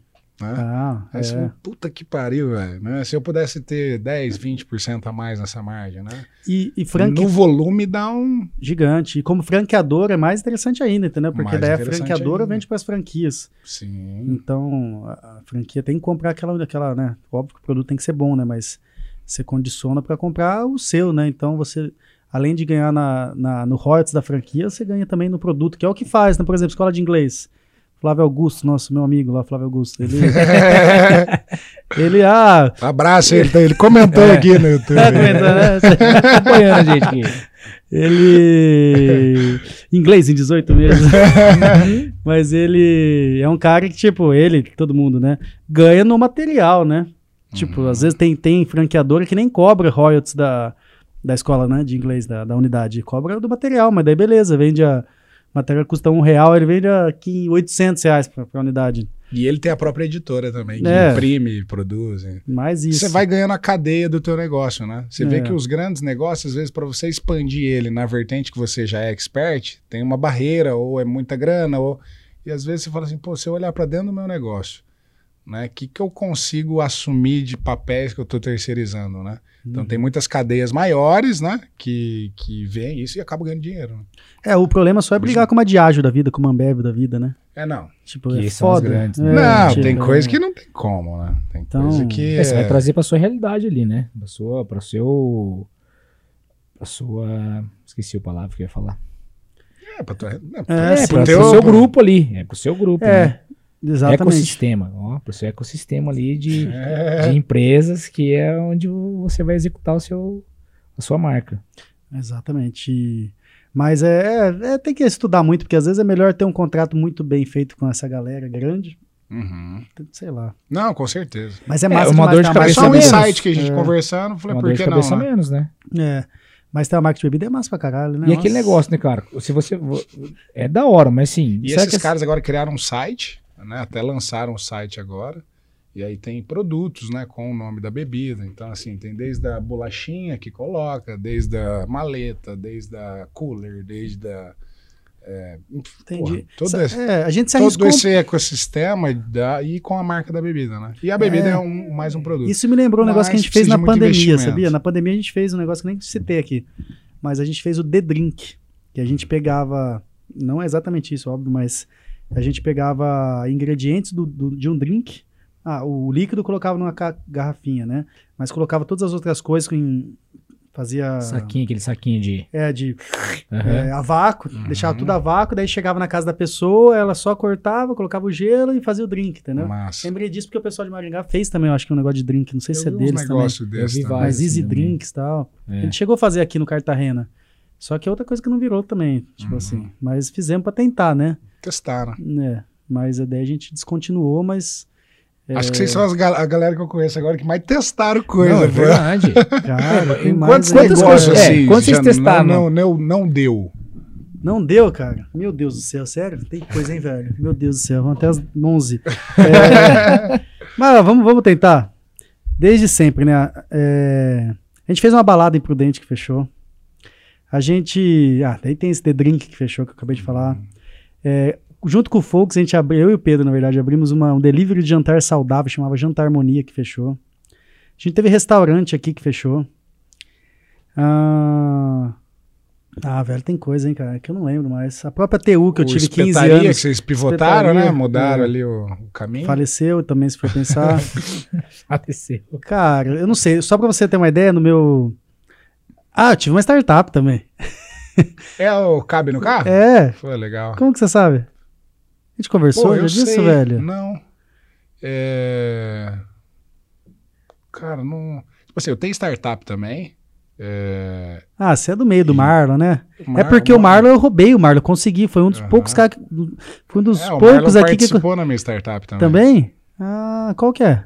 Né? Ah, Aí você é. fala, puta que pariu, velho. Né? Se eu pudesse ter 10, 20% a mais nessa margem, né? E, e franque, No volume dá um. Gigante. E como franqueadora é mais interessante ainda, entendeu? Porque Mais daí a franqueadora ainda. vende para as franquias. Sim. Então, a, a franquia tem que comprar aquela, aquela, né? Óbvio que o produto tem que ser bom, né? Mas você condiciona para comprar o seu, né? Então você, além de ganhar na, na, no royalties da franquia, você ganha também no produto, que é o que faz, né? Por exemplo, escola de inglês. Flávio Augusto, nosso meu amigo lá, Flávio Augusto. Ele, ele ah, Abraço ele, tá- ele comentou É. aqui no YouTube. tá comentando, né? Acompanhando a gente aqui. Ele. Inglês em 18 meses. Mas ele é um cara que, tipo, ele, todo mundo, né? Ganha no material, né? Tipo, Uhum. às vezes tem, tem franqueadora que nem cobra royalties da, da escola, né? De inglês, da, da unidade. Cobra do material, mas daí beleza, vende a. Material custa um real, ele vende aqui 800 reais pra unidade. E ele tem a própria editora também, que É. imprime, produz. Mais isso. Você vai ganhando a cadeia do teu negócio, né? Você vê É. que os grandes negócios, às vezes, para você expandir ele na vertente que você já é expert, tem uma barreira, ou é muita grana, ou... E às vezes você fala assim, pô, se eu olhar para dentro do meu negócio, né? O que, que eu consigo assumir de papéis que eu estou terceirizando, né? Então Uhum. tem muitas cadeias maiores, né? Que, que veem isso e acabam ganhando dinheiro. né? É, o problema só é brigar com uma Diageo da vida, com uma Ambev da vida, né? É, não. Tipo, Que é foda. grandes, É, né? não, tipo, tem coisa é. que não tem como, né? Tem Então, coisa que... É, você vai é- trazer pra sua realidade ali, né? Pra sua, pra seu, pra sua, esqueci a palavra que eu ia falar. É, pra tua... É, É, sim, pra, teu- pro seu grupo ali, é pro seu grupo, É, né? Exatamente. Ecossistema, ó, pro seu ecossistema ali de, É. de empresas que é onde você vai executar o seu, a sua marca. Exatamente. E- Mas é, é- é, tem que estudar muito, porque às vezes é melhor ter um contrato muito bem feito com essa galera grande, Uhum. sei lá. Não, com certeza. Mas é É, massa uma dor de cabeça só um insight que a gente É. conversando, falei, Uma por dor de que não, cabeça né? menos, né? É. Mas ter uma marca de bebida é massa pra caralho, né? E aquele Nossa. negócio, né, cara? Se você. É da hora, mas sim. E esses que caras agora criaram um site, né? Até lançaram um site agora. E aí tem produtos, né, com o nome da bebida. Então, assim, tem desde a bolachinha que coloca, desde a maleta, desde a cooler, desde a. É, Entendi. porra, todo Sa- esse, É, a gente se todo arriscou. esse ecossistema da, e com a marca da bebida, né? E a bebida É. é, um, mais um produto. Isso me lembrou um negócio que a gente fez na pandemia, sabia? Na pandemia a gente fez um negócio que nem citei aqui. Mas a gente fez o The Drink, que a gente pegava. Não é exatamente isso, óbvio, mas a gente pegava ingredientes do, do- de um drink, Ah, o líquido colocava numa garrafinha, né? Mas colocava todas as outras coisas em. Fazia. Saquinho, aquele saquinho de. É, de Aham. é, a vácuo, Uhum. deixava tudo a vácuo, daí chegava na casa da pessoa, ela só cortava, colocava o gelo e fazia o drink, entendeu? Massa. Lembrei disso porque o pessoal de Maringá fez também, eu acho que um negócio de drink, não sei se é Eu vi uns deles também. negócio Eu desse também. Mas Easy também. Drinks e tal. A É. gente chegou a fazer aqui no Cartagena. Só que é outra coisa que não virou também, tipo Uhum. assim. Mas fizemos pra tentar, né? Testar, né? É, mas a ideia a gente descontinuou, mas. é, Acho que vocês são as gal- a galera que eu conheço agora que mais testaram coisa. Não, é verdade. Cara, tem mais Quantos aí. quantas negócios coisas- é, assim quantos vocês testaram? Não, não, não deu. Não deu, cara. Meu Deus do céu, sério? Tem coisa, hein, velho? Meu Deus do céu, vamos até as 11. É, Mas vamos, vamos tentar. Desde sempre, né? É, A gente fez uma balada imprudente que fechou. A gente. Ah, daí tem esse The Drink que fechou, que eu acabei de falar. É, junto com o Folks, a gente abriu, eu e o Pedro, na verdade, abrimos uma, um delivery de jantar saudável, chamava Jantar Harmonia, que fechou. A gente teve restaurante aqui que fechou. Ah, ah, velho, tem coisa, hein, cara, que eu não lembro mais. A própria TU, que eu O tive 15 espetaria anos, que vocês pivotaram, né? Mudaram é. ali o, o caminho. faleceu também, se for pensar. Aconteceu. cara, eu não sei, só pra você ter uma ideia, no meu... Ah, eu tive uma startup também. É o Cabe no Carro? É, Foi legal. como que você sabe? A gente conversou Pô, já disso, sei. velho? Não. É... Cara, não... Tipo assim, eu tenho startup também. É... Ah, você é do meio do E- Marlon, né? Mar- é porque o Marlon eu roubei o Marlon, consegui, foi um dos Aham. poucos caras, que- foi um dos É, poucos aqui que... participou na minha startup também. Também? Ah, qual que é?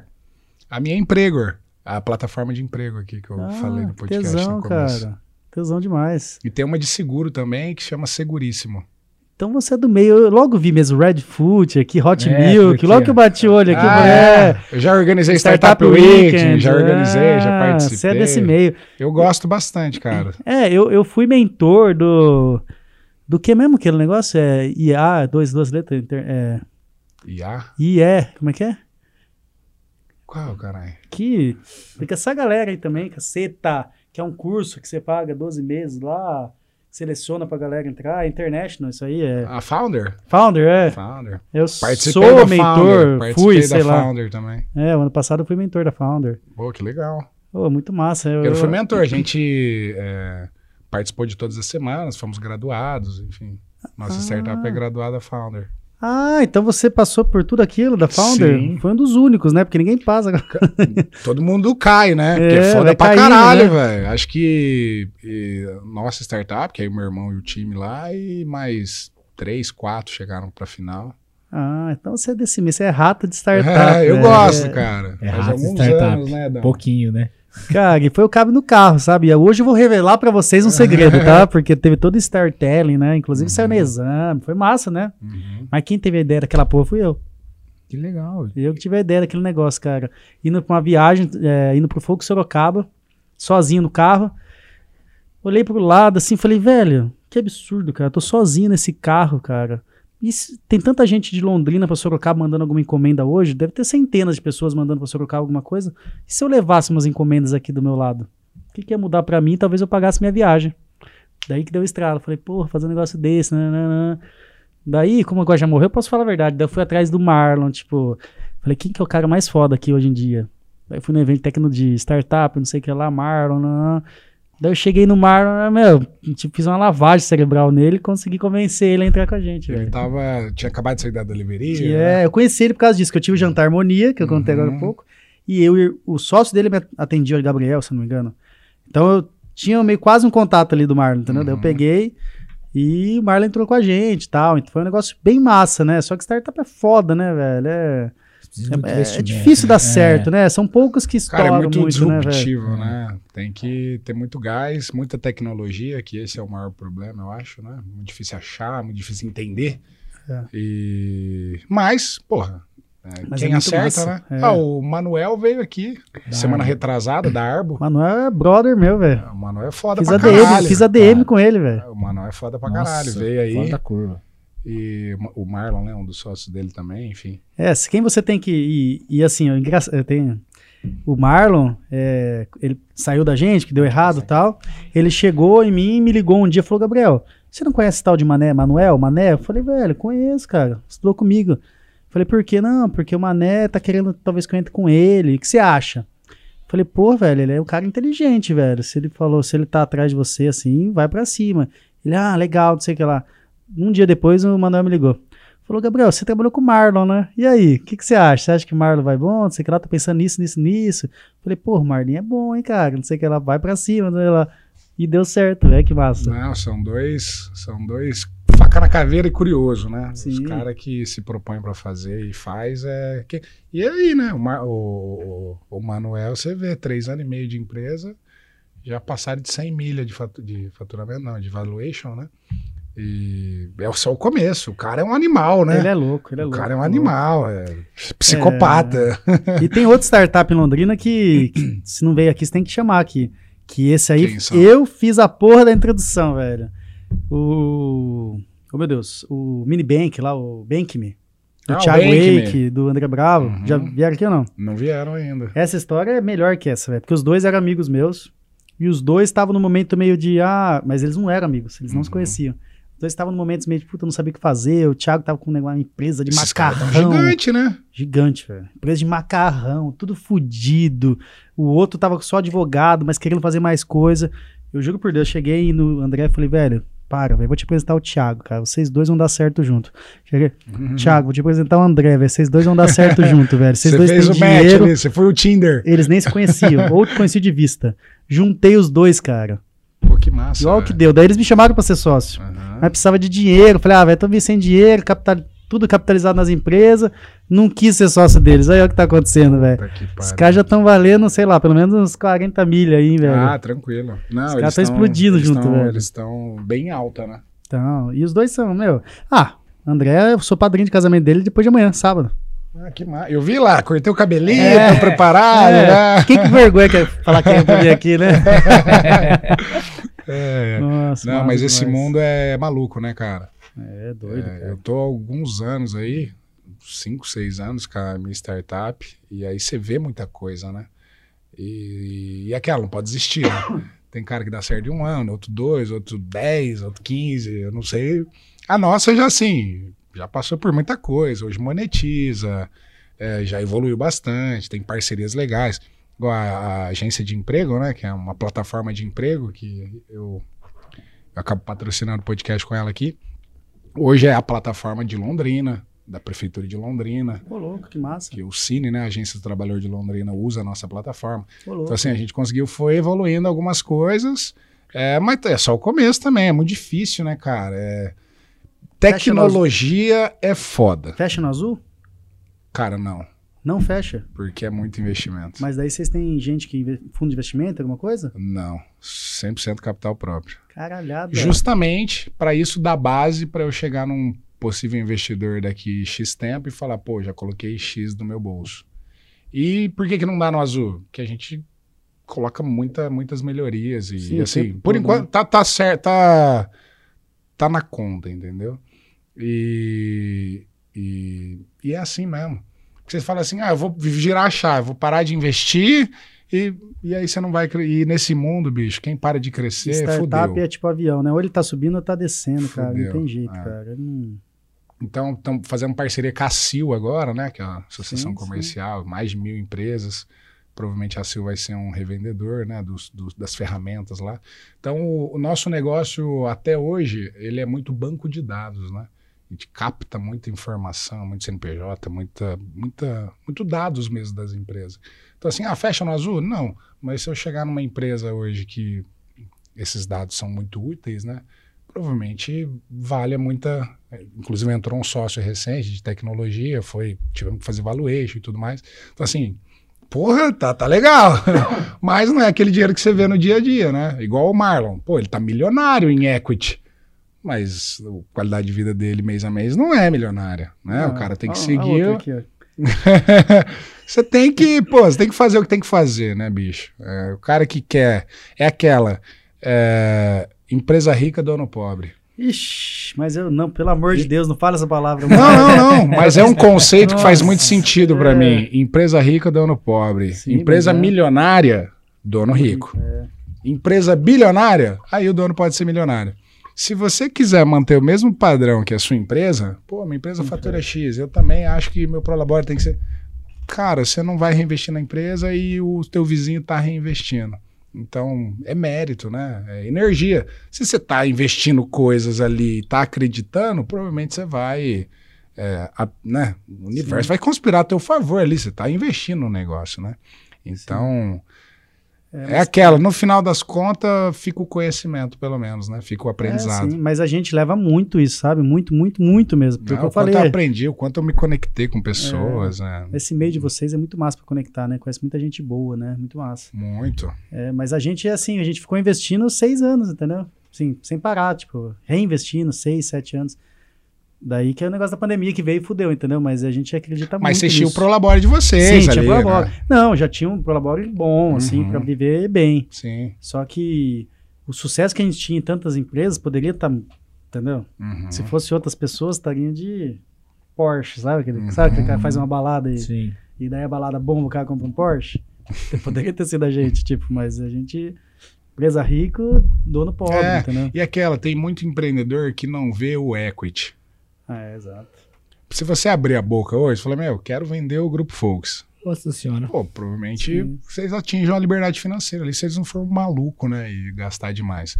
A minha é Emprego. A plataforma de emprego aqui que eu ah, falei no podcast tesão, no começo. cara. Tesão demais. E tem uma de seguro também que chama Seguríssimo. Então você é do meio. Eu logo vi mesmo Red Food aqui, Hot É, Milk. logo que eu bati o olho aqui, eu Ah, falei, é. Eu já organizei Startup, Weekend, já organizei, já Ah, participei. Você é desse meio. Eu gosto bastante, cara. É, eu, eu fui mentor do. Do que mesmo aquele negócio? É IA, dois, duas letras. É, IA? IE, como é que é? Qual, caralho? Que. Fica essa galera aí também, caceta, que é um curso que você paga 12 meses lá, seleciona pra galera entrar. É International, isso aí é. A Founder? Founder, é. Founder. Eu Participei sou mentor, fui, da sei lá. Founder também. É, o ano passado eu fui mentor da Founder. Pô, que legal. Pô, muito massa. Eu, Eu fui mentor, a gente é, participou de todas as semanas, fomos graduados, enfim. Nossa Ah. startup é graduada Founder. Ah, então você passou por tudo aquilo da Founder? Sim. Foi um dos únicos, né? Porque ninguém passa. Todo mundo cai, né? Porque É, é foda pra caindo, caralho, né? velho. Acho que e, nossa startup, que aí o meu irmão e o time lá, e mais três, quatro chegaram pra final. Ah, então você é desse meio, você é rato de startup. É, eu né? gosto, É. cara. É Faz rato de startup. anos, né? Pouquinho, né? Cara, e foi o cabo no carro, sabe? Hoje eu vou revelar pra vocês um segredo, tá? Porque teve todo o storytelling, né? Inclusive saiu no exame, foi massa, né? Uhum. Mas quem teve a ideia daquela porra fui eu. Que legal. Eu que tive a ideia daquele negócio, cara. Indo pra uma viagem, é, indo pro Fogo Sorocaba, sozinho no carro. Olhei pro lado assim falei, velho, que absurdo, cara. Eu tô sozinho nesse carro, cara. E tem tanta gente de Londrina pra Sorocaba mandando alguma encomenda hoje. Deve ter centenas de pessoas mandando pra Sorocaba alguma coisa. E se eu levasse umas encomendas aqui do meu lado? O que, que ia mudar pra mim? Talvez eu pagasse minha viagem. Daí que deu estralo. Falei, porra, fazer um negócio desse, né, né, né. Daí, como agora já morreu, eu posso falar a verdade. Daí eu fui atrás do Marlon, tipo, falei, quem que é o cara mais foda aqui hoje em dia? Daí fui no evento técnico de startup, não sei o que lá, Marlon, não. Daí eu cheguei no Marlon, né, meu, tipo, fiz uma lavagem cerebral nele e consegui convencer ele a entrar com a gente, Ele velho. tava, tinha acabado de sair da delivery. Né? é, eu conheci ele por causa disso, que eu tive o Jantar Harmonia, que eu contei agora há Uhum. pouco, e eu e o sócio dele me atendia, o Gabriel, se não me engano. Então eu tinha meio quase um contato ali do Marlon, entendeu? Daí eu Uhum. peguei e o Marlon entrou com a gente e tal. Então foi um negócio bem massa, né? Só que startup é foda, né, velho? É, é- é difícil dar né? certo, né? São poucos que Cara, estouram é muito, muito, né, disruptivo, né? Tem que ter muito gás, muita tecnologia, que esse é o maior problema, eu acho, né? Muito difícil achar, muito difícil entender. É. E... Mas, porra, é, Mas quem é acerta, massa, né? é. Ah, o Manuel veio aqui Da semana Arbo. retrasada, da Arbo. Manuel é brother meu, velho. O Manuel é foda Fiz pra a DM, caralho. fiz a DM cara. com ele, velho. O Manuel é foda pra Nossa, caralho. Veio aí. Fora da curva. E o Marlon, né? Um dos sócios dele também, enfim. É, quem você tem que. E, e assim. Eu tenho. O Marlon, é, ele saiu da gente, que deu errado e tal. Ele chegou em mim e me ligou um dia falou: Gabriel, você não conhece tal de Mané, Manuel, Mané? Eu falei, velho, conheço, cara. Estudou comigo. Falei, por quê? Não, porque o Mané tá querendo talvez que eu entre com ele. O que você acha? Falei, pô, velho, ele é um cara inteligente, velho. Se ele falou, se ele tá atrás de você assim, vai pra cima. Ele, ah, legal, não sei o que lá. Um dia depois o Manuel me ligou. Falou, Gabriel, você trabalhou com o Marlon, né? E aí, o que, que você acha? Você acha que o Marlon vai bom? Não sei o que lá, tá pensando nisso, nisso, nisso. Falei, pô, o Marlon é bom, hein, cara? Não sei que lá, vai pra cima, não sei lá. E deu certo, é que massa. Não, são dois, são dois faca na caveira e curioso, né? Sim. Os caras que se propõem pra fazer e faz é. Que... E aí, né? O, Ma- o, o, Manuel, você vê, três anos e meio de empresa, já passaram de 100 milha de, fatu- de faturamento, não, de valuation, né? E é só o começo. O cara é um animal, né? Ele é louco, ele é o louco. cara é um animal, é psicopata. E tem outro startup em Londrina que, que se não veio aqui, você tem que chamar aqui. Que esse aí, eu fiz a porra da introdução, velho. O. Oh, meu Deus. O Minibank lá, o Bankme. Do Ah, o Thiago. Wake, do André Bravo. Uhum. Já vieram aqui ou não? Não vieram ainda. Essa história é melhor que essa, velho. Porque os dois eram amigos meus. E os dois estavam no momento meio de. Ah, mas eles não eram amigos, eles não se Uhum. conheciam. Os dois estavam no momento meio de, puta, não sabia o que fazer. O Thiago tava com um negócio, uma empresa de Esses macarrão. gigante, né? Gigante, velho. Empresa de macarrão, tudo fudido. O outro tava só advogado, mas querendo fazer mais coisa. Eu juro por Deus, cheguei no André e falei, velho, para, velho, vou te apresentar o Thiago, cara. Vocês dois vão dar certo junto. Cheguei, Uhum. Thiago, vou te apresentar o André, velho. Vocês dois vão dar certo junto, velho. Vocês Você dois fez têm o match dinheiro. ali, você foi o Tinder. Eles nem se conheciam, ou te conheci de vista. Juntei os dois, cara. Que massa. E olha o que velho. deu. Daí eles me chamaram pra ser sócio. Aham. Mas precisava de dinheiro. Falei, ah, velho, tô vindo sem dinheiro, capital, tudo capitalizado nas empresas. Não quis ser sócio deles. Aí olha o que tá acontecendo, velho. Os caras já estão valendo, sei lá, pelo menos uns 40 milha aí, velho. Ah, tranquilo. Não, Os caras tão tão- explodindo eles junto, velho. Eles estão bem alta, né? Então, e os dois são, meu. Ah, André, eu sou padrinho de casamento dele depois de amanhã, sábado. Ah, que massa. Eu vi lá, cortei o cabelinho, É. tô preparado, É. né? Quem que vergonha que é falar que é pra vir aqui, né? É. Nossa, Não, mas esse mundo é maluco, né, cara? É doido, É, eu tô há alguns anos aí, cinco, seis anos com a minha startup, e aí você vê muita coisa, né? E, e aquela, não pode desistir, né? Tem cara que dá certo em um ano, outro dois, outro dez, outro quinze, eu não sei. A nossa já assim, já passou por muita coisa, hoje monetiza, é, já evoluiu bastante, tem parcerias legais. Igual a, a agência de emprego, né? Que é uma plataforma de emprego que eu, eu acabo patrocinando o podcast com ela aqui. Hoje é a plataforma de Londrina, da Prefeitura de Londrina, Ô, louco, que massa. que o Cine, né, a Agência do Trabalhador de Londrina, usa a nossa plataforma. Ô, louco. Então, assim, a gente conseguiu, foi evoluindo algumas coisas, é, mas é só o começo também, é muito difícil, né, cara? É, tecnologia é foda. Fecha no azul? Cara, não, Não fecha. porque é muito investimento. Mas daí vocês têm gente que. Fundo de investimento, alguma coisa? Não, 100% capital próprio. Caralhada. Justamente para isso dar base para eu chegar num possível investidor daqui X tempo e falar, pô, já coloquei X no meu bolso. E por que que não dá no azul? Porque a gente coloca muita, muitas melhorias e Sim, assim, por enquanto né? tá, tá certo, tá, tá na conta, entendeu? E, e, e é assim mesmo. Porque Você fala assim, ah, eu vou girar a chave, vou parar de investir e, e aí você não vai... E nesse mundo, bicho, quem para de crescer, Startup fudeu. é tipo avião, né? Ou ele tá subindo ou tá descendo, cara. Não Fudeu, tem jeito, é. cara. Não- Então, estamos fazendo parceria com a CIL agora, né? Que é a Associação Sim, Comercial, mais de mil empresas. Provavelmente a CIL vai ser um revendedor, né? Dos, dos- das ferramentas lá. Então, o, o nosso negócio até hoje, ele é muito banco de dados, né? A gente capta muita informação, muito CNPJ, muita, muita, muito dados mesmo das empresas. Então, assim, ah, fecha no azul? Não. Mas se eu chegar numa empresa hoje que esses dados são muito úteis, né? Provavelmente vale muita. Inclusive entrou um sócio recente de tecnologia, foi tivemos que fazer valuation e tudo mais. Então, assim, porra, tá, tá legal. Mas não é aquele dinheiro que você vê no dia a dia, né? Igual o Marlon. Pô, ele tá milionário em equity. Mas a qualidade de vida dele mês a mês não é milionária, né? o Ah, cara tem que ó, a seguir. outra aqui, você tem que, pô, você tem que fazer o que tem que fazer, né, bicho? É, o cara que quer. É aquela. é, empresa rica, dono pobre. Ixi, mas eu não, pelo amor de Deus, não fala essa palavra. Não, não, não. Mas é um conceito que faz muito sentido pra é. mim. Empresa rica, dono pobre. Sim, Empresa é. milionária, dono rico. É. Empresa bilionária, aí o dono pode ser milionário. Se você quiser manter o mesmo padrão que a sua empresa, pô, minha empresa fatura X, eu também acho que meu Prolabore tem que ser. Cara, você não vai reinvestir na empresa e o teu vizinho está reinvestindo. Então, é mérito, né? É energia. Se você está investindo coisas ali e está acreditando, provavelmente você vai. É, a, né? O universo Sim. vai conspirar a teu favor ali. Você está investindo no negócio, né? Então. Sim. É, é aquela, no final das contas, fica o conhecimento, pelo menos, né? Fica o aprendizado. É, sim, mas a gente leva muito isso, sabe? Muito, muito, muito mesmo. Porque Não, eu falei, quanto eu aprendi, o quanto eu me conectei com pessoas. É, né? Esse meio de vocês é muito massa para conectar, né? Conhece muita gente boa, né? Muito massa. Muito. É, mas a gente é assim, a gente ficou investindo seis anos, entendeu? Sim, sem parar, tipo, reinvestindo seis, sete anos. Daí que é o negócio da pandemia que veio e fudeu, entendeu? Mas a gente acredita Mas muito. Mas você tinha o Prolabore de vocês, Sim, ali, tinha o Prolabore. Né? Não, já tinha um Prolabore bom, assim, uhum. para viver bem. Sim. Só que o sucesso que a gente tinha em tantas empresas poderia estar. Tá, entendeu? Uhum. Se fosse outras pessoas, estariam de Porsche, sabe? Aquele, uhum. Sabe que o cara faz uma balada e, Sim. e daí a balada bomba, o cara compra um Porsche? poderia ter sido a gente, tipo, mas a gente. Empresa rico, dono pobre, é, entendeu? E aquela, tem muito empreendedor que não vê o equity. É, exato. Se você abrir a boca hoje, falar, meu, quero vender o Grupo Folks. Nossa senhora. Pô, provavelmente Sim. vocês atingem a liberdade financeira ali, se eles não forem maluco, né, e gastar demais.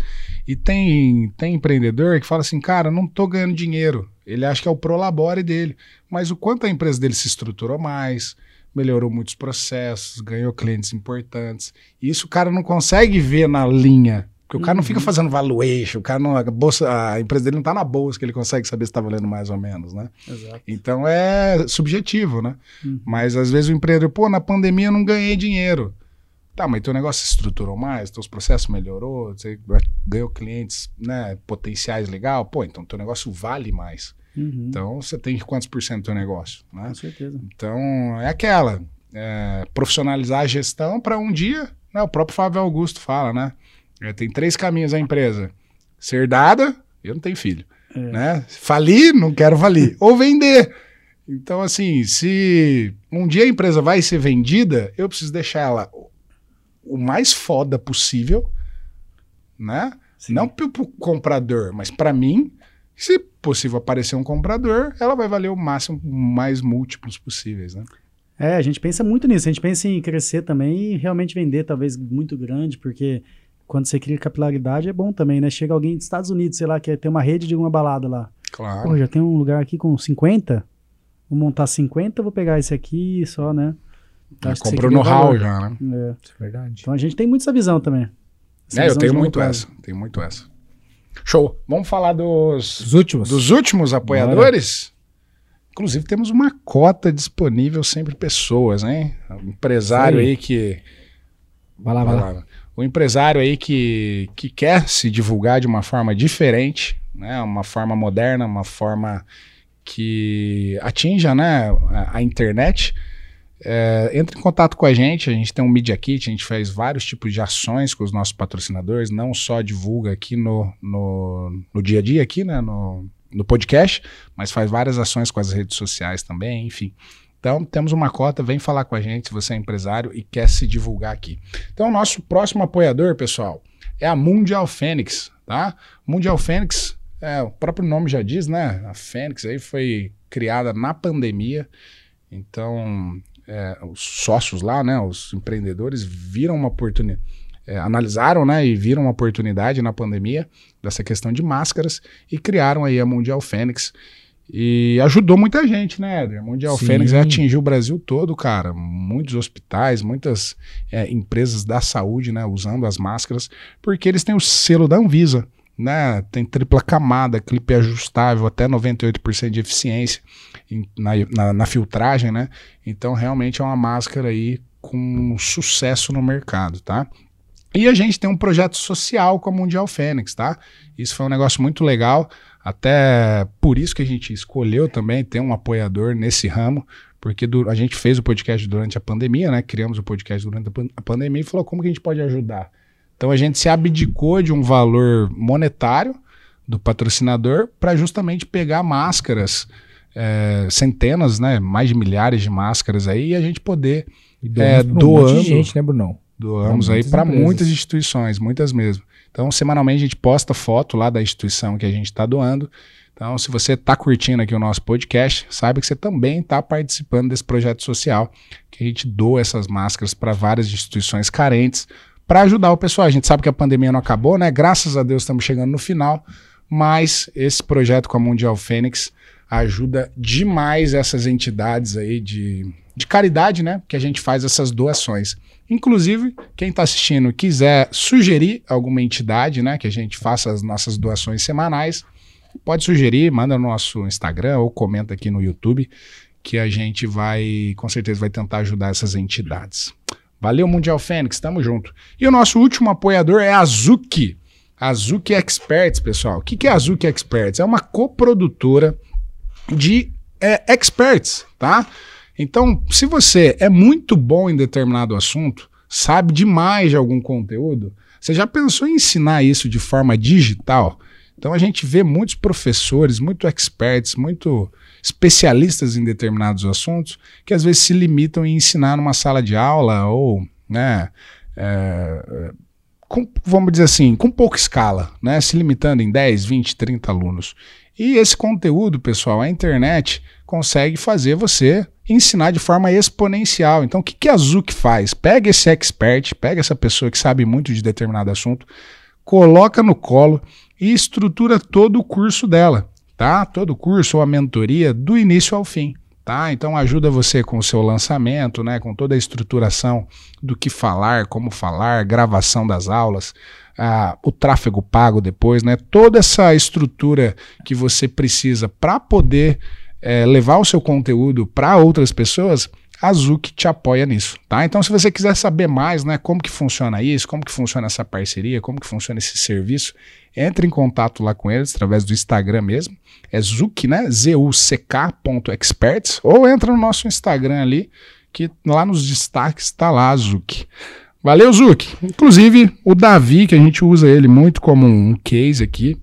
E tem, tem empreendedor que fala assim, cara, não tô ganhando dinheiro. Ele acha que é o prolabore dele. Mas o quanto a empresa dele se estruturou mais, melhorou muitos processos, ganhou clientes importantes. E isso o cara não consegue ver na linha porque o cara não fica uhum. fazendo valuation, o cara não, a, bolsa, a empresa dele não está na bolsa que ele consegue saber se está valendo mais ou menos, né? Exato. Então é subjetivo, né? Uhum. Mas às vezes o empreendedor, pô, na pandemia eu não ganhei dinheiro. Tá, mas teu negócio se estruturou mais, teus processos melhorou, você ganhou clientes, né, potenciais legal, pô, então teu negócio vale mais. Uhum. Então você tem quantos por cento do teu negócio, né? Com certeza. Então é aquela, é, profissionalizar a gestão para um dia, né, o próprio Fábio Augusto fala, né? É, tem três caminhos a empresa. Ser dada, eu não tenho filho. É. Né? Falir, não quero falir. Ou vender. Então, assim, se um dia a empresa vai ser vendida, eu preciso deixar ela o mais foda possível, né? Sim. Não para o comprador, mas para mim, se possível aparecer um comprador, ela vai valer o máximo, mais múltiplos possíveis, né? É, a gente pensa muito nisso. A gente pensa em crescer também e realmente vender, talvez muito grande, porque quando você cria capilaridade é bom também, né? Chega alguém dos Estados Unidos, sei lá, que tem uma rede de uma balada lá. Claro. Pô, já tem um lugar aqui com 50? Vou montar 50, vou pegar esse aqui só, né? Comprou no hall já, né? É. Isso é verdade. Então a gente tem muito essa visão também. Essa é, visão eu tenho muito essa. Tenho muito essa. Show. Vamos falar dos, dos últimos. Dos últimos apoiadores? Bora. Inclusive, temos uma cota disponível sempre pessoas, hein? Um empresário aí que. Vai lá, vai lá o empresário aí que, que quer se divulgar de uma forma diferente, né, uma forma moderna, uma forma que atinja né, a, a internet, é, entre em contato com a gente, a gente tem um Media Kit, a gente faz vários tipos de ações com os nossos patrocinadores, não só divulga aqui no, no, no dia a dia, aqui né, no, no podcast, mas faz várias ações com as redes sociais também, enfim. Então, temos uma cota, vem falar com a gente se você é empresário e quer se divulgar aqui. Então, o nosso próximo apoiador, pessoal, é a Mundial Fênix, tá? Mundial Fênix, é, o próprio nome já diz, né? A Fênix aí foi criada na pandemia, então é, os sócios lá, né, os empreendedores viram uma oportunidade, é, analisaram, né, e viram uma oportunidade na pandemia dessa questão de máscaras e criaram aí a Mundial Fênix, e ajudou muita gente, né, Éder? Mundial Sim. Fênix atingiu o Brasil todo, cara. Muitos hospitais, muitas é, empresas da saúde, né, usando as máscaras, porque eles têm o selo da Anvisa, né? Tem tripla camada, clipe ajustável, até 98% de eficiência em, na, na, na filtragem, né? Então, realmente é uma máscara aí com sucesso no mercado, tá? E a gente tem um projeto social com a Mundial Fênix, tá? Isso foi um negócio muito legal. Até por isso que a gente escolheu também ter um apoiador nesse ramo, porque do, a gente fez o podcast durante a pandemia, né? Criamos o podcast durante a pandemia e falou como que a gente pode ajudar. Então a gente se abdicou de um valor monetário do patrocinador para justamente pegar máscaras, é, centenas, né? Mais de milhares de máscaras aí e a gente poder é, doando. Um gente, né, Bruno? Doamos aí para muitas instituições, muitas mesmo. Então, semanalmente a gente posta foto lá da instituição que a gente está doando. Então, se você está curtindo aqui o nosso podcast, saiba que você também está participando desse projeto social, que a gente doa essas máscaras para várias instituições carentes, para ajudar o pessoal. A gente sabe que a pandemia não acabou, né? Graças a Deus estamos chegando no final, mas esse projeto com a Mundial Fênix ajuda demais essas entidades aí de, de caridade, né? Que a gente faz essas doações. Inclusive, quem está assistindo quiser sugerir alguma entidade, né? Que a gente faça as nossas doações semanais, pode sugerir, manda no nosso Instagram ou comenta aqui no YouTube, que a gente vai, com certeza, vai tentar ajudar essas entidades. Valeu, Mundial Fênix, tamo junto. E o nosso último apoiador é a Azuki. Azuki Experts, pessoal. O que, é a Azuki Experts? É uma coprodutora de é, experts, tá? Então, se você é muito bom em determinado assunto, sabe demais de algum conteúdo, você já pensou em ensinar isso de forma digital? Então a gente vê muitos professores, muito experts, muito especialistas em determinados assuntos que às vezes se limitam em ensinar numa sala de aula ou, né, é, com, vamos dizer assim, com pouca escala, né, se limitando em 10, 20, 30 alunos. E esse conteúdo, pessoal, a internet consegue fazer você ensinar de forma exponencial. Então, o que, que a Zuc faz? Pega esse expert, pega essa pessoa que sabe muito de determinado assunto, coloca no colo e estrutura todo o curso dela, tá? Todo o curso ou a mentoria do início ao fim. Tá? Então ajuda você com o seu lançamento, né? com toda a estruturação do que falar, como falar, gravação das aulas, ah, o tráfego pago depois, né? Toda essa estrutura que você precisa para poder é, levar o seu conteúdo para outras pessoas, a Zuc te apoia nisso, tá? Então, se você quiser saber mais, né, como que funciona isso, como que funciona essa parceria, como que funciona esse serviço, entre em contato lá com eles através do Instagram mesmo, é Zuc, né, zuck.experts, ou entra no nosso Instagram ali, que lá nos destaques está lá a Zuc. Valeu, Zuc. Inclusive, o Davi, que a gente usa ele muito como um case aqui,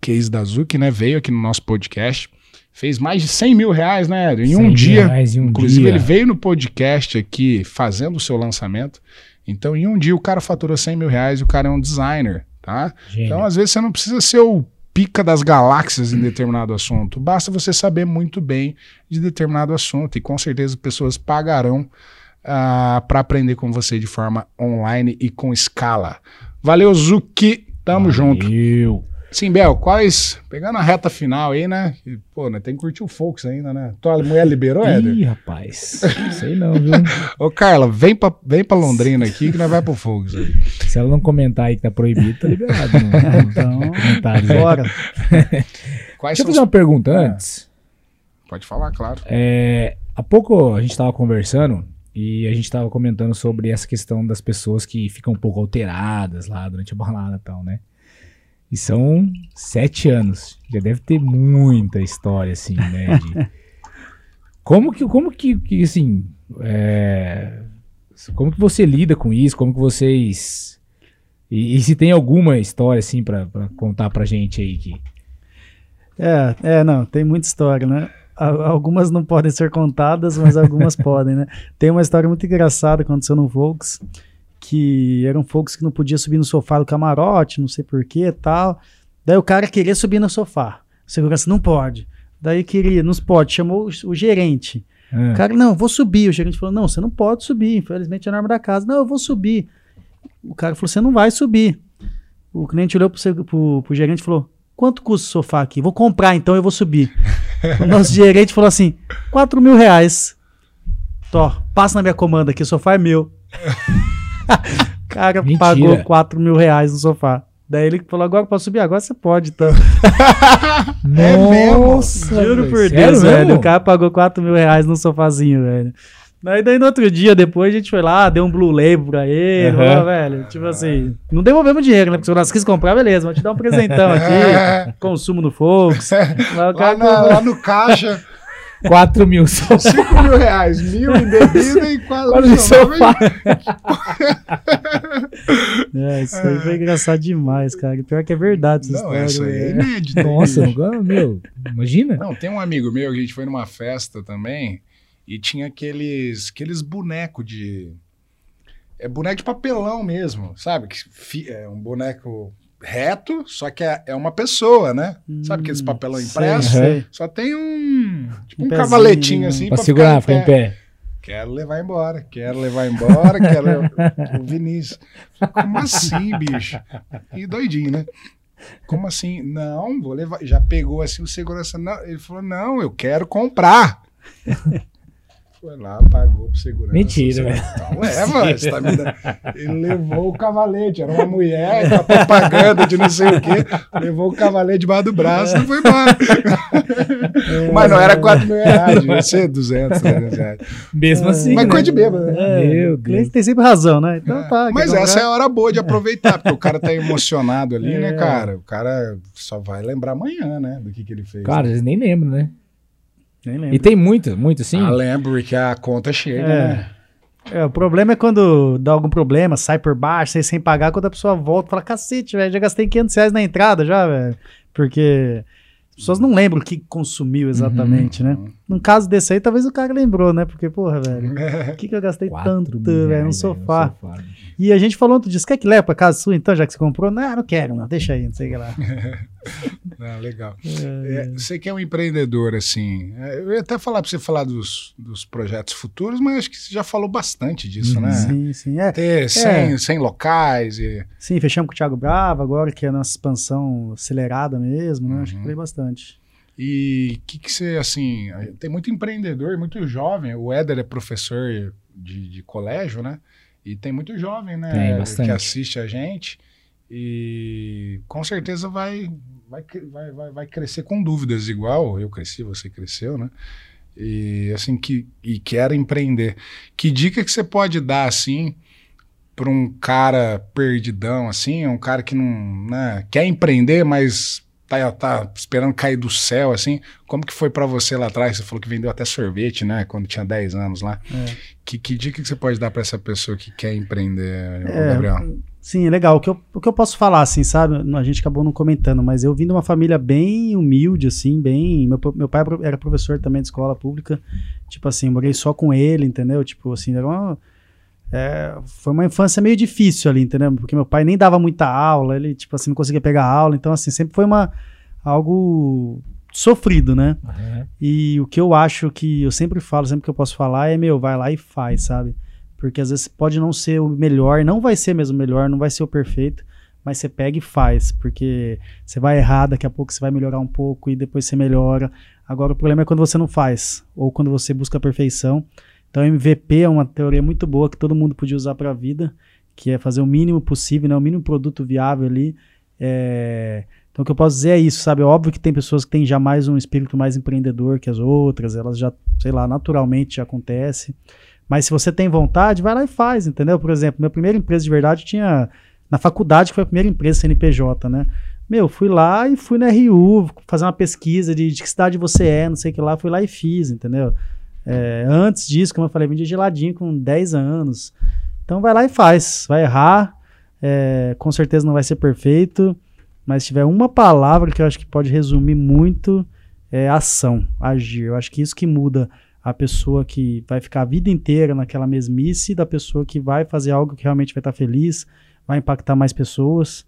case da Zuc, né? Veio aqui no nosso podcast. Fez mais de 100 mil reais, né, Em um dia. Em um inclusive, dia. ele veio no podcast aqui fazendo o seu lançamento. Então, em um dia, o cara faturou 100 mil reais e o cara é um designer, tá? Gênio. Então, às vezes, você não precisa ser o pica das galáxias em determinado assunto. Basta você saber muito bem de determinado assunto. E com certeza, pessoas pagarão uh, ah, para aprender com você de forma online e com escala. Valeu, Zuki. Tamo Valeu. junto. Sim, Bel, quais. Pegando a reta final aí, né? Pô, né, tem que curtir o Folks ainda, né? Tua mulher liberou, Éder? Ih, rapaz. Sei não, viu? Ô, Carla, vem pra, vem pra Londrina aqui que nós vai pro Folks aí. Se ela não comentar aí que tá proibido, tá liberado. Né? Então, comentários. Bora. Deixa eu fazer uma pergunta ah. antes. Pode falar, claro. É, há pouco a gente tava conversando e a gente tava comentando sobre essa questão das pessoas que ficam um pouco alteradas lá durante a balada e tal, né? E são sete anos. Já deve ter muita história, assim, né? De... como que, como que, que assim, é... como que você lida com isso? Como que vocês... E, e se tem alguma história, assim, para contar pra gente aí que... É, é, não, tem muita história, né? Algumas não podem ser contadas, mas algumas podem, né? Tem uma história muito engraçada que aconteceu no Volks, que eram folks que não podia subir no sofá do camarote, não sei porquê tal. Daí o cara queria subir no sofá. A segurança não pode. Daí queria, não pode, chamou o, o gerente. É. O cara, não, vou subir. O gerente falou, não, você não pode subir, infelizmente é a norma da casa. Não, eu vou subir. O cara falou, você não vai subir. O cliente olhou pro, pro, pro gerente e falou, quanto custa o sofá aqui? Vou comprar, então eu vou subir. o nosso gerente falou assim, 4 mil reais. Tó, passa na minha comanda aqui, o sofá é meu. o cara Mentira. pagou 4 mil reais no sofá. Daí ele falou: agora posso subir? Agora você pode, então. é Nossa, Juro por Deus, velho. O cara pagou 4 mil reais no sofazinho, velho. Daí, daí no outro dia, depois, a gente foi lá, deu um Blue Label pra ele, uhum. velho, tipo assim, não devolvemos dinheiro, né? Porque se você quis comprar, beleza, vamos te dar um presentão aqui, consumo no Focus. Lá, lá, na, lá no caixa, 4 mil só. 5 mil reais, mil em bebida e 4 mil sofá. é, isso aí foi engraçado demais, cara. Pior que é verdade essa Não, história. Isso aí é inédito. Nossa, meu, imagina. Não, tem um amigo meu que a gente foi numa festa também e tinha aqueles, aqueles bonecos de é boneco de papelão mesmo, sabe? Que é um boneco reto, só que é, é uma pessoa, né? sabe aqueles Hum, papelão impresso? sei. Só tem um, tipo Um um, pezinho, cavaletinho assim pra segurar, ficar ficar em pé. Quero levar embora, quero levar embora, quero o Vinícius. Como assim, bicho? E doidinho, né? Como assim? Não, vou levar. Já pegou assim o segurança. Não. Ele falou: não, eu quero comprar. Foi lá, pagou pro segurança. Mentira, velho. Então leva, você tá me dando- Ele levou o cavalete, era uma mulher com a propaganda de não sei o quê. Levou o cavalete debaixo do braço e foi embora. Mas não era 4 mil reais, devia ser 200, 300 reais. Mesmo assim. Mas né? coisa de bêbado, né? É, Meu Deus. tem sempre razão, né? Então É, tá. Mas essa é a hora boa de aproveitar, porque o cara tá emocionado ali, né, É. cara? O cara só vai lembrar amanhã, né, do que, que ele fez. Cara, eles nem lembram, né? Nem lembro. E tem muito, muito, sim. Ah, lembro que a conta chega, É. né? É, o problema é quando dá algum problema, sai por baixo, sai sem pagar, quando a pessoa volta e fala, cacete, velho, já gastei 500 reais na entrada já, velho. Porque as pessoas não lembram o que consumiu exatamente, né? Num caso desse aí, talvez o cara lembrou, né? Porque, porra, velho, o que, que eu gastei tanto, velho, reais, sofá. no sofá. E a gente falou outro dia, você quer que leve pra casa sua então, já que você comprou? Não, não quero, não, deixa aí, não sei o que lá. Ah, legal. É, você que é um empreendedor, assim, é, eu ia até falar pra você falar dos, dos projetos futuros, mas acho que você já falou bastante disso, né? Sim, sim, é. Ter 100, 100 locais e... Sim, fechamos com o Thiago Bravo agora, que é a nossa expansão acelerada mesmo, né? Acho que Uhum. falei bastante. E o que, que você, assim, tem muito empreendedor, muito jovem. O Éder é professor de, de colégio, né? E tem muito jovem, né? Tem, bastante. Que assiste a gente. E com certeza vai, vai, vai, vai, crescer com dúvidas, igual eu cresci, você cresceu, né? E assim, que, e quer empreender. Que dica que você pode dar, assim, para um cara perdidão, assim, um cara que não né, quer empreender, mas tá, tá esperando cair do céu, assim. Como que foi para você lá atrás? Você falou que vendeu até sorvete, né? Quando tinha 10 anos lá. É. Que, que dica que você pode dar para essa pessoa que quer empreender, É, Gabriel? Sim, é legal. O que, eu, o que eu posso falar, assim, sabe? A gente acabou não comentando, mas eu vim de uma família bem humilde, assim, bem. Meu, meu pai era professor também de escola pública. Tipo assim, morei só com ele, entendeu? Tipo assim, era uma. é, foi uma infância meio difícil ali, entendeu? Porque meu pai nem dava muita aula, ele, tipo assim, não conseguia pegar aula. Então, assim, sempre foi uma, algo sofrido, né? Uhum. E o que eu acho que eu sempre falo, sempre que eu posso falar, é, meu, vai lá e faz, sabe? Porque às vezes pode não ser o melhor, não vai ser mesmo o melhor, não vai ser o perfeito, mas você pega e faz, porque você vai errar, daqui a pouco você vai melhorar um pouco e depois você melhora. Agora o problema é quando você não faz, ou quando você busca a perfeição. Então MVP é uma teoria muito boa que todo mundo podia usar para a vida, que é fazer o mínimo possível, né? o mínimo produto viável ali. É, Então, o que eu posso dizer é isso, sabe? É óbvio que tem pessoas que têm já mais um espírito mais empreendedor que as outras, elas já, sei lá, naturalmente já acontece. Mas se você tem vontade, vai lá e faz, entendeu? Por exemplo, minha primeira empresa de verdade tinha. Na faculdade, que foi a primeira empresa CNPJ, né? Meu, fui lá e fui na RU fazer uma pesquisa de, de que cidade você é, não sei o que lá, fui lá e fiz, entendeu? É, antes disso, como eu falei, vendi geladinho com 10 anos. Então vai lá e faz. Vai errar, é, com certeza não vai ser perfeito, mas se tiver uma palavra que eu acho que pode resumir muito, é ação, agir. Eu acho que isso que muda a pessoa que vai ficar a vida inteira naquela mesmice da pessoa que vai fazer algo que realmente vai estar feliz, vai impactar mais pessoas.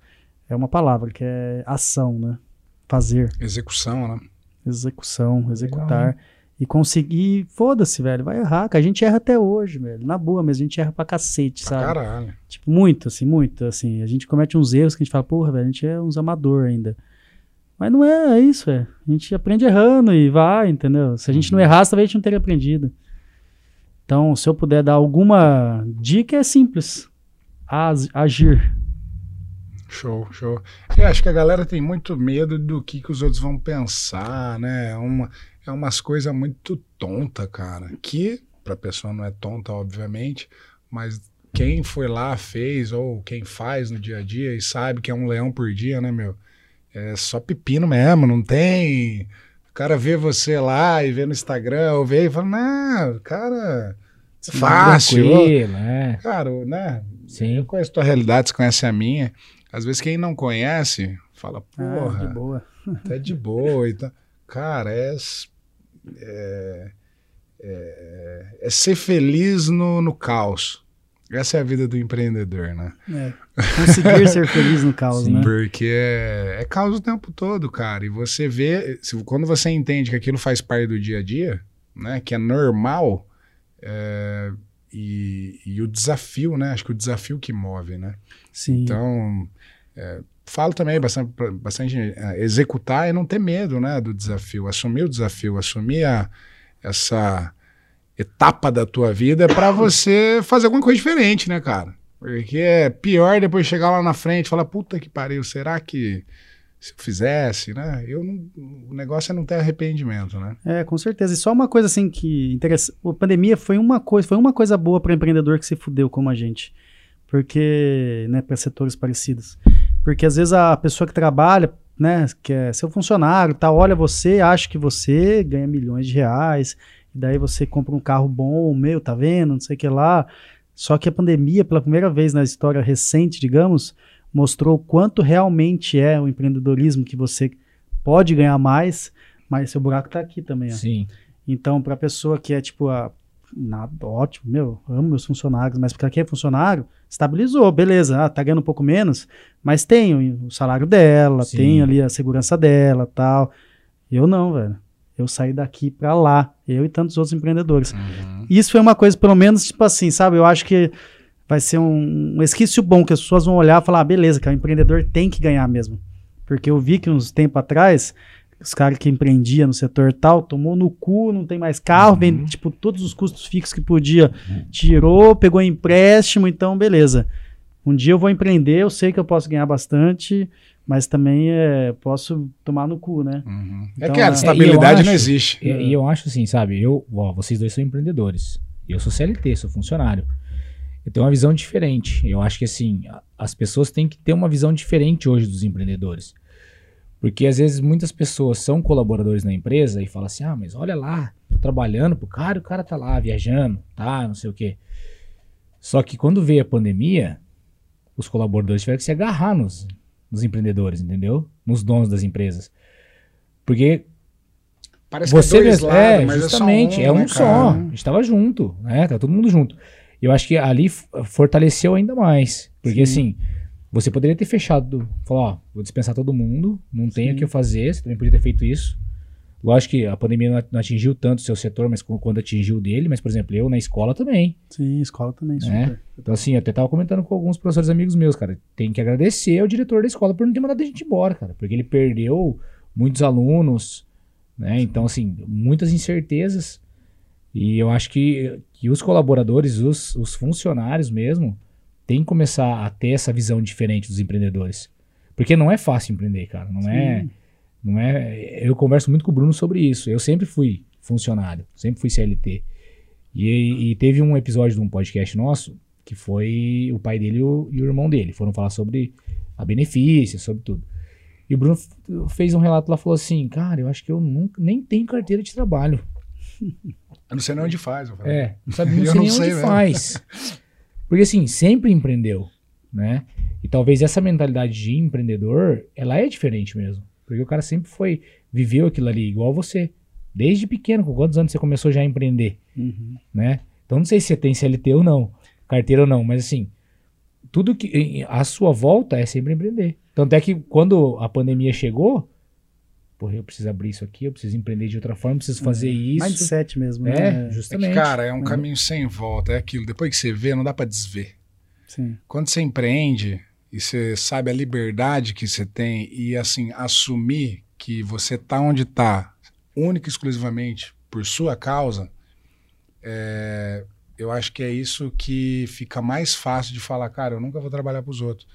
É uma palavra que é ação, né? Fazer, Execução, né? execução, executar. E conseguir, foda-se, velho, vai errar, que a gente erra até hoje, velho. Na boa, mas a gente erra pra cacete, Pra sabe? caralho. Tipo, muito, assim, muito, assim. A gente comete uns erros que a gente fala, porra, velho, a gente é uns amador ainda. Mas não é, é isso, é. A gente aprende errando e vai, entendeu? Se a gente não errasse, talvez a gente não teria aprendido. Então, se eu puder dar alguma dica, é simples. As- agir. Show, show. Eu acho que a galera tem muito medo do que, que os outros vão pensar, né? É, uma, é umas coisas muito tonta, cara. Que pra pessoa não é tonta, obviamente, mas quem foi lá, fez, ou quem faz no dia a dia e sabe que é um leão por dia, né, meu? É só pepino mesmo, não tem. O cara vê você lá e vê no Instagram, ou vê e fala, não, cara, é fácil. Tranquilo, é. Cara, né? Eu Sim. conheço a tua realidade, você conhece a minha. Às vezes quem não conhece fala, Ah, porra, de boa. tá de boa e tal. Cara, é, é, é, é ser feliz no, no caos. Essa é a vida do empreendedor, né? É. Conseguir ser feliz no caos, Sim, né? Porque é, é caos o tempo todo, cara. E você vê, se- quando você entende que aquilo faz parte do dia a dia, né? Que é normal, é, e, e o desafio, né? Acho que o desafio que move, né? Sim. Então, é, falo também bastante, bastante é, executar e não ter medo, né? Do desafio, assumir o desafio, assumir a, essa etapa da tua vida para você fazer alguma coisa diferente, né, cara? Porque é pior depois chegar lá na frente e falar, puta que pariu, será que se eu fizesse, né? Eu não, o negócio é não ter arrependimento, né? É, com certeza. E só uma coisa assim que interessa. A pandemia foi uma coisa, foi uma coisa boa para empreendedor que se fudeu como a gente. Porque, né, para setores parecidos. Porque às vezes a pessoa que trabalha, né, que é seu funcionário, tá, olha você, acha que você ganha milhões de reais, daí você compra um carro bom, meu, tá vendo, não sei o que lá. Só que a pandemia, pela primeira vez na história recente, digamos, mostrou o quanto realmente é o empreendedorismo que você pode ganhar mais, mas seu buraco tá aqui também, ó. Sim. Então, para pessoa que é tipo a nada, ótimo, meu, amo meus funcionários, mas para quem é funcionário, estabilizou, beleza, ah, tá ganhando um pouco menos, mas tem o, o salário dela, Sim. tem ali a segurança dela, tal. Eu não, velho. Eu saí daqui para lá, eu e tantos outros empreendedores. Isso foi uma coisa, pelo menos, tipo assim, sabe? Eu acho que vai ser um, um esquício bom, que as pessoas vão olhar e falar, ah, beleza, que o empreendedor tem que ganhar mesmo. Porque eu vi que uns tempo atrás, os caras que empreendiam no setor tal, tomou no cu, não tem mais carro, Uhum. vem, tipo, todos os custos fixos que podia, tirou, pegou empréstimo, então, beleza. Um dia eu vou empreender, eu sei que eu posso ganhar bastante, mas também é, posso tomar no cu, né? Uhum. É Então, que a é, estabilidade eu não acho- existe. E, e eu acho assim, sabe? Eu, ó, vocês dois são empreendedores. Eu sou CLT, sou funcionário. Eu tenho uma visão diferente. Eu acho que assim, as pessoas têm que ter uma visão diferente hoje dos empreendedores. Porque às vezes muitas pessoas são colaboradores na empresa e falam assim: ah, mas olha lá, tô trabalhando pro cara, o cara tá lá viajando, tá, não sei o quê. Só que quando veio a pandemia, os colaboradores tiveram que se agarrar nos, nos empreendedores, entendeu? Nos donos das empresas. Porque Parece você que é lados, é, justamente, é é só um, um, né, só. A gente tava junto, né? Tá todo mundo junto. Eu acho que ali fortaleceu ainda mais. Porque assim, você poderia ter fechado, falar, ó, vou dispensar todo mundo, não tem o que eu fazer, você também podia ter feito isso. Lógico que a pandemia não atingiu tanto o seu setor, mas quando atingiu o dele, mas, por exemplo, eu na escola também. Sim, escola também, super. É. Então, assim, eu até tava comentando com alguns professores amigos meus, cara. Tem que agradecer ao diretor da escola por não ter mandado a gente embora, cara. Porque ele perdeu muitos alunos, né? Então, assim, muitas incertezas. E eu acho que, que os colaboradores, os, os funcionários mesmo, têm que começar a ter essa visão diferente dos empreendedores. Porque não é fácil empreender, cara. Não é. Não é. Eu converso muito com o Bruno sobre isso. Eu sempre fui funcionário, sempre fui CLT. E, e teve um episódio de um podcast nosso que foi o pai dele e o, e o irmão dele. Foram falar sobre a benefício, sobre tudo. E o Bruno fez um relato lá falou assim: Cara, eu acho que eu nunca, nem tenho carteira de trabalho. Eu não sei nem onde faz. Eu falei. É, não sabe, não sei não nem sei onde mesmo. faz. Porque assim, sempre empreendeu, né? E talvez essa mentalidade de empreendedor, ela é diferente mesmo. Porque o cara sempre foi, viveu aquilo ali, igual você. Desde pequeno, com quantos anos você começou já a empreender, Uhum. né? Então não sei se você tem CLT ou não, carteira ou não, mas assim, tudo que à sua volta é sempre empreender. Tanto é que quando a pandemia chegou, porra, eu preciso abrir isso aqui, eu preciso empreender de outra forma, eu preciso fazer isso. Mindset mesmo, É, né? É que, justamente. cara, é um Uhum. caminho sem volta. É aquilo. Depois que você vê, não dá pra desver. Sim. Quando você empreende e você sabe a liberdade que você tem e assim assumir que você tá onde tá, única e exclusivamente por sua causa, é, eu acho que é isso que fica mais fácil de falar, cara, eu nunca vou trabalhar para os outros,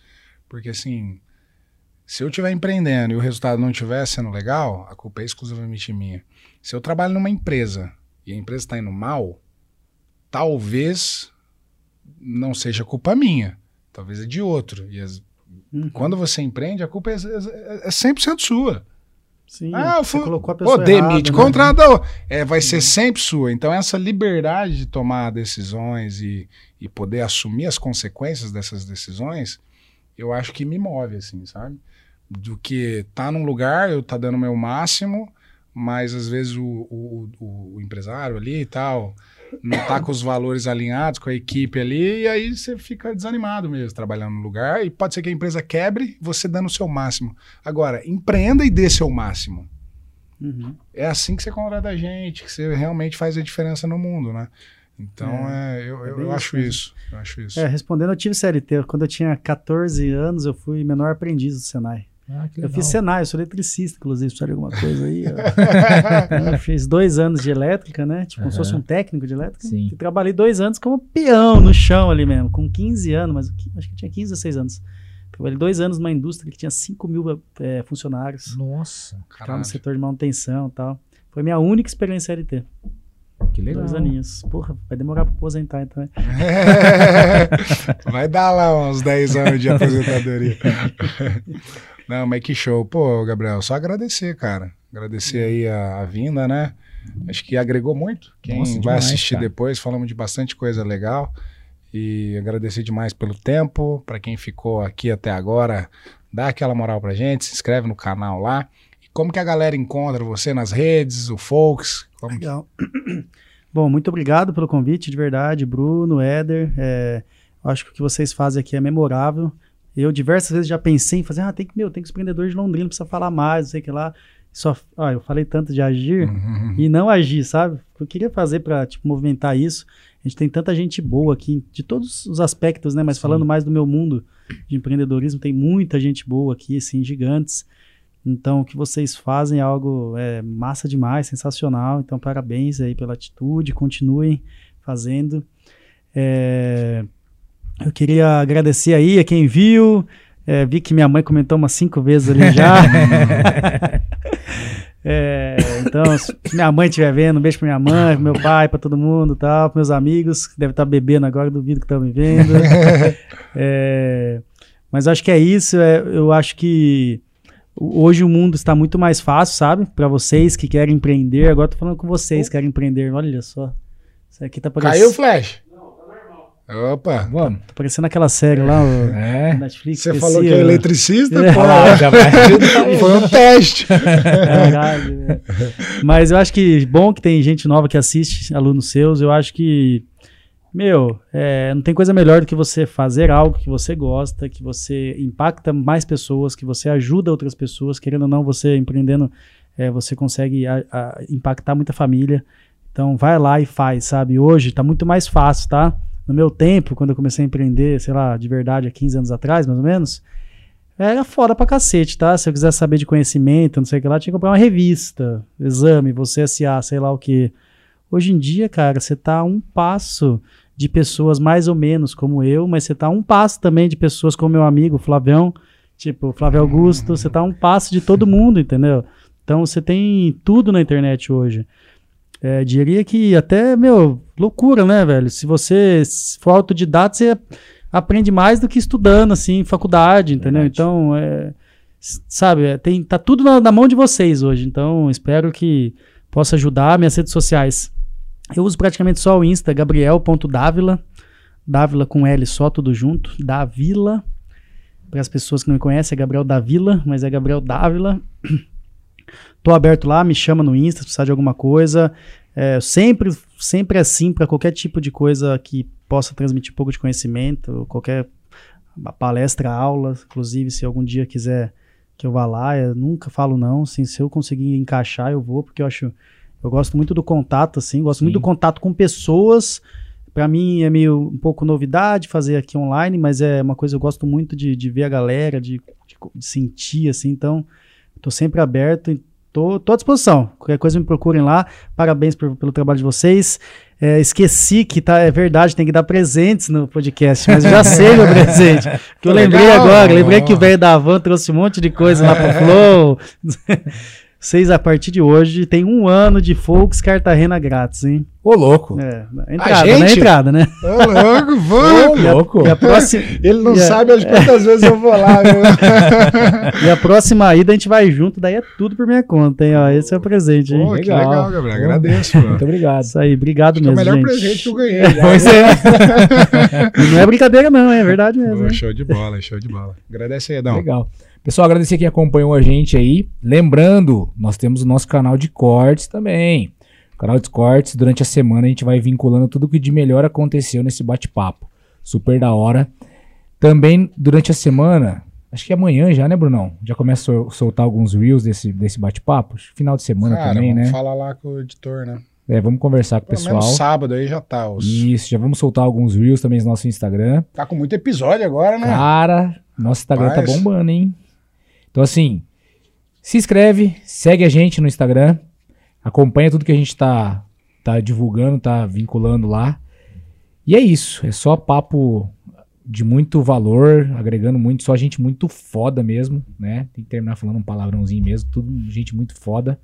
porque assim, se eu estiver empreendendo e o resultado não estiver sendo legal, a culpa é exclusivamente minha. Se eu trabalho numa empresa e a empresa está indo mal, talvez não seja culpa minha, talvez é de outro. E as- Uhum. quando você empreende, a culpa é, é, é 100% sua. Sim, Ah, você fui- colocou a pessoa Pô, demite, errada, né? contratou. É, vai ser sempre sua. Então, essa liberdade de tomar decisões e, e poder assumir as consequências dessas decisões, eu acho que me move, assim, sabe? Do que tá num lugar, eu tá dando o meu máximo, mas às vezes o, o, o- o empresário ali e tal não tá com os valores alinhados, com a equipe ali, e aí você fica desanimado mesmo trabalhando no lugar. E pode ser que a empresa quebre, você dando o seu máximo. Agora, empreenda e dê seu máximo. Uhum. É assim que você contrata a gente, que você realmente faz a diferença no mundo, né? Então, é, eu, é eu, bem eu isso acho mesmo. isso. Eu acho isso. É, respondendo, eu tive CLT. Quando eu tinha 14 anos, eu fui menor aprendiz do Senai. Ah, Eu fiz Senai, eu sou eletricista, inclusive, se precisar de alguma coisa aí. ó. eu fiz dois anos de elétrica, né? Tipo, como se fosse um técnico de elétrica. Sim. E trabalhei dois anos como peão no chão ali mesmo, com 15 anos, mas eu- acho que eu tinha 15 ou 16 anos. Trabalhei dois anos numa indústria que tinha 5 mil eh, funcionários. Nossa, Ficava no setor de manutenção e tal. Foi minha única experiência LT. que legal. Dois aninhos. Porra, vai demorar pra aposentar então. hein? Vai dar lá uns 10 anos de aposentadoria. Não, mas que show. Pô, Gabriel, só agradecer, cara. Agradecer aí a, a vinda, né? Acho que agregou muito. Quem Nossa, vai demais, assistir cara. depois, falamos de bastante coisa legal. E agradecer demais pelo tempo. Para quem ficou aqui até agora, dá aquela moral pra gente, se inscreve no canal lá. E como que a galera encontra você nas redes, o Folks? Como Legal. Bom, muito obrigado pelo convite, de verdade, Bruno, Éder. É, acho que o que vocês fazem aqui é memorável. Eu diversas vezes já pensei em fazer, ah, tem que, meu, tem que os empreendedores de Londrina, precisa falar mais, não sei o que lá. Só, ó, eu falei tanto de agir Uhum. e não agir, sabe? O que eu queria fazer para tipo, movimentar isso. A gente tem tanta gente boa aqui, de todos os aspectos, né? Mas Sim. falando mais do meu mundo de empreendedorismo, tem muita gente boa aqui, assim, gigantes. Então, o que vocês fazem é algo é, massa demais, sensacional. Então, parabéns aí pela atitude, continuem fazendo. É, eu queria agradecer aí a quem viu. É, vi que minha mãe comentou umas cinco vezes ali já. É, então, se minha mãe estiver vendo, um beijo pra minha mãe, pro meu pai, pra todo mundo, tal, pros meus amigos que devem estar bebendo agora, duvido que estão me vendo. É, mas acho que é isso. é, eu acho que hoje o mundo está muito mais fácil, sabe? Para vocês que querem empreender. Agora tô falando com vocês que querem empreender. Olha só. Isso aqui tá Caiu o parecendo, flash? Opa! Vamos. tá parecendo aquela série lá, É. Netflix. Você falou que é eletricista, É. pô. Lá, já vai. Foi um teste. Caralho, velho. Mas eu acho que bom que tem gente nova que assiste, alunos seus. Eu acho que, meu, é, não tem coisa melhor do que você fazer algo que você gosta, que você impacta mais pessoas, que você ajuda outras pessoas. Querendo ou não, você empreendendo, é, você consegue a- a- impactar muita família. Então vai lá e faz, sabe? Hoje tá muito mais fácil, tá? No meu tempo, quando eu comecei a empreender, sei lá, de verdade, há 15 anos atrás, mais ou menos, era foda pra cacete, tá? Se eu quiser saber de conhecimento, não sei o que lá, tinha que comprar uma revista, exame, você SA, sei lá o que. Hoje em dia, cara, você tá a um passo de pessoas mais ou menos como eu, mas você tá a um passo também de pessoas como meu amigo Flavião, tipo, Flávio Augusto, você tá a um passo de todo mundo, entendeu? Então você tem tudo na internet hoje. É, diria que até, meu, loucura, né, velho? Se você for autodidata, você aprende mais do que estudando, assim, em faculdade, entendeu? Verdade. Então, é, sabe, é, tem, tá tudo na, na mão de vocês hoje. Então, espero que possa ajudar minhas redes sociais. Eu uso praticamente só o Insta, gabriel.davila, Dávila com L só, tudo junto, Davila. Para as pessoas que não me conhecem, é Gabriel Davila, mas é Gabriel Dávila. Tô aberto lá, me chama no Insta se precisar de alguma coisa. É, sempre, sempre assim, para qualquer tipo de coisa que possa transmitir um pouco de conhecimento, qualquer palestra, aula, inclusive se algum dia quiser que eu vá lá, eu nunca falo não, assim, se eu conseguir encaixar eu vou, porque eu acho, eu gosto muito do contato, assim, gosto Sim. muito do contato com pessoas, Pra mim é meio um pouco novidade fazer aqui online, mas é uma coisa que eu gosto muito de, de ver a galera, de, de, de sentir, assim, então tô sempre aberto tô, tô à disposição. Qualquer coisa me procurem lá. Parabéns por- pelo trabalho de vocês. É, esqueci que tá, é verdade, tem que dar presentes no podcast, mas eu já sei meu presente. Que eu lembrei Legal. agora, lembrei que o velho da Van trouxe um monte de coisa lá pro Flow. Vocês, a partir de hoje, tem um ano de Folks Cartagena grátis, hein? Ô, louco. É, entrada, gente? né? Entrada, né? Ô, louco, Ô, vamos! louco. E a próxima, Ele não a- sabe as quantas vezes eu vou lá, viu? e a próxima ida a gente vai junto, daí é tudo por minha conta, hein? Ó, esse é o presente, hein? Pô, que Legal. legal, Gabriel. Agradeço, mano. Muito obrigado. Isso aí, obrigado Acho que é o mesmo, melhor gente. presente que eu ganhei. já. Pois é. Não é brincadeira não, é verdade mesmo. Pô, show de bola, show de bola. Agradece aí, Edão. Legal. Pessoal, agradecer quem acompanhou a gente aí. Lembrando, nós temos o nosso canal de cortes também. Canal de cortes. Durante a semana a gente vai vinculando tudo que de melhor aconteceu nesse bate-papo. Super da hora. Também durante a semana, acho que amanhã já, né, Brunão? Já começa a sol- soltar alguns reels desse, desse bate-papo. Final de semana Cara, também, vamos né? falar lá com o editor, né? É, vamos conversar com o pessoal. menos sábado aí já tá. Os... Isso, já vamos soltar alguns reels também no nosso Instagram. Tá com muito episódio agora, né? Cara, nosso Instagram tá bombando, hein? Então, assim, se inscreve, segue a gente no Instagram, acompanha tudo que a gente tá, tá divulgando, tá vinculando lá. E é isso, é só papo de muito valor, agregando muito, só gente muito foda mesmo, né? Tem que terminar falando um palavrãozinho mesmo, tudo gente muito foda.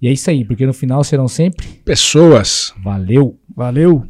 E é isso aí, porque no final serão sempre Pessoas. valeu! Valeu!